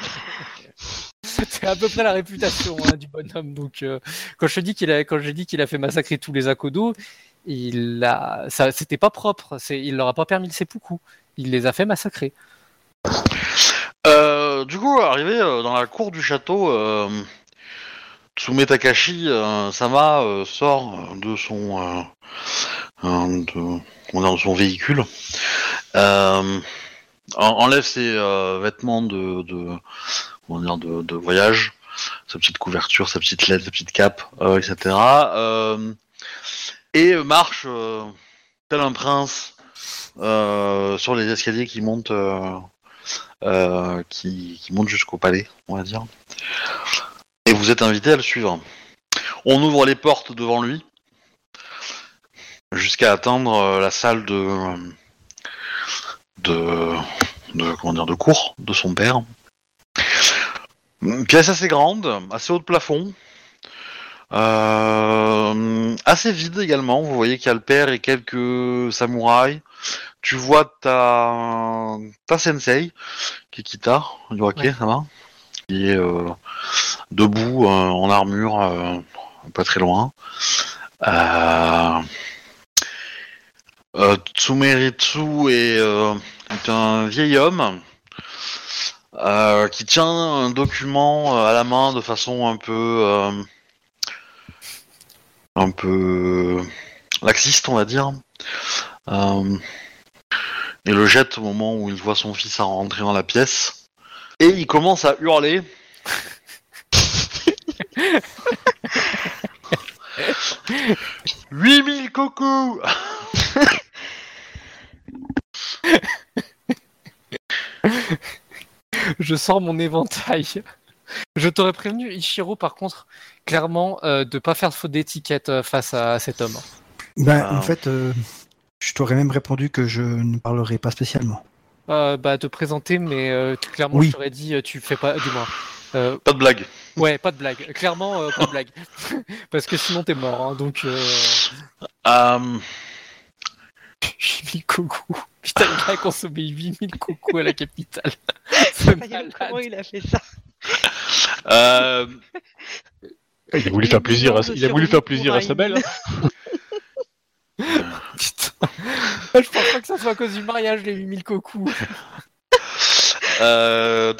C'est à peu près la réputation hein, du bonhomme. Donc, euh, quand je dis qu'il a, quand qu'il a fait massacrer tous les Akodo, il a, ça, c'était pas propre. Il leur a pas permis le seppuku. Il les a fait massacrer. Euh, du coup, arrivé euh, dans la cour du château, Tsume Takashi Sama sort de son comment dire, de son véhicule, enlève ses euh, vêtements de, voyage, sa petite couverture, sa petite lettre, sa petite cape, etc. euh, et marche euh, tel un prince sur les escaliers qui montent. qui, qui jusqu'au palais, on va dire. Et vous êtes invité à le suivre. On ouvre les portes devant lui jusqu'à atteindre la salle de de, de comment dire de cours de son père. Une pièce assez grande, assez haut de plafond, euh, assez vide également. Vous voyez qu'il y a le père et quelques samouraïs. Tu vois ta ta sensei Kikita, Yoake, Ouais. ça va? Qui est euh, debout euh, en armure, pas très loin. Euh... Tsumeritsu est, euh, est un vieil homme euh, qui tient un document à la main de façon un peu un peu laxiste, on va dire. Euh, et le jette au moment où il voit son fils rentrer dans la pièce. Et il commence à hurler. Huit mille coucous Je sors mon éventail. Je t'aurais prévenu, Ichiro, par contre, clairement, euh, de pas faire de faute d'étiquette euh, face à cet homme. Ben, Ah. En fait, euh, je t'aurais même répondu que je ne parlerai pas spécialement. Euh, bah, te présenter, mais euh, clairement, Oui. je t'aurais dit, tu fais pas, du moins. Euh, Pas de blague. ouais, pas de blague. Clairement, euh, pas de blague. Parce que sinon, t'es mort. hein, donc, euh... Euh, 8000 cocos. Putain, le gars a consommé 8000 cocos à la capitale. Comment il a fait ça euh, Il a voulu faire plaisir à, millions de il a voulu faire survie plaisir pour à sa belle. Putain. Je pense pas que ça soit à cause du mariage, les 8000 cocos. Euh.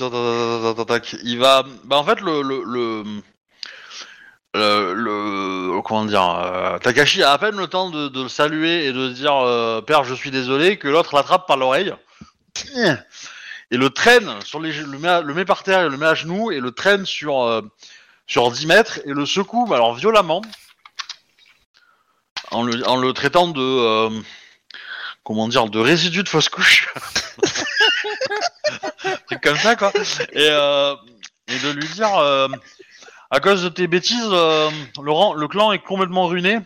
Il va. Bah en fait le le le, comment dire euh, Takashi a à peine le temps de, le saluer et de dire euh, père je suis désolé que l'autre l'attrape par l'oreille. Et le traîne sur le met, par terre et le met à genoux et le traîne sur euh, sur 10 mètres et le secoue alors violemment. En le traitant de comment dire de résidu de fausse couche. Truc comme ça quoi. Et, de lui dire à cause de tes bêtises euh, Laurent le clan est complètement ruiné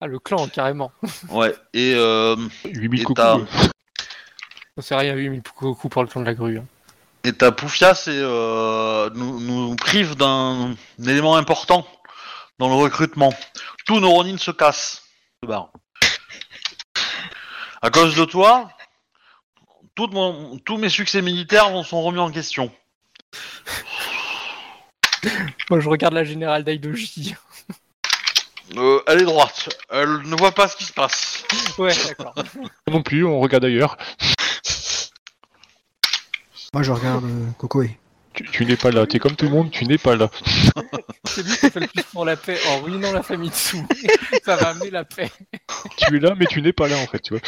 Ah, le clan, carrément. ouais et euh, 8000 Et coucous. t'as- euh. C'est rien, 8000 cocos pour le clan de la grue. hein. et ta Poufia c'est euh, nous, nous prive d'un élément important dans le recrutement tous nos Ronin se cassent se barrent. à cause de toi tout mon- tous mes succès militaires vont- sont remis en question Moi, je regarde la générale d'Aidoji. Euh, elle est droite elle ne voit pas ce qui se passe Ouais, d'accord. Non plus, on regarde ailleurs. Moi, je regarde euh, Kokoe. Tu, tu n'es pas là. T'es comme tout le monde, tu n'es pas là. C'est lui qui fait le plus pour la paix en ruinant la famille dessous. Ça va amener la paix. tu es là, mais tu n'es pas là en fait. Tu vois.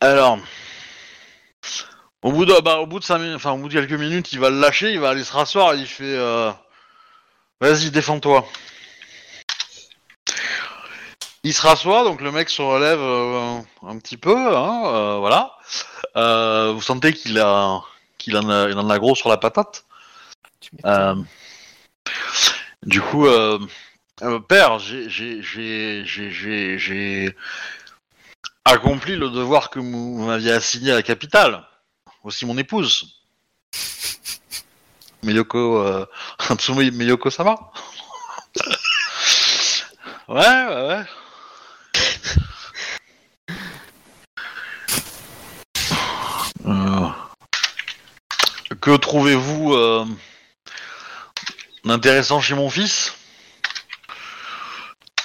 Alors, au bout de, bah, au bout de cinq minutes, enfin, au bout de quelques minutes, il va le lâcher, il va aller se rasseoir et il fait, euh, vas-y, défends-toi. Il se rassoit, donc le mec se relève euh, un petit peu, hein, euh, voilà. Euh, vous sentez qu'il a, qu'il en a, il en a gros sur la patate. Du coup, père, j'ai, j'ai, j'ai, j'ai, j'ai, j'ai accompli le devoir que vous m'aviez assigné à la capitale. Aussi mon épouse. Miyoko, euh, Miyoko Sama. ouais, ouais, ouais. Euh, Que trouvez-vous euh, d'intéressant chez mon fils?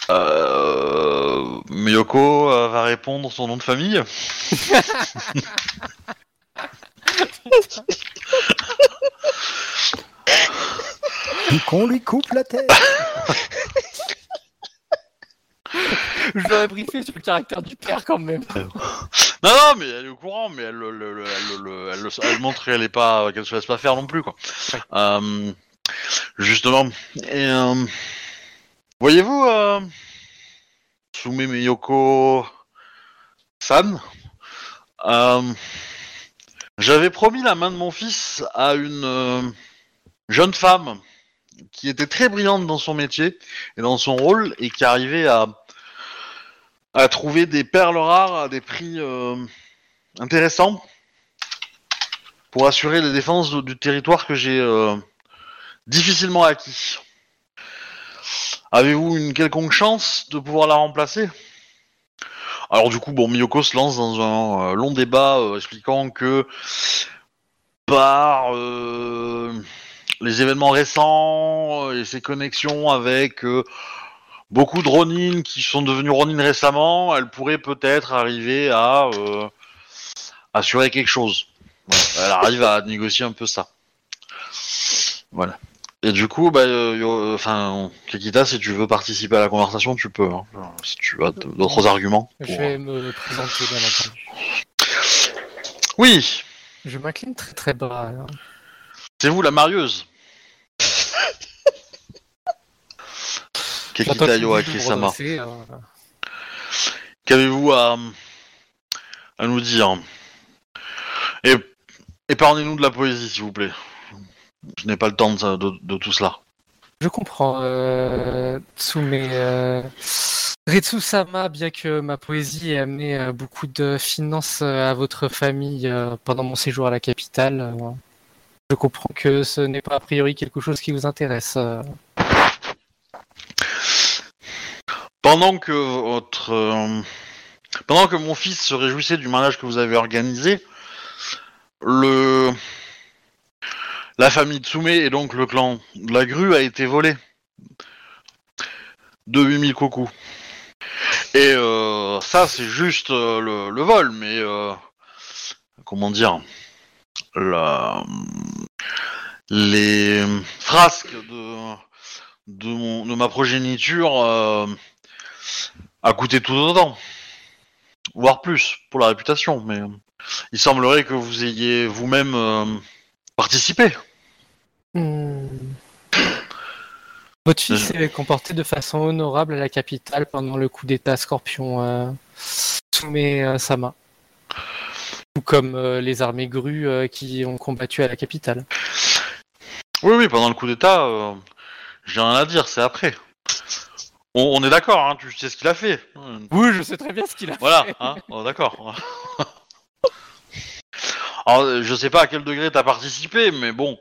Euh, Miyoko euh, va répondre son nom de famille. Qu'on lui coupe la tête. Je l'aurais briefé sur le caractère du père quand même. Non, non, mais elle est au courant, mais elle, le- le- le- elle, le- elle, le- elle montre qu'elle est pas, qu'elle se laisse pas faire non plus, quoi. Euh, justement. Et euh, voyez-vous, euh, Sume Miyoko San, euh, j'avais promis la main de mon fils à une euh, jeune femme qui était très brillante dans son métier et dans son rôle et qui arrivait à trouver des perles rares à des prix euh, intéressants pour assurer les défenses du territoire que j'ai euh, difficilement acquis. Avez-vous une quelconque chance de pouvoir la remplacer? Alors du coup, bon, Miyoko se lance dans un euh, long débat euh, expliquant que par euh, les événements récents et ses connexions avec beaucoup de Ronin qui sont devenus Ronin récemment, elle pourrait peut-être arriver à assurer quelque chose. Elle arrive à négocier un peu ça. Voilà. Et du coup, bah, euh, yo- enfin, Kekita, si tu veux participer à la conversation, tu peux. hein. si tu as d- d'autres arguments. Je vais me présenter, bien entendu. Oui, Je m'incline très très bas. c'est vous la marieuse. J'attends Kekita que vous Yoake vous Sama. redressez, euh, Qu'avez-vous à, à nous dire? Et épargnez-nous de la poésie, s'il vous plaît. Je n'ai pas le temps de, ça- de- de tout cela. Je comprends, euh, Tsume. Euh, Retsu-sama, bien que ma poésie ait amené euh, beaucoup de finances euh, à votre famille euh, pendant mon séjour à la capitale, je comprends que ce n'est pas a priori quelque chose qui vous intéresse. Pendant que votre, euh, pendant que mon fils se réjouissait du mariage que vous avez organisé, le, la famille Tsume et donc le clan de la grue a été volé de 8000 coucous. Et euh, ça, c'est juste euh, le, vol, mais euh, comment dire, les frasques de de, ma progéniture a coûté tout autant, voire plus pour la réputation. Mais il semblerait que vous ayez vous-même participé. Hmm. Votre fils s'est comporté de façon honorable à la capitale pendant le coup d'état Scorpion euh, Tsume-sama. Tout comme euh, les armées grues euh, qui ont combattu à la capitale. Oui, oui, pendant le coup d'État, euh, j'ai rien à dire, c'est après. On, on est d'accord, hein, tu sais ce qu'il a fait. Oui, je sais très bien ce qu'il a Voilà, fait. hein, oh, d'accord. Alors, euh, je sais pas à quel degré t'as participé, mais bon.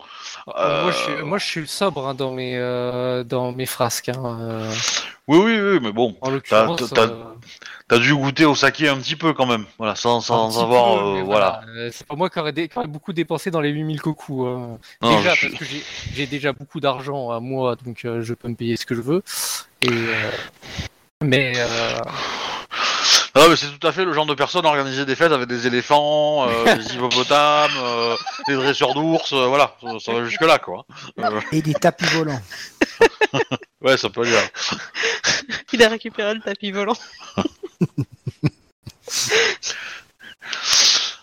Euh, Moi, je suis, euh, moi, je suis sobre hein, dans, mes, euh, dans mes frasques. hein, euh, Oui, oui, oui, mais bon. en l'occurrence, t'as- dû goûter au saké un petit peu quand même, voilà, sans, avoir, peu, euh, voilà. C'est pas moi qui aurais, dé- beaucoup dépensé dans les 8000 cocos. hein. Déjà, je- parce que j'ai- déjà beaucoup d'argent à moi, donc euh, je peux me payer ce que je veux. Et, euh, mais Non, mais c'est tout à fait le genre de personne à organiser des fêtes avec des éléphants, euh, des hippopotames, euh, des dresseurs d'ours, euh, voilà, ça, ça va jusque là quoi. Euh, Et des tapis volants. ouais, ça peut aller. là. Il a récupéré le tapis volant.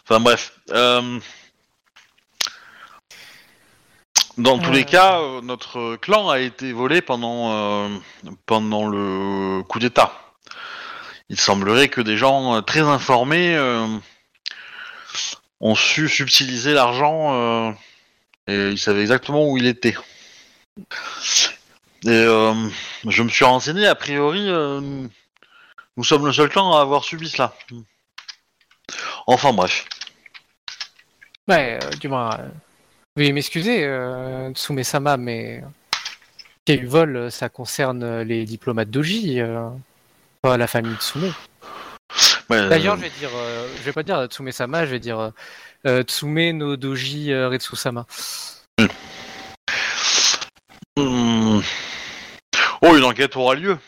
Enfin bref. euh, Dans tous Euh. les cas, euh, notre clan a été volé pendant, euh, pendant le coup d'État. Il semblerait que des gens euh, très informés euh, ont su subtiliser l'argent euh, et ils savaient exactement où il était. Et je me suis renseigné, a priori, nous sommes le seul clan à avoir subi cela. Enfin bref. ouais, du moins, euh, veuillez m'excuser, euh, Tsume-sama, mais qu'il y a eu vol, ça concerne les diplomates d'Oji, pas la famille Tsume. Ouais, D'ailleurs, euh, je vais dire, euh, je vais pas dire Tsume-sama, je vais dire euh, euh, Tsume no Doji euh, Retsu-sama. hmm. Oh, une enquête aura lieu.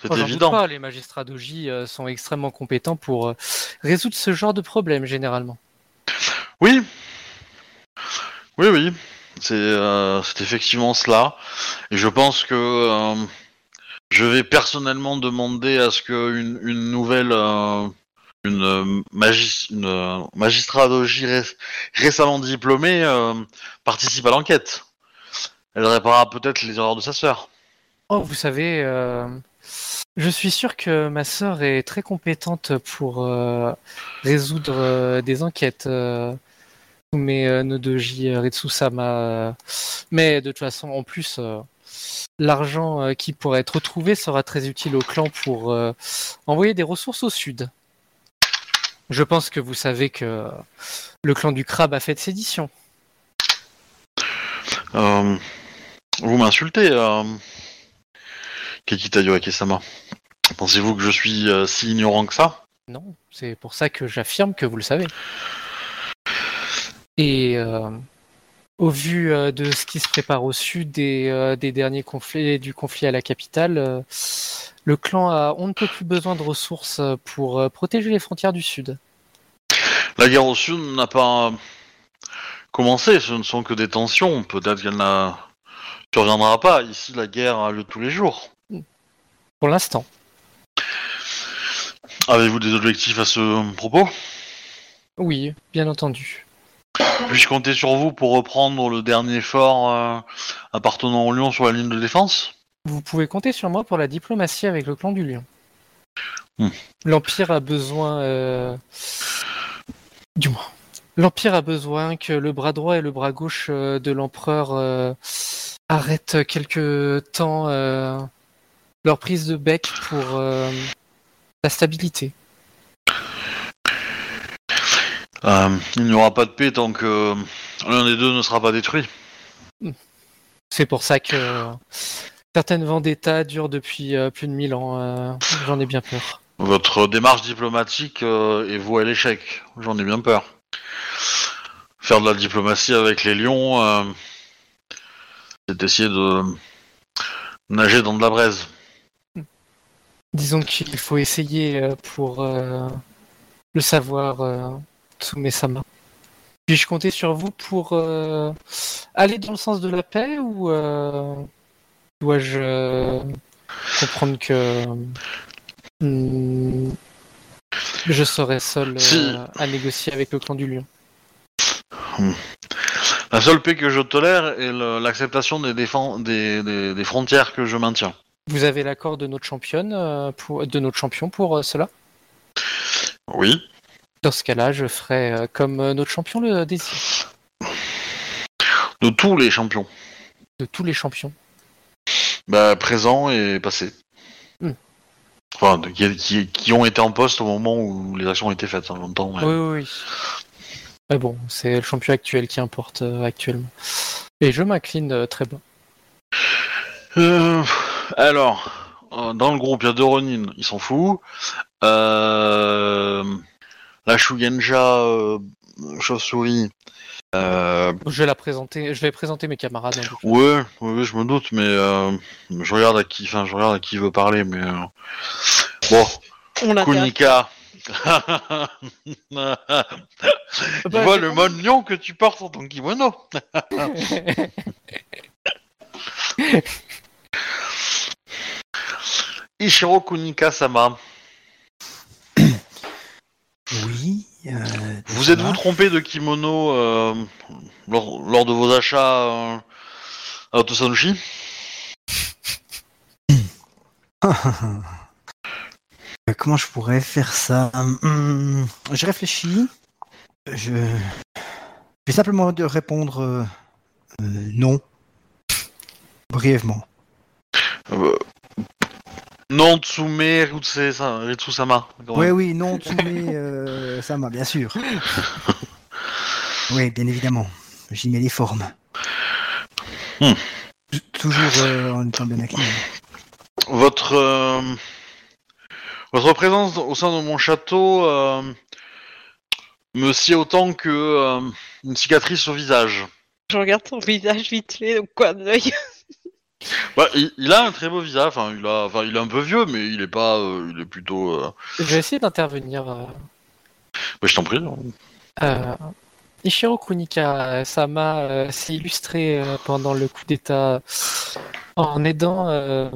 C'est doute évident. pas, les magistrats d'Oji euh, sont extrêmement compétents pour euh, résoudre ce genre de problème généralement. Oui. Oui, oui. C'est euh, effectivement cela. Et je pense que euh, je vais personnellement demander à ce qu'une une nouvelle euh, une, euh, magis- euh, ré- récemment diplômée euh, participe à l'enquête. Elle réparera peut-être les erreurs de sa sœur. Oh, vous savez, je suis sûr que ma sœur est très compétente pour résoudre des enquêtes. Mais Nodoji Retsusama. euh, mais de toute façon, en plus, l'argent euh, qui pourrait être retrouvé sera très utile au clan pour euh, envoyer des ressources au sud. Je pense que vous savez que le clan du crabe a fait de sédition. Euh, vous m'insultez, euh, Kekita Yoake-sama. Pensez-vous que je suis euh, si ignorant que ça? Non, c'est pour ça que j'affirme que vous le savez. Et euh, au vu euh, de ce qui se prépare au sud et euh, des derniers conflits du conflit à la capitale, euh, le clan a on ne peut plus besoin de ressources pour protéger les frontières du sud. La guerre au sud n'a pas commencé, ce ne sont que des tensions. Peut-être qu'elle n'a surviendra pas. Ici, la guerre a lieu tous les jours. Pour l'instant. Avez-vous des objectifs à ce propos? Oui, bien entendu. Puis-je compter sur vous pour reprendre le dernier fort euh, appartenant au Lion sur la ligne de défense? Vous pouvez compter sur moi pour la diplomatie avec le clan du Lion. Hmm. L'Empire a besoin... euh, Du moins. L'Empire a besoin que le bras droit et le bras gauche euh, de l'empereur euh, arrêtent quelque temps leur prise de bec pour la stabilité. Euh, Il n'y aura pas de paix tant que l'un des deux ne sera pas détruit. C'est pour ça que certaines vendettas durent depuis euh, plus de mille ans. euh, J'en ai bien peur. Votre démarche diplomatique euh, est vouée à l'échec. J'en ai bien peur. Faire de la diplomatie avec les lions, euh, c'est essayer de nager dans de la braise. Disons qu'il faut essayer euh, pour euh, le savoir, euh, Tsume-sama. Puis-je compter sur vous pour euh, aller dans le sens de la paix ou euh, dois-je euh, comprendre que hmm, je serai seul à négocier avec le clan du lion? La seule paix que je tolère est l'acceptation des, défen- des, des- des frontières que je maintiens. Vous avez l'accord de notre championne pour, de notre champion pour cela? Oui. Dans ce cas-là, je ferai euh, comme euh, notre champion le désire, De tous les champions. de tous les champions. Bah, présents et passés. Hmm. Enfin, de- qui, qui- qui ont été en poste au moment où les actions ont été faites, en même temps. ouais. Oui, oui, oui. Mais bon, c'est le champion actuel qui importe euh, actuellement. Et je m'incline euh, très bas. Euh, alors, dans le groupe, il y a deux Ronin, ils s'en foutent. Euh, la Shugenja euh, chauve-souris. Euh, Je vais la présenter, je vais présenter mes camarades. plus. ouais, ouais, ouais, je me doute, mais euh, je regarde à qui, enfin, je regarde à qui veut parler, mais euh, bon, On Kunika. Bah, voit j'ai le mode lion que tu portes sur ton kimono. Ishiro Kunika-sama. Oui. euh, Vous êtes-vous trompé de kimono euh, lors, lors de vos achats euh, à Otosanushi Euh, Comment je pourrais faire ça? Hum, Je réfléchis. Je... je vais simplement de répondre euh, non. Brièvement. Non, Tsume Ritsu-sama. Oui, oui, non, Tsume euh, Sama, bien sûr. oui, bien évidemment. J'y mets les formes. Hmm. Toujours euh, en étant bien incliné. Votre, euh, votre présence au sein de mon château euh, me sied autant que euh, une cicatrice au visage. Je regarde son visage vite fait au coin de l'œil. Bah, il, il a un très beau visage, enfin il, a, enfin, il est un peu vieux, mais il est pas, euh, il est plutôt... euh, je vais essayer d'intervenir. euh, bah, je t'en prie. Euh, Ishiro Kunika Sama s'est illustré pendant le coup d'État en aidant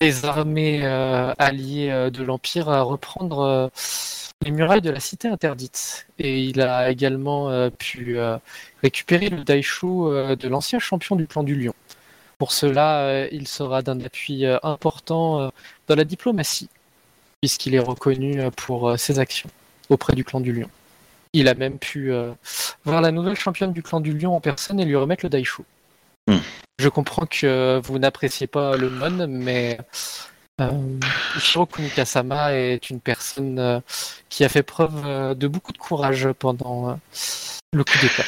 les armées alliées de l'Empire à reprendre les murailles de la cité interdite. Et il a également pu récupérer le Daishu de l'ancien champion du clan du Lion. Pour cela, euh, il sera d'un appui euh, important euh, dans la diplomatie, puisqu'il est reconnu pour ses actions auprès du clan du Lion. Il a même pu voir la nouvelle championne du clan du Lion en personne et lui remettre le Daishu. Hmm. Je comprends que vous n'appréciez pas le Mon, mais euh, Ishiro Kunikasama est une personne euh, qui a fait preuve euh, de beaucoup de courage pendant le coup d'État.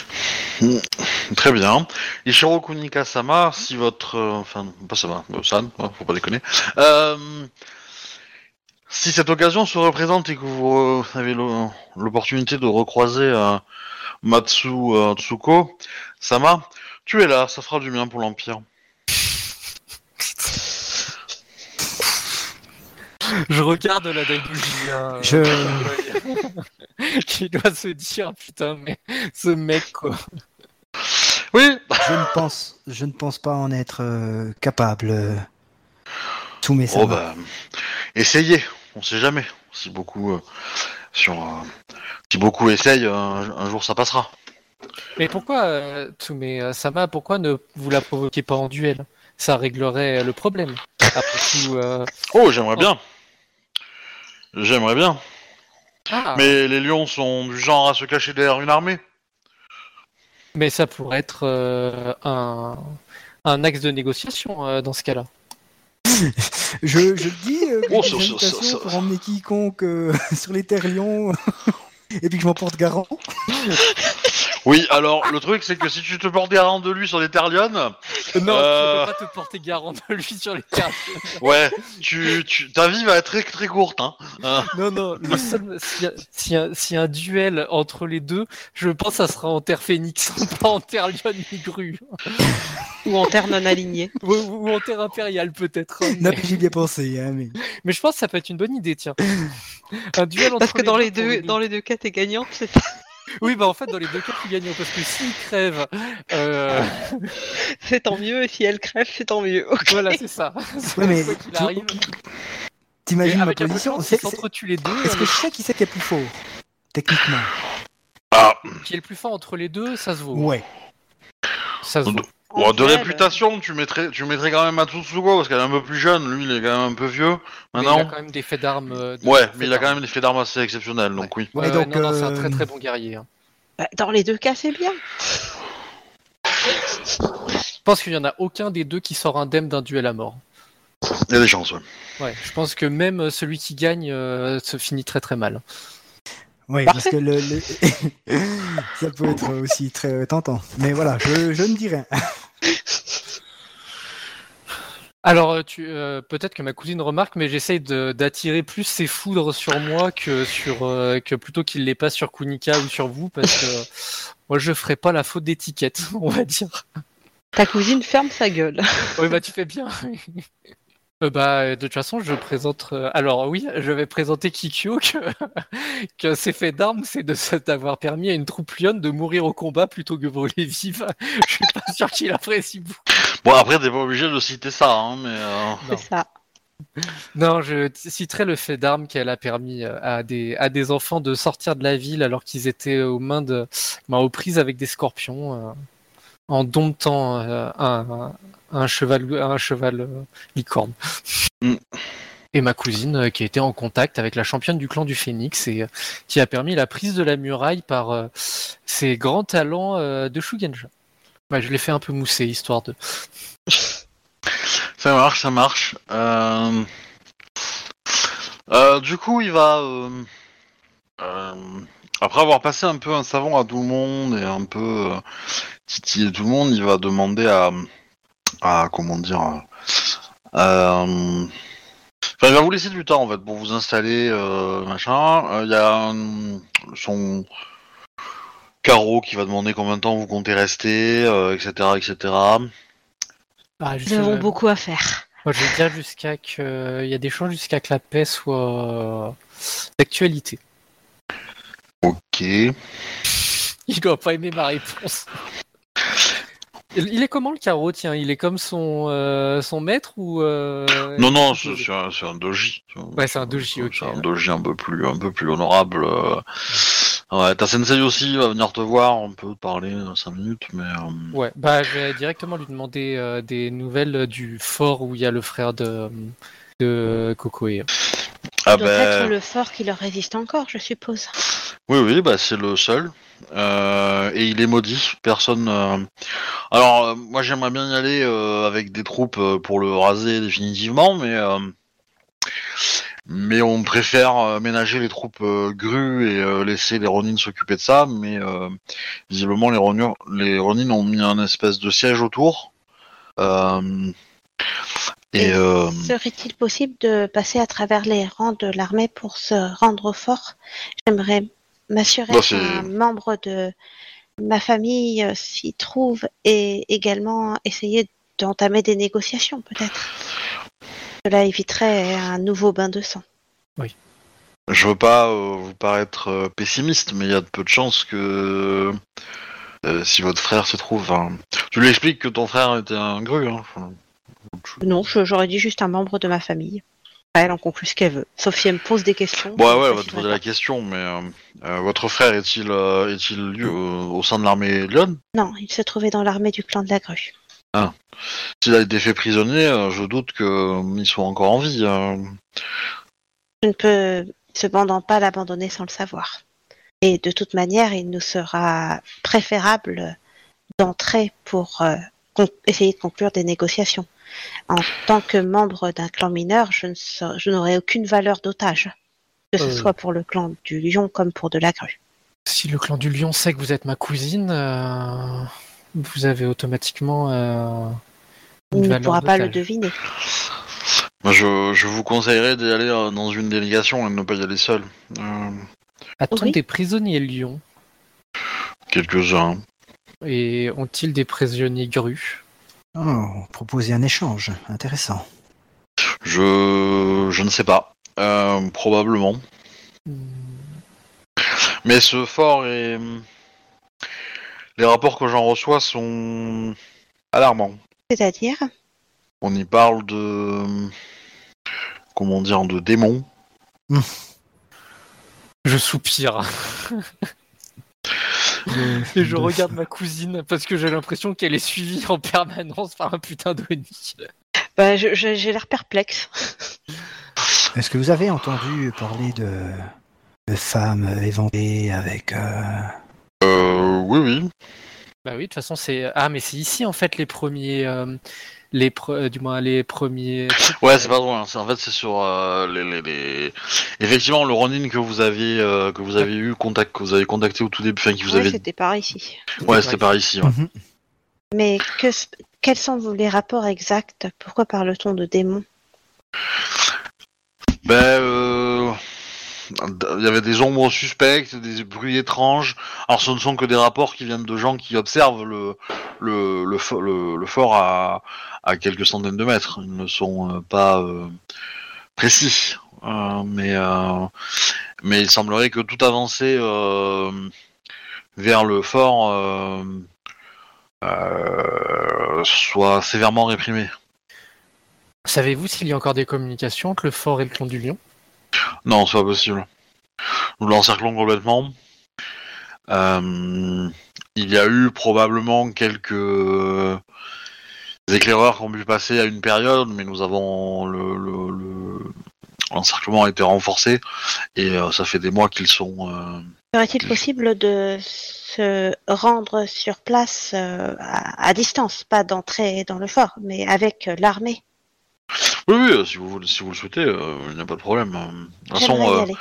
Très bien. Ishiro Kunika-sama, si votre... euh, enfin, pas Sama, euh, San, hein, faut pas déconner. Euh, si cette occasion se représente et que vous euh, avez l'o- l'opportunité de recroiser Matsu Tsuko. Sama, tu es là, ça fera du bien pour l'Empire. Je regarde la Julien. Je- qui doit se dire putain mais ce mec quoi. Oui, Je ne pense, je ne pense pas en être euh, capable. euh, Tous mes oh bah, essayez, on sait jamais. Si beaucoup, euh, sur, euh, si beaucoup essayent, un, un jour ça passera. Mais pourquoi euh, euh, Sama pourquoi ne vous la provoquez pas en duel? Ça réglerait le problème. Après tout. euh, Oh, j'aimerais bien. J'aimerais bien. Ah, Mais les lions sont du genre à se cacher derrière une armée. mais ça pourrait être euh, un un axe de négociation euh, dans ce cas-là. Je, je le dis, euh, Oh, ça- ça- ça- pour emmener quiconque euh, sur les terres lions, et puis que je m'en porte garant. Oui, alors le truc c'est que si tu te portes garant de lui sur les terres lionnes, Non, Euh. tu peux pas te porter garant de lui sur les terres. ouais, tu, tu, ta vie va être très très courte. Hein. Euh, Non, non, le seul, si, si un, si un duel entre les deux, je pense que ça sera en terre phénix, pas en terre lion ni grue. Ou en terre non alignée. Ou, ou en terre impériale peut-être. hein, Non, Mais, puis j'y ai bien pensé, hein, mais... mais je pense que ça peut être une bonne idée, tiens. Un duel entre Parce que dans les deux, dans les deux cas, t'es gagnant, c'est ça. Oui, bah en fait, dans les deux cas, tu gagnes. Parce que s'il crève, euh, C'est tant mieux, et si elle crève, c'est tant mieux. Voilà, c'est ça. Ouais, mais arrive. T'imagines ma position c'est- s'entretuent les deux. Est-ce que je sais qui c'est qui est plus fort Techniquement? Ah, Qui est le plus fort entre les deux, ça se vaut. Ouais. Ça se vaut. Bon, de réputation, tu mettrais, tu mettrais quand même Matsusuko parce qu'elle est un peu plus jeune. Lui, il est quand même un peu vieux. Mais il a Maintenant, quand même des faits d'armes. euh, de- ouais, mais il a quand même des faits d'armes assez exceptionnels. Donc oui. Ouais, Ouais, ouais, donc, non, non, c'est un euh, très très bon guerrier. hein. bah, Dans les deux cas, c'est bien. Je pense qu'il y en a aucun des deux qui sort indemne d'un duel à mort. Il y a des chances. Ouais. Ouais, je pense que même euh, celui qui gagne euh, se finit très très mal. Parfait. parce que le, le- ça peut être aussi très tentant. Mais voilà, je, je ne dis rien. Alors, euh, tu, euh, peut-être que ma cousine remarque, mais j'essaye d'attirer plus ses foudres sur moi que sur euh, que plutôt qu'il les passe sur Kunika ou sur vous, parce que euh, moi je ferai pas la faute d'étiquette, on va dire. Ta cousine ferme sa gueule. Oui, bah tu fais bien. Euh, bah, de toute façon, je présente. euh, alors oui, je vais présenter Kikyo que, que ses faits d'armes, c'est de se- d'avoir permis à une troupe lionne de mourir au combat plutôt que brûler vive. Je suis pas sûr qu'il apprécie beaucoup. Bon, après, t'es pas obligé de citer ça, hein, mais. euh, Non. C'est ça. Non, je citerai le fait d'armes qu'elle a permis euh, à des, à des enfants de sortir de la ville alors qu'ils étaient aux mains de, ben, aux prises avec des scorpions, euh, en domptant euh, un, un cheval, un cheval euh, licorne. Mm. Et ma cousine euh, qui a été en contact avec la championne du clan du Phénix et euh, qui a permis la prise de la muraille par euh, ses grands talents euh, de Shugenja. Ouais, je l'ai fait un peu mousser histoire de. Ça marche, ça marche. Euh... du coup, il va. Après avoir passé un peu un savon à tout le monde et un peu titillé tout le monde, il va demander à. À comment dire. euh, Enfin, il va vous laisser du temps en fait pour vous installer, euh, machin. Euh, Il y a euh, son carreau qui va demander combien de temps vous comptez rester, euh, etc., etc. Ah, Nous avons beaucoup à faire. Moi, je vais dire jusqu'à que il y a des chances jusqu'à que la paix soit euh, d'actualité. Ok. Il doit pas aimer ma réponse. Il est comment le carreau Tiens, il est comme son euh, son maître ou euh, Non, non, c'est un, doji. Ouais, c'est un doji, ok. C'est un doji un peu plus, un peu plus honorable. euh. Ouais, ta sensei aussi va venir te voir, on peut parler 5 minutes, mais... Ouais, bah je vais directement lui demander euh, des nouvelles du fort où il y a le frère de de Kokoe. Ah doit être ben, le fort qui leur résiste encore, je suppose. oui, oui, bah c'est le seul. Euh, et il est maudit, personne... euh, Alors, euh, moi j'aimerais bien y aller avec des troupes pour le raser définitivement, mais... Mais on préfère ménager les troupes grues et laisser les Ronin s'occuper de ça. Mais visiblement, les Ronin, les Ronin ont mis un espèce de siège autour. Euh, et Et euh, Serait-il possible de passer à travers les rangs de l'armée pour se rendre au fort? J'aimerais m'assurer Bah, qu'un membre de ma famille euh, s'y trouve et également essayer d'entamer des négociations, peut-être. Cela éviterait un nouveau bain de sang. Je veux pas euh, vous paraître euh, pessimiste, mais il y a de peu de chances que euh, si votre frère se trouve, tu lui expliques que ton frère était un gru. Hein. enfin, Non, j'aurais dit juste un membre de ma famille. Elle en conclut ce qu'elle veut. Sauf si elle me pose des questions. Bon, ouais, je ouais, elle va te poser la question, mais euh, euh, votre frère est-il euh, est-il au sein de l'armée Lyon? Non, il se trouvait dans l'armée du clan de la grue. S'il a été fait prisonnier, je doute qu'il soit encore en vie. Je ne peux cependant pas l'abandonner sans le savoir. Et de toute manière, il nous sera préférable d'entrer pour essayer de conclure des négociations. En tant que membre d'un clan mineur, je ne ser- je n'aurai aucune valeur d'otage, que ce Euh. soit pour le clan du lion comme pour de la grue. Si le clan du lion sait que vous êtes ma cousine, euh, vous avez automatiquement euh, Il ne pourra pas le deviner. Moi, je, je vous conseillerais d'y aller euh, dans une délégation et de ne pas y aller seul. Euh, A-t-on Oui. des prisonniers lions Quelques-uns. et ont-ils des prisonniers grues Oh, proposer un échange, intéressant. Je, je ne sais pas. Euh, probablement. Mais ce fort et les rapports que j'en reçois sont alarmants. C'est-à-dire, On y parle de comment dire de démons. Je soupire et je de- regarde ma cousine parce que j'ai l'impression qu'elle est suivie en permanence par un putain de nid. bah, j'ai l'air perplexe. Est-ce que vous avez entendu parler de, de femmes éventrées avec... euh, Euh, oui, oui. Bah oui, de toute façon c'est ah mais c'est ici en fait les premiers euh, les pre- euh, du moins les premiers Ouais, c'est pas drôle. hein. C'est- En fait, c'est sur euh, les, les, les- Effectivement, le Ronin que vous aviez euh, que vous avez eu contact que vous avez contacté au tout début, enfin qui vous Ouais, avez. c'était par ici. Ouais, c'était par ici. ouais. mhm. Mais que, s- quels sont les rapports exacts? Pourquoi parle-t-on de démons? Ben, euh, il y avait des ombres suspectes, des bruits étranges. Alors, ce ne sont que des rapports qui viennent de gens qui observent le le le, fo- le, le fort à quelques centaines de mètres. Ils ne sont euh, pas euh, précis, Euh, mais mais il semblerait que toute avancée vers le fort soit sévèrement réprimée. Savez-vous s'il y a encore des communications entre le fort et le clan du lion? Non, c'est pas possible. Nous l'encerclons complètement. Euh, il y a eu probablement quelques éclaireurs qui ont pu passer à une période, mais nous avons le le- le- l'encerclement a été renforcé et euh, ça fait des mois qu'ils sont. euh, Serait-il possible de se rendre sur place euh, à, à distance, pas d'entrer dans le fort, mais avec euh, l'armée? Oui, oui, euh, si vous voulez- si vous le souhaitez, euh, il n'y a pas de problème. Euh, De toute façon, J'aimerais y euh, aller.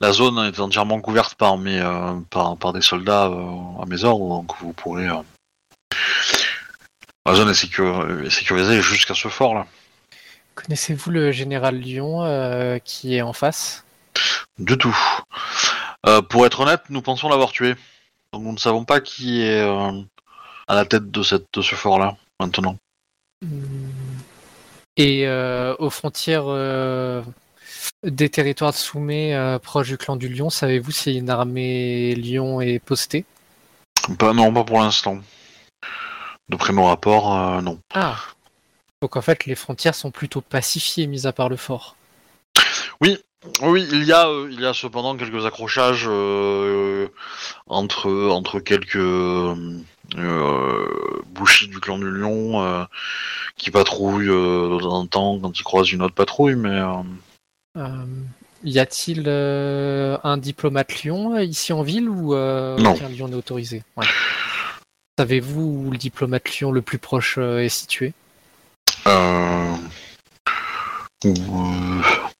la zone est entièrement couverte par mes euh, par, par des soldats euh, à mes ordres, donc vous pourrez. euh, La zone est, sécur- est sécurisée jusqu'à ce fort là. Connaissez-vous le général Lion euh, qui est en face? Du tout. Euh, pour être honnête, nous pensons l'avoir tué. Donc nous ne savons pas qui est euh, à la tête de, cette, de ce fort là maintenant. Et euh, aux frontières euh, des territoires de Soumé euh, proches du clan du Lion, savez-vous si une armée Lion est postée? Pas, non, pas pour l'instant. D'après nos rapports, euh, non. Ah Donc en fait, les frontières sont plutôt pacifiées, mis à part le fort. Oui, il y a, euh, il y a cependant quelques accrochages euh, entre, entre quelques euh, euh, bouchis du clan du lion qui patrouillent de temps en temps quand ils croisent une autre patrouille, mais y a-t-il un diplomate Lion ici en ville ou aucun Lion n'est autorisé? Ouais. Savez-vous où le diplomate Lion le plus proche est situé? Euh,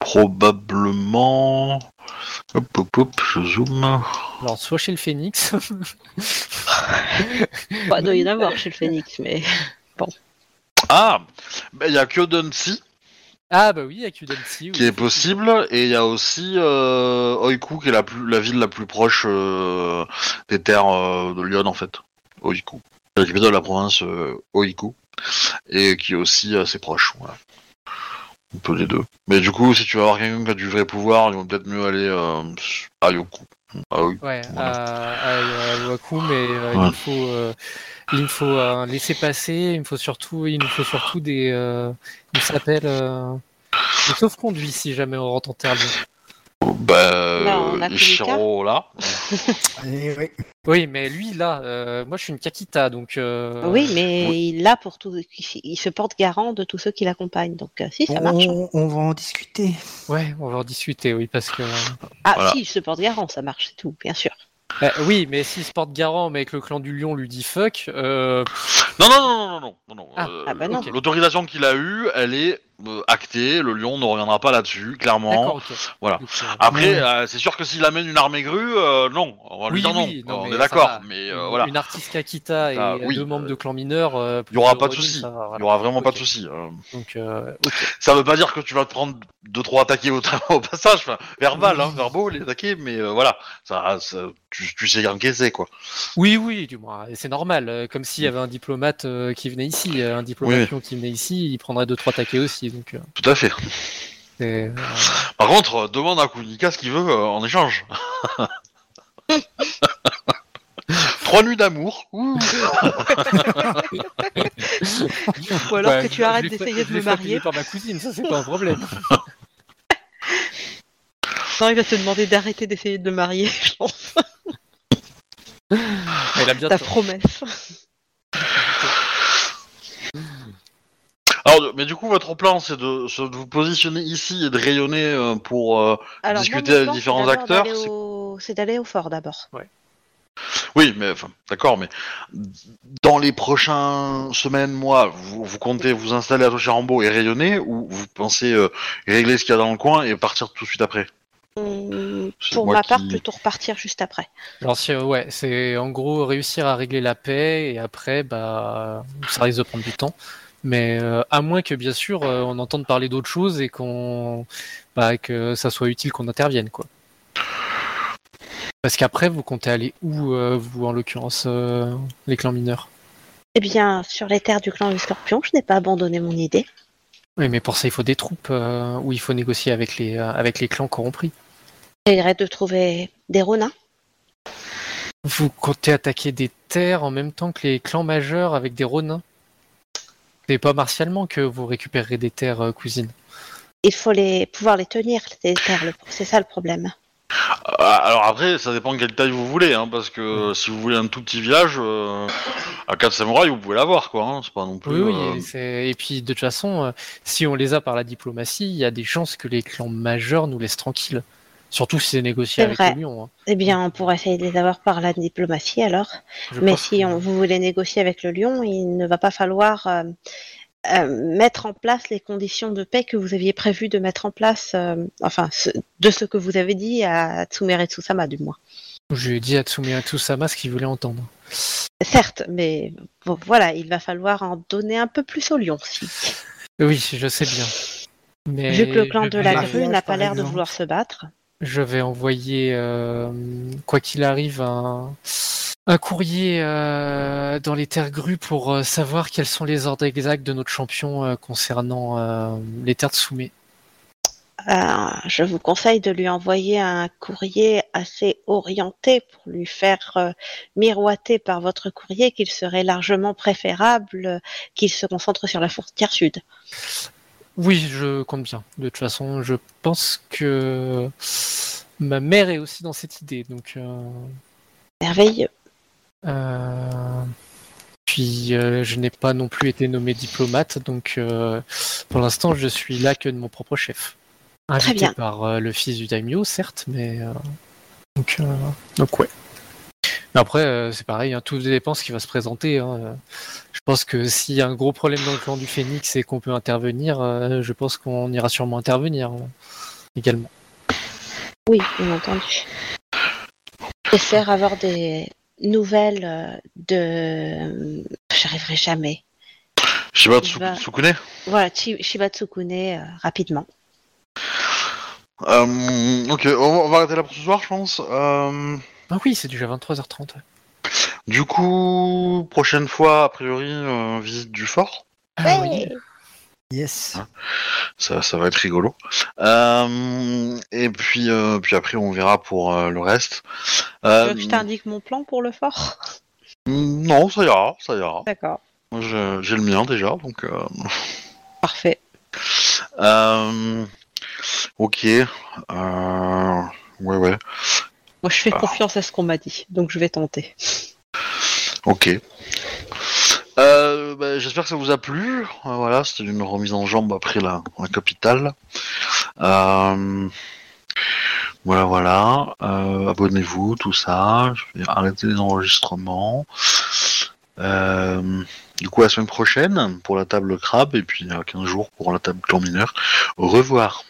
probablement. Hop, hop, hop, je zoome. Alors, soit chez le Phénix, Bah, il doit y en avoir chez le Phénix, mais Ah, ben, il y a Kyodensi Ah bah oui, avec Udanti. oui, qui est possible, et il y a aussi euh, Oiku, qui est la, plus, la ville la plus proche euh, des terres euh, de Lyon, en fait. Oiku. C'est la capitale de la province euh, Oiku, et qui est aussi assez proche. Voilà. Un peu les deux. Mais du coup, si tu veux avoir quelqu'un qui a du vrai pouvoir, il vaut peut-être mieux aller euh, à Yoku. Ah oui. Ouais, Voilà. à, à, Waku, mais euh, il Ouais. me faut, euh, il me faut un laisser passer. Il me faut surtout, il nous faut surtout des, il s'appelle, des sauf-conduits si jamais on rentre en terre. Bah, Là, on a euh, là. Eh oui. Oui, mais lui là, euh, moi je suis une Kakita, donc. euh, Oui, mais il l'a pour tout. Il se porte garant de tous ceux qui l'accompagnent. Donc, euh, si, ça marche. On, on va en discuter. Ouais, on va en discuter, oui, parce que. Ah, Voilà. si, il se porte garant, ça marche, c'est tout, bien sûr. Bah, oui, mais s'il se porte garant, mais que le clan du lion lui dit fuck, euh, Non, non, non, non, non, non, non. Ah, euh, ah bah non. L'autorisation qu'il a eue, elle est euh, actée. Le lion ne reviendra pas là-dessus, clairement. Voilà. Euh, Après, euh, c'est sûr que s'il amène une armée grue, euh, non, on va lui Oui, dire non. oui, non, on est d'accord, mais euh, une, voilà, une artiste Kakita et Ah, oui, deux membres de clan mineur. il y aura pas de souci. il y aura vraiment pas de souci. Donc. Ça veut pas dire que tu vas te prendre deux trois attaqués au, au passage, enfin, verbal, hein, verbaux les attaqués, mais voilà, ça, ça- tu, tu sais encaisser quoi. Oui, oui, du moins, c'est normal. Comme s'il y avait un diplomate qui venait ici, un diplomate qui venait ici, il prendrait deux trois taquets aussi. Donc, euh, Tout à fait. c'est- Par contre, euh, demande à Kunika ce qu'il veut euh, en échange. Trois nuits d'amour. Ou alors Ouais, que tu arrêtes d'essayer de je vais me marier. par ma cousine, ça c'est pas un problème. Non, il va te demander d'arrêter d'essayer de me marier, je pense. Elle a bien Ta promesse. Alors, mais du coup, votre plan, c'est de, vous positionner ici et de rayonner euh, pour. euh, Alors, Discuter avec différents acteurs, c'est- d'aller au fort d'abord. Oui, mais enfin, d'accord, mais dans les prochaines semaines, mois, vous, vous comptez vous installer à Toshirambo et rayonner, ou vous pensez euh, régler ce qu'il y a dans le coin et partir tout de suite après? C'est Pour ma qui- part, plutôt repartir juste après. Alors si, ouais, c'est en gros réussir à régler la paix et après, bah, ça risque de prendre du temps. Mais euh, à moins que bien sûr euh, on entende parler d'autres choses et qu'on, bah, que ça soit utile qu'on intervienne, quoi. Parce qu'après, vous comptez aller où, euh, vous, en l'occurrence, les clans mineurs? Eh bien, sur les terres du clan du Scorpion, je n'ai pas abandonné mon idée. Oui, mais pour ça, il faut des troupes où il faut négocier avec les, avec les clans corrompus. J'essaierai de trouver des Ronins. Vous comptez attaquer des terres en même temps que les clans majeurs avec des Ronins C'est pas martialement que vous récupérerez des terres, euh, cousine. Il faut les pouvoir les tenir, ces terres. le- C'est ça le problème. Ah, Alors après, ça dépend de quelle taille vous voulez, hein, parce que si vous voulez un tout petit village, euh, à 4 samouraïs, vous pouvez l'avoir, quoi. Hein, c'est pas non plus. Oui, oui. euh, et puis, de toute façon, euh, si on les a par la diplomatie, il y a des chances que les clans majeurs nous laissent tranquilles. Surtout si c'est négocié C'est avec vrai. le lion. hein. Eh bien, on pourrait essayer de les avoir par la diplomatie alors. Je Mais si que- on, vous voulez négocier avec le lion, il ne va pas falloir euh, euh, mettre en place les conditions de paix que vous aviez prévu de mettre en place, euh, enfin, ce- de ce que vous avez dit à Tsumere Tsusama, du moins. Je lui ai dit à Tsumiya Tsusama ce qu'il voulait entendre. Certes, mais bon, voilà, il va falloir en donner un peu plus au lion. Si. Oui, je sais bien. Mais Vu que le clan de la grue n'a pas l'air de vouloir se battre. Je vais envoyer, euh, quoi qu'il arrive, un, courrier euh, dans les terres grues pour euh, savoir quels sont les ordres exacts de notre champion concernant les terres de Soumé. Je vous conseille de lui envoyer un courrier assez orienté pour lui faire miroiter par votre courrier qu'il serait largement préférable qu'il se concentre sur la frontière sud. Oui, je compte bien. De toute façon, je pense que ma mère est aussi dans cette idée. Donc, euh, Merveilleux. euh, puis, euh, je n'ai pas non plus été nommé diplomate, donc euh, pour l'instant, je suis là que de mon propre chef. Invité bien. par euh, le fils du daimyo, certes, mais euh, donc, euh, donc ouais. Mais après, euh, c'est pareil, hein, tout dépend ce qui va se présenter. hein. Je pense que s'il y a un gros problème dans le clan du Phénix et qu'on peut intervenir, euh, je pense qu'on ira sûrement intervenir euh, également. Oui, bien entendu. J'espère avoir des nouvelles euh, de. J'arriverai jamais. Shiba Bah. Tsukune? Voilà, Chi- Shiba Tsukune euh, rapidement. Euh, ok, on va, on va arrêter là pour ce soir, je pense. Ah oui, c'est déjà 23h30. du coup, prochaine fois, a priori, euh, visite du fort. Ah oui. Yes. Ça, ça va être rigolo. Euh, et puis, euh, puis après, on verra pour euh, le reste. Tu Euh, veux que je t'indique mon plan pour le fort non, ça ira, ça ira. D'accord. Moi, J'ai le mien déjà, donc. euh, Parfait. euh, ok. Euh, ouais, ouais. Moi, je fais Ah. confiance à ce qu'on m'a dit, donc je vais tenter. Ok. Euh, bah, J'espère que ça vous a plu. Euh, voilà, c'était une remise en jambe après la, la capitale. Euh, voilà, voilà. Abonnez-vous, tout ça. Je vais arrêter les enregistrements. Du coup, la semaine prochaine pour la table crabe et puis il y a 15 jours pour la table clan mineur. Au revoir.